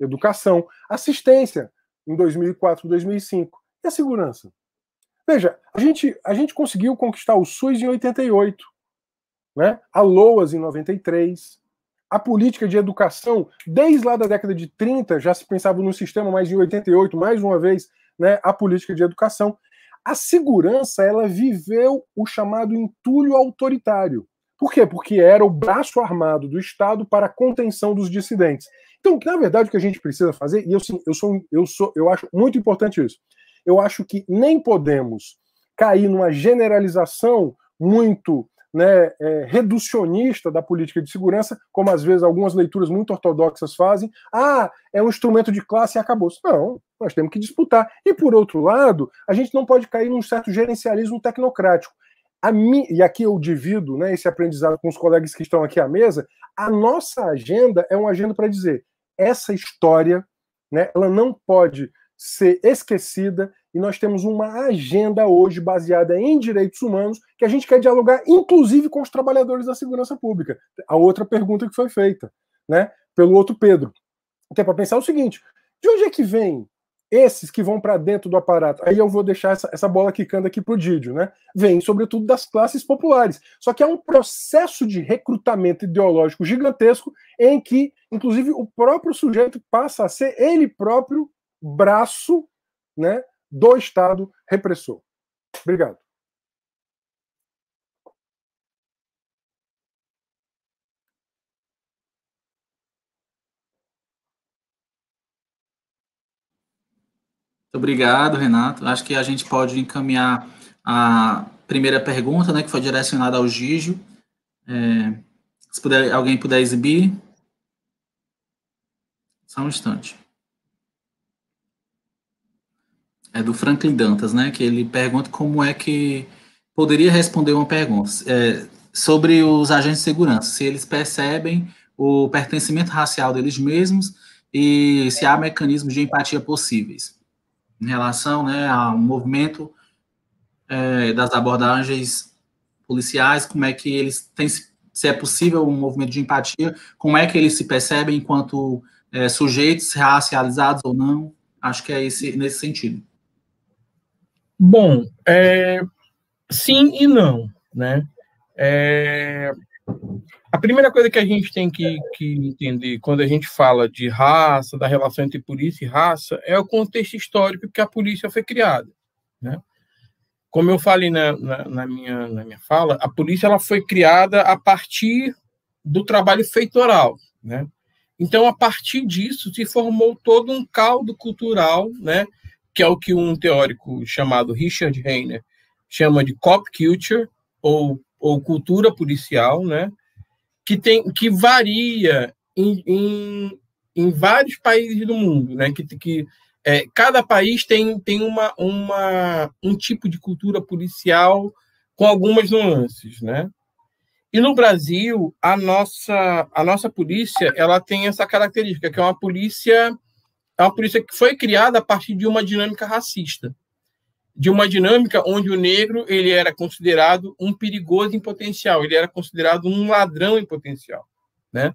educação, assistência em 2004, 2005 e a segurança. Veja, a gente, a gente conseguiu conquistar o SUS em 88, né? a LOAS em 93, a política de educação, desde lá da década de 30, já se pensava no sistema, mas em 88, mais uma vez, né, a política de educação. A segurança, ela viveu o chamado entulho autoritário. Por quê? Porque era o braço armado do Estado para a contenção dos dissidentes. Então, na verdade, o que a gente precisa fazer, e eu, eu, sou, eu, sou, eu acho muito importante isso, eu acho que nem podemos cair numa generalização muito né, é, reducionista da política de segurança, como às vezes algumas leituras muito ortodoxas fazem. Ah, é um instrumento de classe e acabou. Não, nós temos que disputar. E por outro lado, a gente não pode cair num certo gerencialismo tecnocrático. Mi, e aqui eu divido né, esse aprendizado com os colegas que estão aqui à mesa, a nossa agenda é uma agenda para dizer essa história, né, ela não pode ser esquecida e nós temos uma agenda hoje baseada em direitos humanos que a gente quer dialogar, inclusive com os trabalhadores da segurança pública. A outra pergunta que foi feita, né, pelo outro Pedro. Tem para pensar o seguinte: De onde é que vem esses que vão para dentro do aparato? Aí eu vou deixar essa, essa bola quicando aqui para o Didio, né? Vem, sobretudo, das classes populares. Só que é um processo de recrutamento ideológico gigantesco em que, inclusive, o próprio sujeito passa a ser ele próprio braço né, do Estado repressor. Obrigado. Muito obrigado, Renato. Acho que a gente pode encaminhar a primeira pergunta, né, que foi direcionada ao Gígio. É, se puder, alguém puder exibir. Só um instante. É do Franklin Dantas, né, que ele pergunta como é que poderia responder uma pergunta é, sobre os agentes de segurança, se eles percebem o pertencimento racial deles mesmos e se há mecanismos de empatia possíveis em relação né, ao movimento é, das abordagens policiais, como é que eles têm, se é possível um movimento de empatia, como é que eles se percebem enquanto é, sujeitos racializados ou não, acho que é esse, nesse sentido. Bom, é, sim e não, né? É, a primeira coisa que a gente tem que, que, entender quando a gente fala de raça, da relação entre polícia e raça, é o contexto histórico que a polícia foi criada. Né? Como eu falei na, na, na, minha, na minha fala, a polícia ela foi criada a partir do trabalho feitoral. Né? Então, a partir disso, se formou todo um caldo cultural, né? que é o que um teórico chamado Richard Reiner chama de cop culture, ou, ou cultura policial, né? Que, tem, que varia em, em, em vários países do mundo, né? que, que é, cada país tem, tem uma, uma, um tipo de cultura policial com algumas nuances, né? E no Brasil, a nossa, a nossa polícia ela tem essa característica, que é uma polícia é uma polícia que foi criada a partir de uma dinâmica racista de uma dinâmica onde o negro ele era considerado um perigoso em potencial, ele era considerado um ladrão em potencial, né?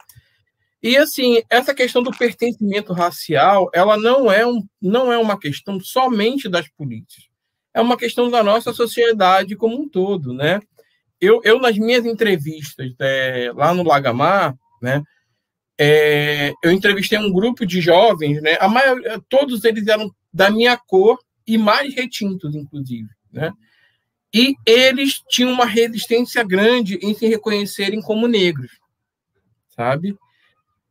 E assim, essa questão do pertencimento racial, ela não é, um, não é uma questão somente das polícias. É uma questão da nossa sociedade como um todo, né? Eu, eu nas minhas entrevistas é, lá no Lagamar, né? É, eu entrevistei um grupo de jovens, né? A maioria, todos eles eram da minha cor e mais retintos, inclusive. Né? E eles tinham uma resistência grande em se reconhecerem como negros, sabe?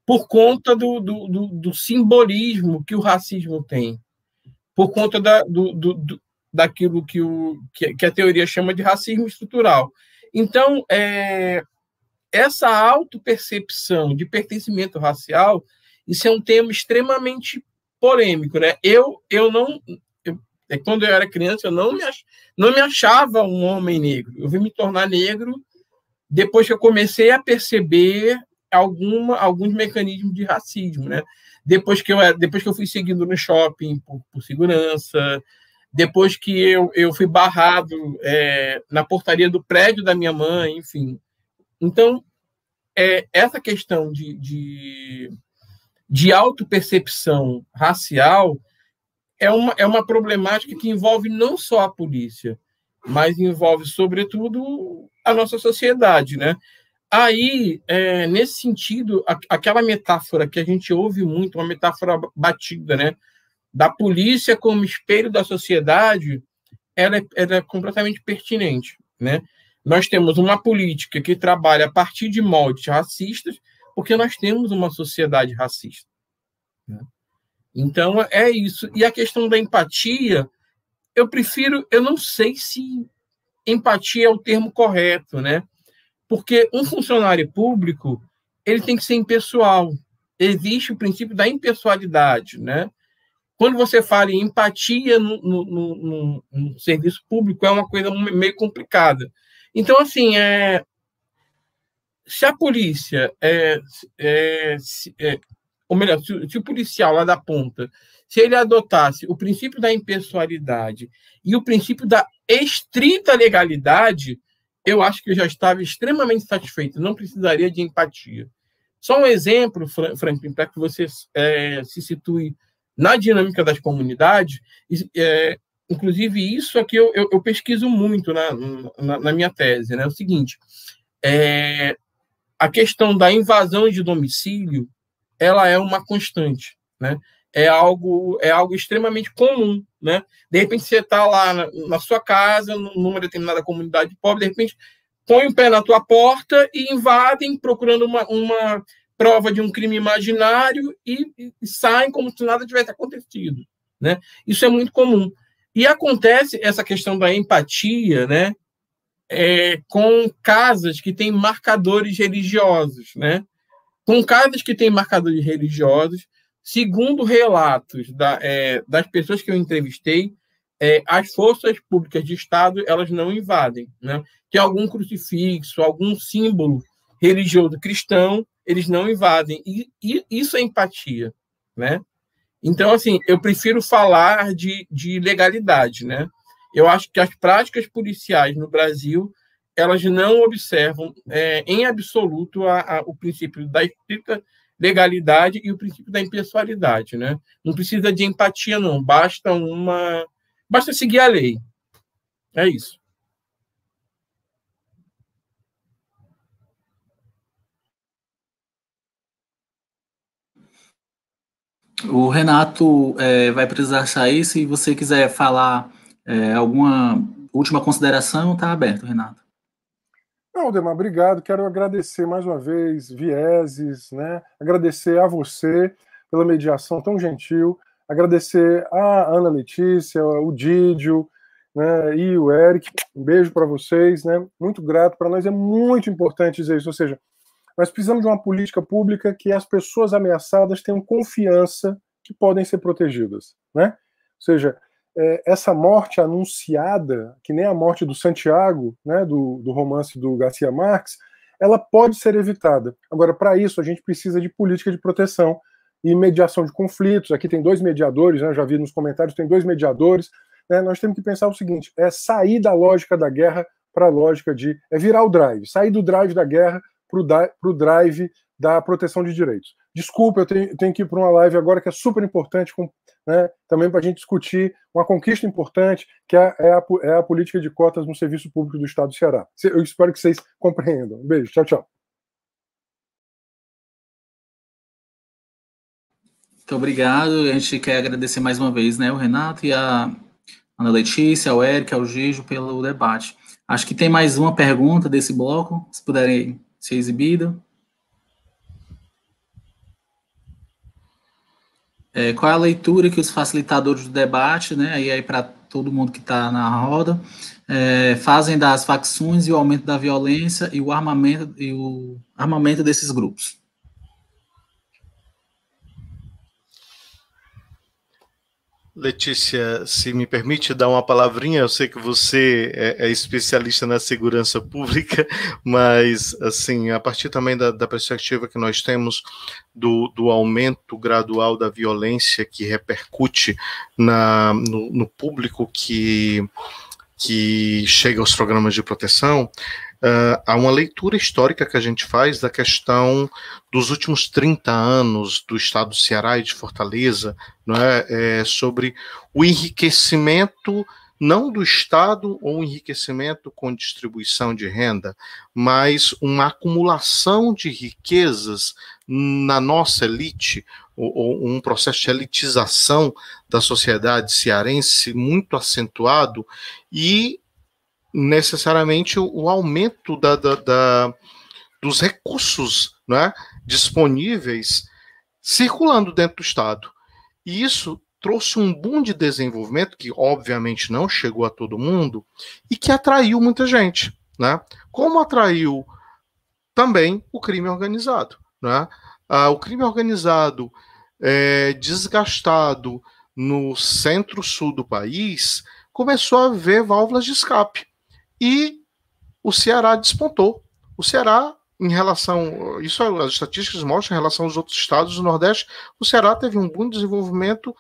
Por conta do, do, do, do simbolismo que o racismo tem, por conta da, do, do, daquilo que, o, que, a teoria chama de racismo estrutural. Então, é, essa autopercepção de pertencimento racial, isso é um tema extremamente polêmico, né? Eu, eu não é quando eu era criança, eu não me, ach, não me achava um homem negro. Eu vim me tornar negro depois que eu comecei a perceber alguma, alguns mecanismos de racismo, né? Depois que eu, depois que eu fui seguindo no shopping por, por segurança, depois que eu, eu fui barrado é, na portaria do prédio da minha mãe, enfim. Então, é, essa questão de, de, de autopercepção racial é uma, é uma problemática que envolve não só a polícia, mas envolve, sobretudo, a nossa sociedade, né? Aí, é, nesse sentido, a, aquela metáfora que a gente ouve muito, uma metáfora batida, né? Da polícia como espelho da sociedade, ela é, ela é completamente pertinente, né? Nós temos uma política que trabalha a partir de moldes racistas, porque nós temos uma sociedade racista. Então é isso. E a questão da empatia, eu prefiro, eu não sei se empatia é o termo correto, né? Porque um funcionário público, ele tem que ser impessoal. Existe o princípio da impessoalidade, né? Quando você fala em empatia no, no, no, no serviço público, é uma coisa meio complicada. Então, assim, é, se a polícia é, é, é, ou melhor, se, se, o policial lá da ponta, se ele adotasse o princípio da impessoalidade e o princípio da estrita legalidade, eu acho que eu já estava extremamente satisfeito, não precisaria de empatia. Só um exemplo, Franklin, para que você é, se situe na dinâmica das comunidades, é, inclusive isso aqui eu, eu, eu pesquiso muito na, na, na, minha tese, né? É o seguinte, é, a questão da invasão de domicílio, ela é uma constante, né? É algo, é algo extremamente comum, né? De repente você está lá na, na, sua casa, numa determinada comunidade pobre, de repente põe o pé na tua porta e invadem procurando uma, uma prova de um crime imaginário e, e saem como se nada tivesse acontecido, né? Isso é muito comum. E acontece essa questão da empatia, né? É, com casas que têm marcadores religiosos, né? Com casas que têm marcadores religiosos, segundo relatos da, é, das pessoas que eu entrevistei, é, as forças públicas de Estado elas não invadem, né? Que algum crucifixo, algum símbolo religioso cristão, eles não invadem. E, e isso é empatia, né? Então, assim, eu prefiro falar de, de legalidade, né? Eu acho que as práticas policiais no Brasil elas não observam é, em absoluto a, a, o princípio da estrita legalidade e o princípio da impessoalidade, né? Não precisa de empatia, não. Basta uma, basta seguir a lei. É isso. O Renato é, vai precisar sair. Se você quiser falar é, alguma última consideração, está aberto, Renato. Não, Demar, obrigado. Quero agradecer mais uma vez, Vieses, né? agradecer a você pela mediação tão gentil, agradecer a Ana Letícia, o Didio né? e o Eric. Um beijo para vocês. Né? Muito grato. Para nós é muito importante dizer isso. Ou seja, nós precisamos de uma política pública que as pessoas ameaçadas tenham confiança que podem ser protegidas, né? Ou seja, é, essa morte anunciada, que nem a morte do Santiago, né, do, do romance do Garcia Marques, ela pode ser evitada. Agora, para isso, a gente precisa de política de proteção e mediação de conflitos. Aqui tem dois mediadores, né, já vi nos comentários, tem dois mediadores. Né, nós temos que pensar o seguinte: é sair da lógica da guerra para a lógica de. é virar o drive, sair do drive da guerra para o drive da proteção de direitos. Desculpa, eu tenho, tenho que ir para uma live agora que é super importante, com, né, também para a gente discutir uma conquista importante, que é, é, a, é a política de cotas no serviço público do Estado do Ceará. Eu espero que vocês compreendam. Um beijo, tchau, tchau. Muito obrigado. A gente quer agradecer mais uma vez né, o Renato e a Ana Letícia, ao Eric, ao Gijo pelo debate. Acho que tem mais uma pergunta desse bloco, se puderem ser exibido. É, qual é a leitura que os facilitadores do debate, né, aí, aí para todo mundo que está na roda, é, fazem das facções e o aumento da violência e o armamento e o armamento desses grupos? Letícia, se me permite dar uma palavrinha, eu sei que você é, é, especialista na segurança pública, [LAUGHS] mas, assim, a partir também da, da perspectiva que nós temos do, do, aumento gradual da violência que repercute na, no, no público que, que chega aos programas de proteção, uh, há uma leitura histórica que a gente faz da questão dos últimos 30 anos do estado do Ceará e de Fortaleza, não é, é sobre o enriquecimento não do Estado ou enriquecimento com distribuição de renda, mas uma acumulação de riquezas na nossa elite, ou, ou, um processo de elitização da sociedade cearense muito acentuado e necessariamente o, aumento da, da, da, dos recursos né, disponíveis circulando dentro do Estado. E isso trouxe um boom de desenvolvimento que, obviamente, não chegou a todo mundo e que atraiu muita gente. Né? Como atraiu também o crime organizado. Né? Ah, o crime organizado é, desgastado no centro-sul do país começou a ver válvulas de escape e o Ceará despontou. O Ceará, em relação. Isso as estatísticas mostram em relação aos outros estados do Nordeste, o Ceará teve um bom desenvolvimento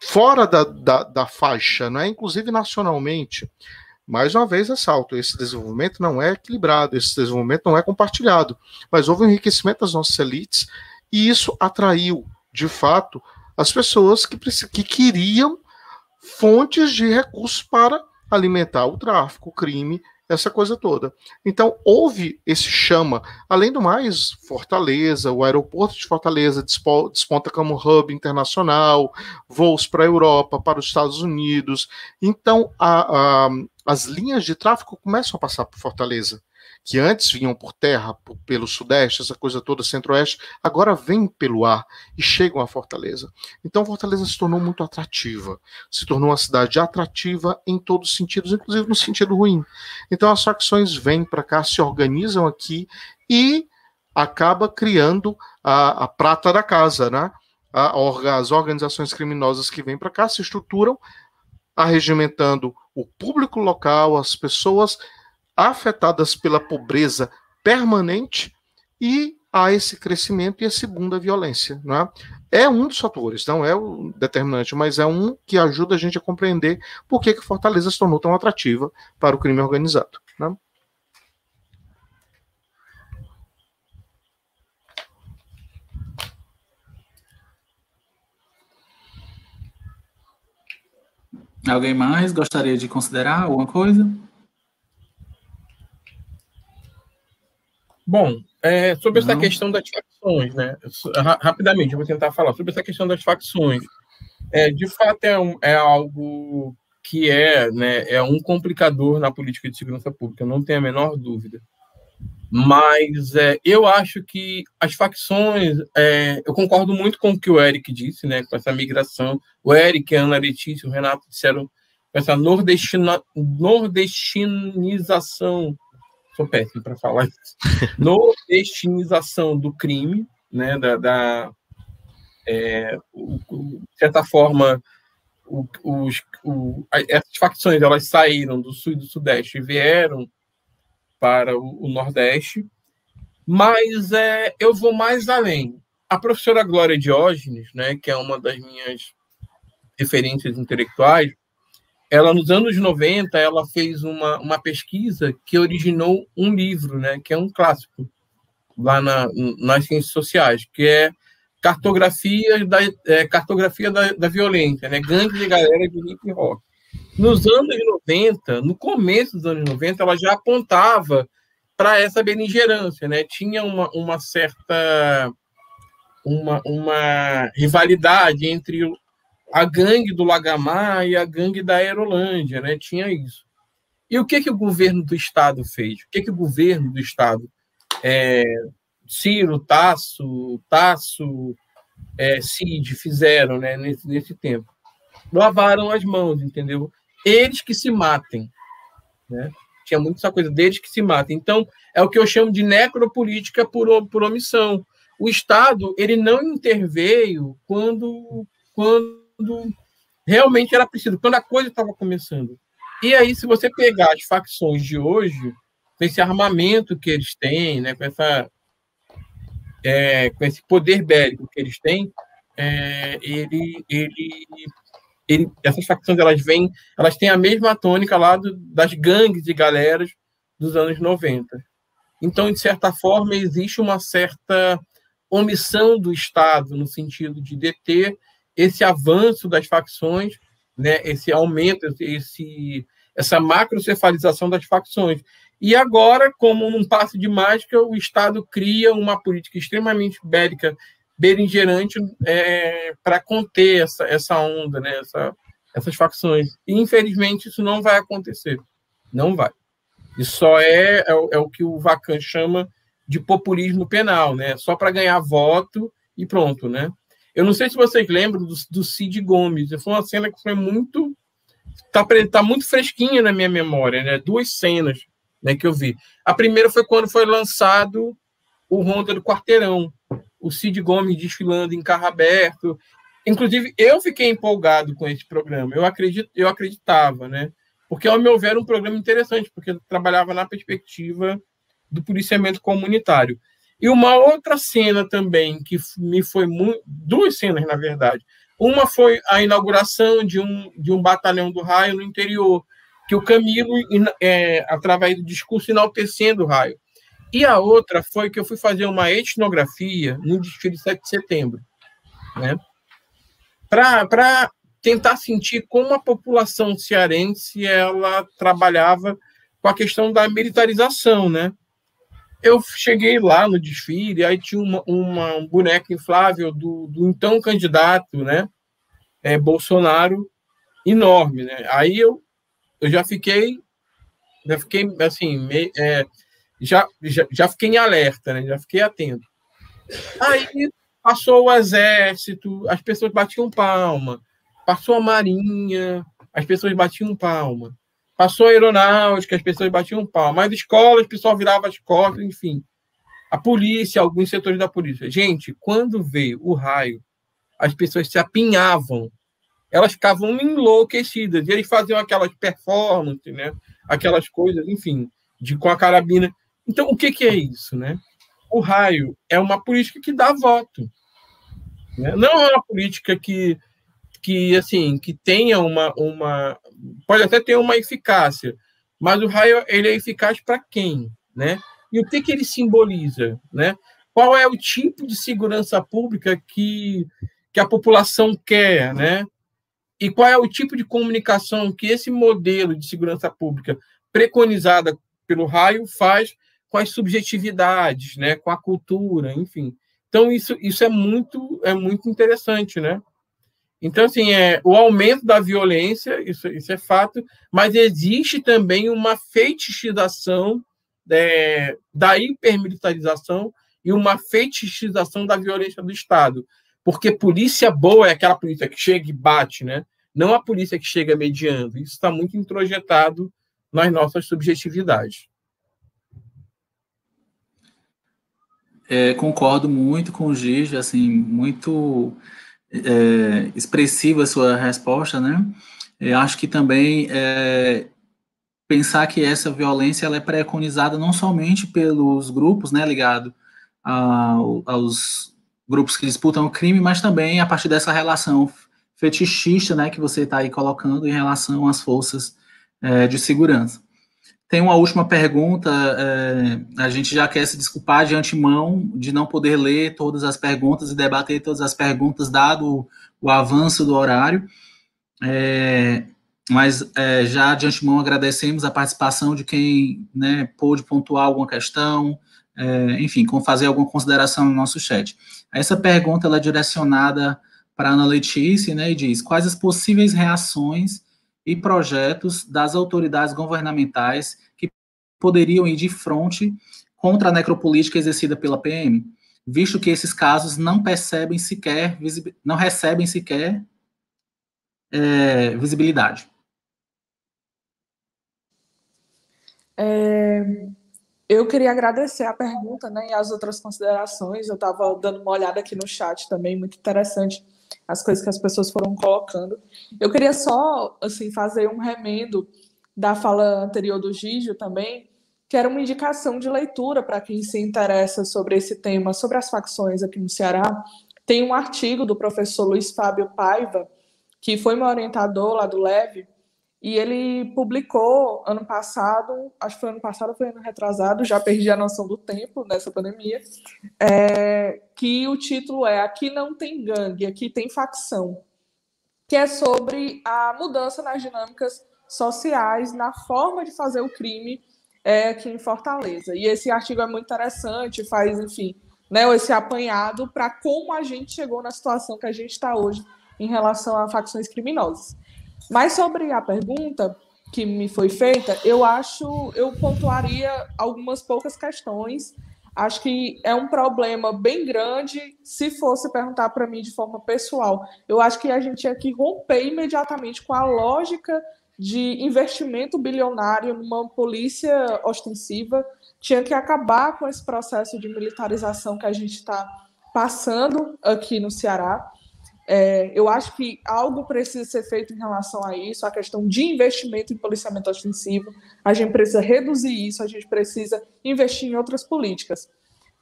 fora da, da, da faixa, não é? inclusive nacionalmente. Mais uma vez, ressalto: esse desenvolvimento não é equilibrado, esse desenvolvimento não é compartilhado, mas houve um enriquecimento das nossas elites e isso atraiu, de fato, as pessoas que, que queriam fontes de recursos para alimentar o tráfico, o crime, essa coisa toda. Então, houve esse chama. Além do mais, Fortaleza, o aeroporto de Fortaleza desponta como hub internacional, voos para a Europa, para os Estados Unidos. Então, a, a, as linhas de tráfego começam a passar por Fortaleza que antes vinham por terra, pelo sudeste, essa coisa toda, centro-oeste, agora vêm pelo ar e chegam a Fortaleza. Então Fortaleza se tornou muito atrativa, se tornou uma cidade atrativa em todos os sentidos, inclusive no sentido ruim. Então as facções vêm para cá, se organizam aqui e acaba criando a, a prata da casa, né? A, as organizações criminosas que vêm para cá se estruturam, arregimentando o público local, as pessoas afetadas pela pobreza permanente e há esse crescimento e a segunda violência. Não é? é um dos fatores, não é o determinante, mas é um que ajuda a gente a compreender por que, que Fortaleza se tornou tão atrativa para o crime organizado. Né? Alguém mais gostaria de considerar alguma coisa? Bom, é, sobre essa questão das facções, né? Rapidamente, eu vou tentar falar sobre essa questão das facções. É, de fato, é, um, é algo que é, né, é um complicador na política de segurança pública, não tenho a menor dúvida. Mas é, eu acho que as facções, é, eu concordo muito com o que o Eric disse, né, com essa migração. O Eric, a Ana Letícia, o Renato disseram essa nordestina, nordestinização sou péssimo para falar isso, nordestinização do crime, né, da, da é, o, o, de certa forma, o, os, essas facções elas saíram do sul e do sudeste e vieram para o, nordeste, mas é, eu vou mais além. A professora Glória Diógenes, né, que é uma das minhas referências intelectuais, ela nos anos 90 ela fez uma, uma pesquisa que originou um livro, né, que é um clássico lá na, nas ciências sociais, que é cartografia da é, cartografia da, da violência, né, gangue de galera de hip hop. Nos anos 90, no começo dos anos 90, ela já apontava para essa beligerância, né? Tinha uma, uma certa uma, uma rivalidade entre a gangue do Lagamar e a gangue da Aerolândia, né? Tinha isso. E o que que o governo do estado fez? O que que o governo do estado, é, Ciro, Tasso, Tasso, é, Cid fizeram, né? Nesse, nesse tempo, lavaram as mãos, entendeu? Eles que se matem, né? Tinha muito essa coisa deles que se matem. Então é o que eu chamo de necropolítica por, por omissão. O Estado ele não interveio quando quando quando realmente era preciso, quando a coisa estava começando. E aí, se você pegar as facções de hoje, com esse armamento que eles têm, né, com, essa, é, com esse poder bélico que eles têm, é, ele, ele, ele, essas facções elas vêm, elas têm a mesma tônica lá do, das gangues de galeras dos anos 90. Então, de certa forma, existe uma certa omissão do Estado no sentido de deter esse avanço das facções, né, esse aumento, esse, essa macrocefalização das facções. E agora, como num passo de mágica, o Estado cria uma política extremamente bélica, beligerante, é, para conter essa, essa onda, né, essa, essas facções. E, infelizmente, isso não vai acontecer. Não vai. Isso só é, é, é o que o Vacan chama de populismo penal, né? Só para ganhar voto e pronto, né? Eu não sei se vocês lembram do, do Cid Gomes. Foi uma cena que foi muito. Tá, tá muito fresquinha na minha memória, né? Duas cenas né, que eu vi. A primeira foi quando foi lançado o Ronda do Quarteirão. O Cid Gomes desfilando em carro aberto. Inclusive, eu fiquei empolgado com esse programa. Eu, acredito, eu acreditava, né? Porque, ao meu ver, era um programa interessante, porque trabalhava na perspectiva do policiamento comunitário. E uma outra cena também que me foi muito. Duas cenas, na verdade. Uma foi a inauguração de um, de um batalhão do raio no interior, que o Camilo, é, através do discurso, enaltecendo o raio. E a outra foi que eu fui fazer uma etnografia no desfile 7 de setembro. Né? para tentar sentir como a população cearense ela trabalhava com a questão da militarização, né? Eu cheguei lá no desfile, aí tinha uma, uma um boneco inflável do, do então candidato, né? É, Bolsonaro, enorme, né? Aí eu, eu já fiquei, já fiquei assim, me, é, já, já, já fiquei em alerta, né? Já fiquei atento. Aí passou o exército, as pessoas batiam palma. Passou a marinha, as pessoas batiam palma. Passou a aeronáutica, as pessoas batiam palma. Mas escolas, o pessoal virava as costas, enfim. A polícia, alguns setores da polícia. Gente, quando veio o raio, as pessoas se apinhavam. Elas ficavam enlouquecidas. E eles faziam aquelas performances, né? Aquelas coisas, enfim, de com a carabina. Então, o que, que é isso, né? O raio é uma política que dá voto. Né? Não é uma política que que assim que tenha uma uma pode até ter uma eficácia, mas o raio ele é eficaz para quem, né? E o que que ele simboliza, né? Qual é o tipo de segurança pública que que a população quer, né? E qual é o tipo de comunicação que esse modelo de segurança pública preconizada pelo raio faz com as subjetividades, né, com a cultura, enfim. Então isso, isso é muito é muito interessante, né? Então, assim, é, o aumento da violência, isso, isso é fato, mas existe também uma fetichização é, da hipermilitarização e uma fetichização da violência do Estado. Porque polícia boa é aquela polícia que chega e bate, né? não a polícia que chega mediando. Isso está muito introjetado nas nossas subjetividades. É, concordo muito com o Gigi, assim, muito é, expressiva sua resposta, né? Eu acho que também é, pensar que essa violência ela é preconizada não somente pelos grupos, né, ligado aos grupos que disputam o crime, mas também a partir dessa relação fetichista, né, que você está aí colocando em relação às forças é, de segurança. Tem uma última pergunta. É, a gente já quer se desculpar de antemão de não poder ler todas as perguntas e debater todas as perguntas, dado o avanço do horário. É, mas é, já de antemão agradecemos a participação de quem né, pôde pontuar alguma questão, é, enfim, fazer alguma consideração no nosso chat. Essa pergunta é direcionada para a Ana Letícia né, e diz: quais as possíveis reações e projetos das autoridades governamentais que poderiam ir de frente contra a necropolítica exercida pela PM, visto que esses casos não percebem sequer, não recebem sequer é, visibilidade. É, eu queria agradecer a pergunta né, e as outras considerações. Eu estava dando uma olhada aqui no chat também, muito interessante as coisas que as pessoas foram colocando. Eu queria só assim fazer um remendo da fala anterior do Gígio também, que era uma indicação de leitura para quem se interessa sobre esse tema, sobre as facções aqui no Ceará. Tem um artigo do professor Luiz Fábio Paiva, que foi meu orientador lá do Leve, e ele publicou ano passado, acho que foi ano passado ou foi ano retrasado, já perdi a noção do tempo nessa pandemia, é, que o título é Aqui não tem gangue, aqui tem facção, que é sobre a mudança nas dinâmicas sociais, na forma de fazer o crime é, aqui em Fortaleza. E esse artigo é muito interessante, faz, enfim, né, esse apanhado para como a gente chegou na situação que a gente está hoje em relação a facções criminosas. Mas sobre a pergunta que me foi feita, eu acho, eu pontuaria algumas poucas questões. Acho que é um problema bem grande se fosse perguntar para mim de forma pessoal. Eu acho que a gente tinha que romper imediatamente com a lógica de investimento bilionário numa polícia ostensiva, tinha que acabar com esse processo de militarização que a gente está passando aqui no Ceará. É, eu acho que algo precisa ser feito em relação a isso, a questão de investimento em policiamento ofensivo. A gente precisa reduzir isso, a gente precisa investir em outras políticas.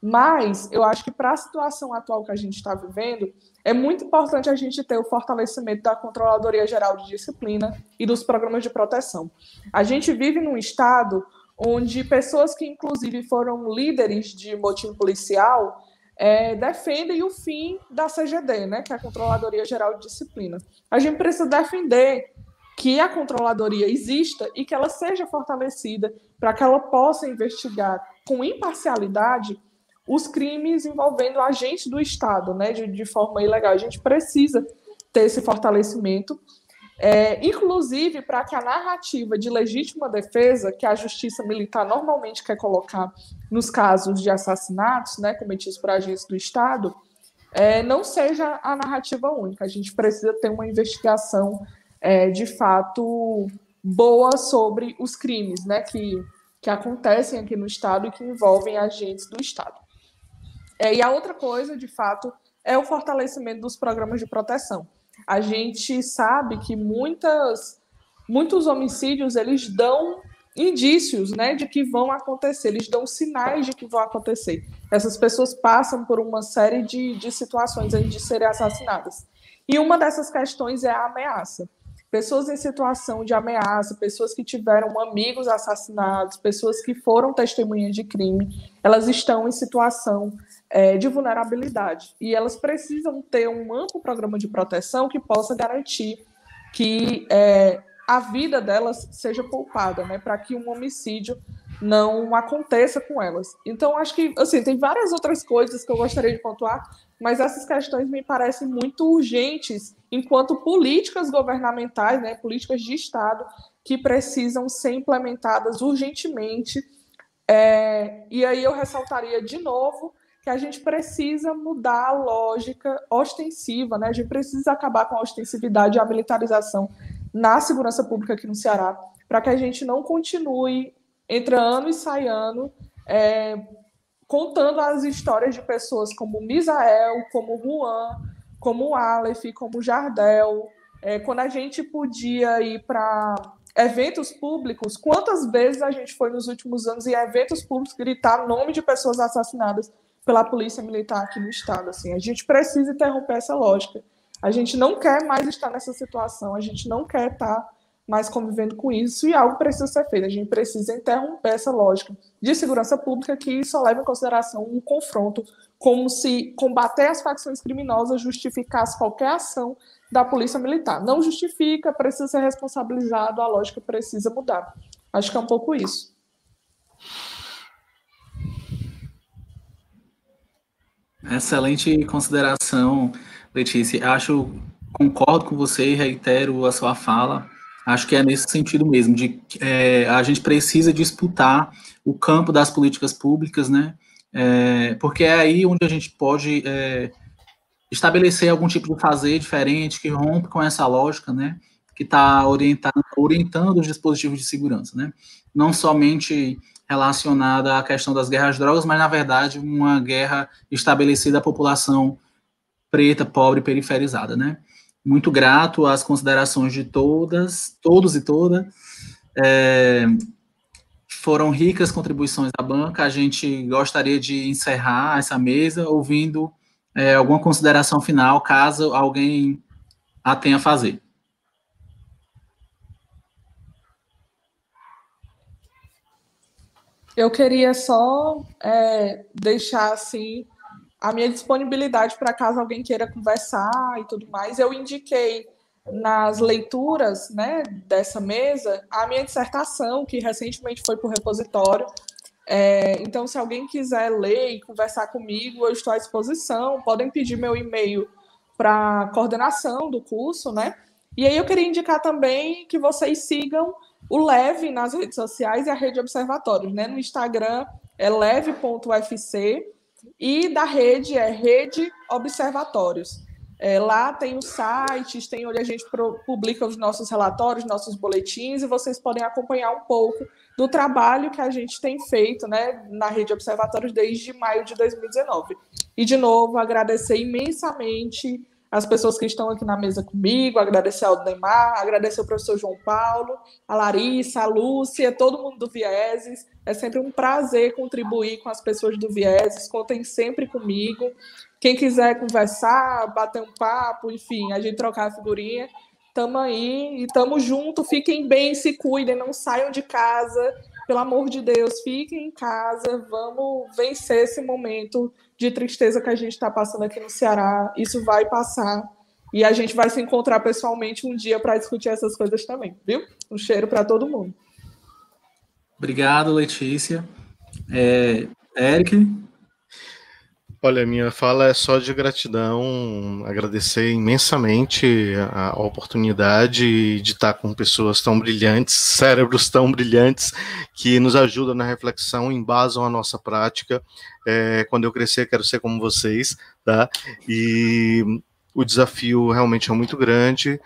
Mas eu acho que para a situação atual que a gente está vivendo, é muito importante a gente ter o fortalecimento da Controladoria Geral de Disciplina e dos programas de proteção. A gente vive num estado onde pessoas que, inclusive, foram líderes de motim policial é, defendem o fim da CGD, né, que é a Controladoria Geral de Disciplina. A gente precisa defender que a controladoria exista e que ela seja fortalecida para que ela possa investigar com imparcialidade os crimes envolvendo agentes do Estado, né, de, de forma ilegal. A gente precisa ter esse fortalecimento, é, inclusive para que a narrativa de legítima defesa, que a justiça militar normalmente quer colocar nos casos de assassinatos, né, cometidos por agentes do Estado, é, não seja a narrativa única. A gente precisa ter uma investigação é, de fato boa sobre os crimes, né, que que acontecem aqui no Estado e que envolvem agentes do Estado. É, e a outra coisa, de fato, é o fortalecimento dos programas de proteção. A gente sabe que muitas, muitos homicídios eles dão indícios né, de que vão acontecer, eles dão sinais de que vão acontecer. Essas pessoas passam por uma série de, de situações antes de serem assassinadas. E uma dessas questões é a ameaça pessoas em situação de ameaça, pessoas que tiveram amigos assassinados, pessoas que foram testemunhas de crime, elas estão em situação é, de vulnerabilidade e elas precisam ter um amplo programa de proteção que possa garantir que é, a vida delas seja poupada, né, para que um homicídio não aconteça com elas. Então, acho que, assim, tem várias outras coisas que eu gostaria de pontuar, mas essas questões me parecem muito urgentes enquanto políticas governamentais, né, políticas de Estado, que precisam ser implementadas urgentemente. É, e aí eu ressaltaria de novo que a gente precisa mudar a lógica ostensiva, né? A gente precisa acabar com a ostensividade e a militarização na segurança pública aqui no Ceará, para que a gente não continue entra ano e sai ano, é, contando as histórias de pessoas como Misael, como Juan, como Aleph, como Jardel. É, quando a gente podia ir para eventos públicos, quantas vezes a gente foi nos últimos anos em eventos públicos gritar nome de pessoas assassinadas pela polícia militar aqui no estado? Assim, a gente precisa interromper essa lógica. A gente não quer mais estar nessa situação, a gente não quer estar mas convivendo com isso e algo precisa ser feito. A gente precisa interromper essa lógica de segurança pública que só leva em consideração um confronto, como se combater as facções criminosas justificasse qualquer ação da polícia militar. Não justifica, precisa ser responsabilizado, a lógica precisa mudar. Acho que é um pouco isso. Excelente consideração, Letícia. Acho, concordo com você e reitero a sua fala Acho que é nesse sentido mesmo, de é, a gente precisa disputar o campo das políticas públicas, né? É, porque é aí onde a gente pode é, estabelecer algum tipo de fazer diferente que rompe com essa lógica, né? Que está orientando, os dispositivos de segurança, né? Não somente relacionada à questão das guerras de drogas, mas na verdade uma guerra estabelecida à população preta, pobre, periferizada, né? muito grato às considerações de todas, todos e toda. É, foram ricas contribuições da banca. A gente gostaria de encerrar essa mesa ouvindo é, alguma consideração final, caso alguém a tenha a fazer. Eu queria só é, deixar assim a minha disponibilidade para caso alguém queira conversar e tudo mais. Eu indiquei nas leituras né, dessa mesa a minha dissertação, que recentemente foi para o repositório. É, então, se alguém quiser ler e conversar comigo, eu estou à disposição. Podem pedir meu e-mail para coordenação do curso, né? E aí eu queria indicar também que vocês sigam o Leve nas redes sociais e a rede Observatórios, né? No Instagram é leve.ufc e da rede é Rede Observatórios. É, lá tem os sites, tem onde a gente publica os nossos relatórios, nossos boletins, e vocês podem acompanhar um pouco do trabalho que a gente tem feito né, na Rede Observatórios desde maio de 2019. E, de novo, agradecer imensamente as pessoas que estão aqui na mesa comigo, agradecer ao Neymar, agradecer ao professor João Paulo, a Larissa, a Lúcia, todo mundo do Vieses. É sempre um prazer contribuir com as pessoas do Vieses, contem sempre comigo. Quem quiser conversar, bater um papo, enfim, a gente trocar a figurinha, tamo aí e tamo junto. Fiquem bem, se cuidem, não saiam de casa, pelo amor de Deus, fiquem em casa, vamos vencer esse momento de tristeza que a gente está passando aqui no Ceará. Isso vai passar. E a gente vai se encontrar pessoalmente um dia para discutir essas coisas também, viu? Um cheiro para todo mundo. Obrigado, Letícia. É, Eric? Olha, minha fala é só de gratidão, agradecer imensamente a, oportunidade de estar com pessoas tão brilhantes, cérebros tão brilhantes, que nos ajudam na reflexão, embasam a nossa prática. É, quando eu crescer, quero ser como vocês, tá? E o desafio realmente é muito grande.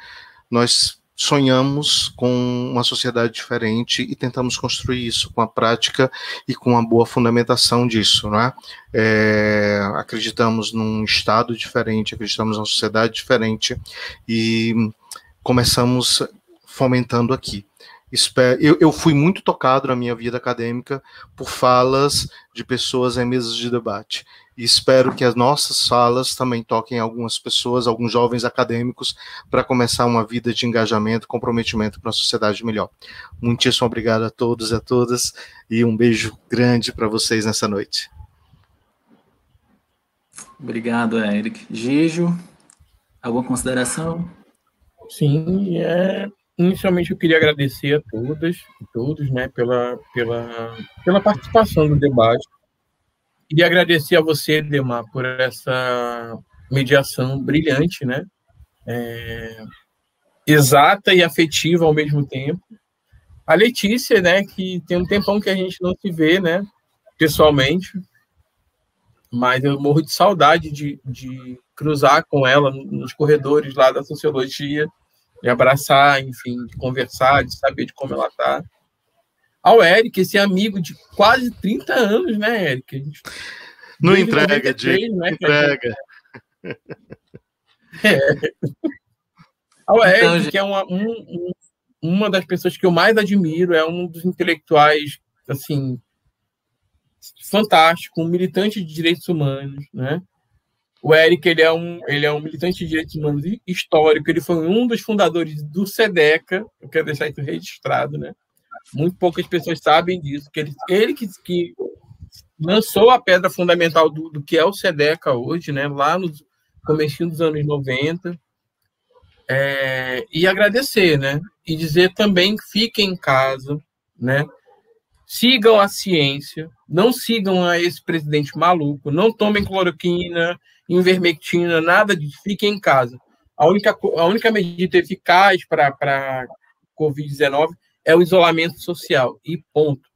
Nós sonhamos com uma sociedade diferente e tentamos construir isso com a prática e com a boa fundamentação disso, não é? é acreditamos num estado diferente, acreditamos numa sociedade diferente e começamos fomentando aqui. Eu, eu fui muito tocado na minha vida acadêmica por falas de pessoas em mesas de debate e espero que as nossas salas também toquem algumas pessoas, alguns jovens acadêmicos, para começar uma vida de engajamento, comprometimento para uma sociedade melhor. Muitíssimo obrigado a todos e a todas, e um beijo grande para vocês nessa noite. Obrigado, Eric. Gijo, alguma consideração? Sim, é, inicialmente eu queria agradecer a todas e todos né, pela, pela, pela participação no debate. Queria agradecer a você, Demar, por essa mediação brilhante, né? É, exata e afetiva ao mesmo tempo. A Letícia, né, que tem um tempão que a gente não se vê, né, pessoalmente, mas eu morro de saudade de, de cruzar com ela nos corredores lá da sociologia, de abraçar, enfim, de conversar, de saber de como ela está ao Eric, esse amigo de quase 30 anos, né, Eric? Gente... Não entrega, Diego. Né, entrega. [LAUGHS] É. Ao Eric, então, que é uma, um, uma das pessoas que eu mais admiro, é um dos intelectuais, assim, fantástico, um militante de direitos humanos, né? O Eric, ele é um, ele é um militante de direitos humanos histórico, ele foi um dos fundadores do SEDECA, eu quero deixar isso registrado, né? Muito poucas pessoas sabem disso, que ele, ele que, que lançou a pedra fundamental do, do, que é o SEDECA hoje, né, lá no começo dos anos 90, é, e agradecer, né, e dizer também que fiquem em casa, né, sigam a ciência, não sigam a esse presidente maluco, não tomem cloroquina, invermectina, nada disso, fiquem em casa. A única, a única medida eficaz para Covid-19 é o isolamento social. E ponto.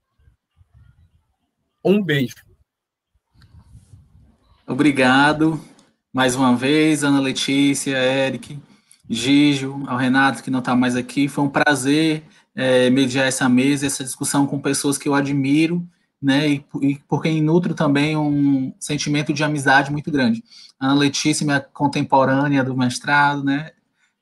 Um beijo. Obrigado mais uma vez, Ana Letícia, Eric, Gijo, ao Renato, que não está mais aqui. Foi um prazer é, mediar essa mesa, essa discussão com pessoas que eu admiro, né, e, e por quem nutro também um sentimento de amizade muito grande. Ana Letícia, minha contemporânea do mestrado, né,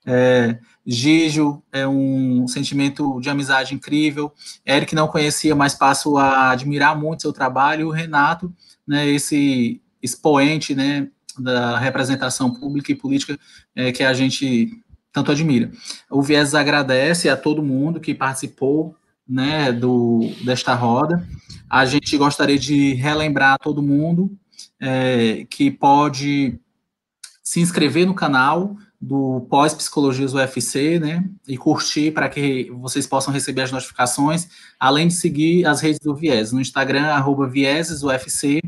é, Gijo é um sentimento de amizade incrível. Eric não conhecia, mas passo a admirar muito seu trabalho. O Renato, né, esse expoente né, da representação pública e política é, que a gente tanto admira. O Viés agradece a todo mundo que participou né, do, desta roda. A gente gostaria de relembrar a todo mundo é, que pode se inscrever no canal, do pós-psicologias UFC, né? E curtir para que vocês possam receber as notificações, além de seguir as redes do Viés, no Instagram, arroba viesesufc,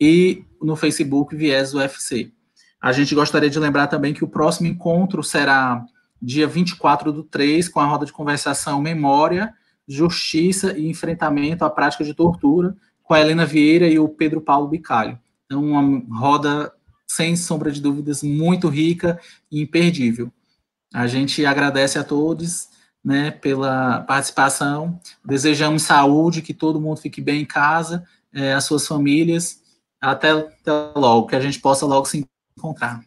e no Facebook, Viés UFC. A gente gostaria de lembrar também que o próximo encontro será dia 24 do 3, com a roda de conversação Memória, Justiça e Enfrentamento à Prática de Tortura, com a Helena Vieira e o Pedro Paulo Bicalho. Então, uma roda sem sombra de dúvidas, muito rica e imperdível. A gente agradece a todos né, pela participação, desejamos saúde, que todo mundo fique bem em casa, é, as suas famílias. Até, até logo, que a gente possa logo se encontrar.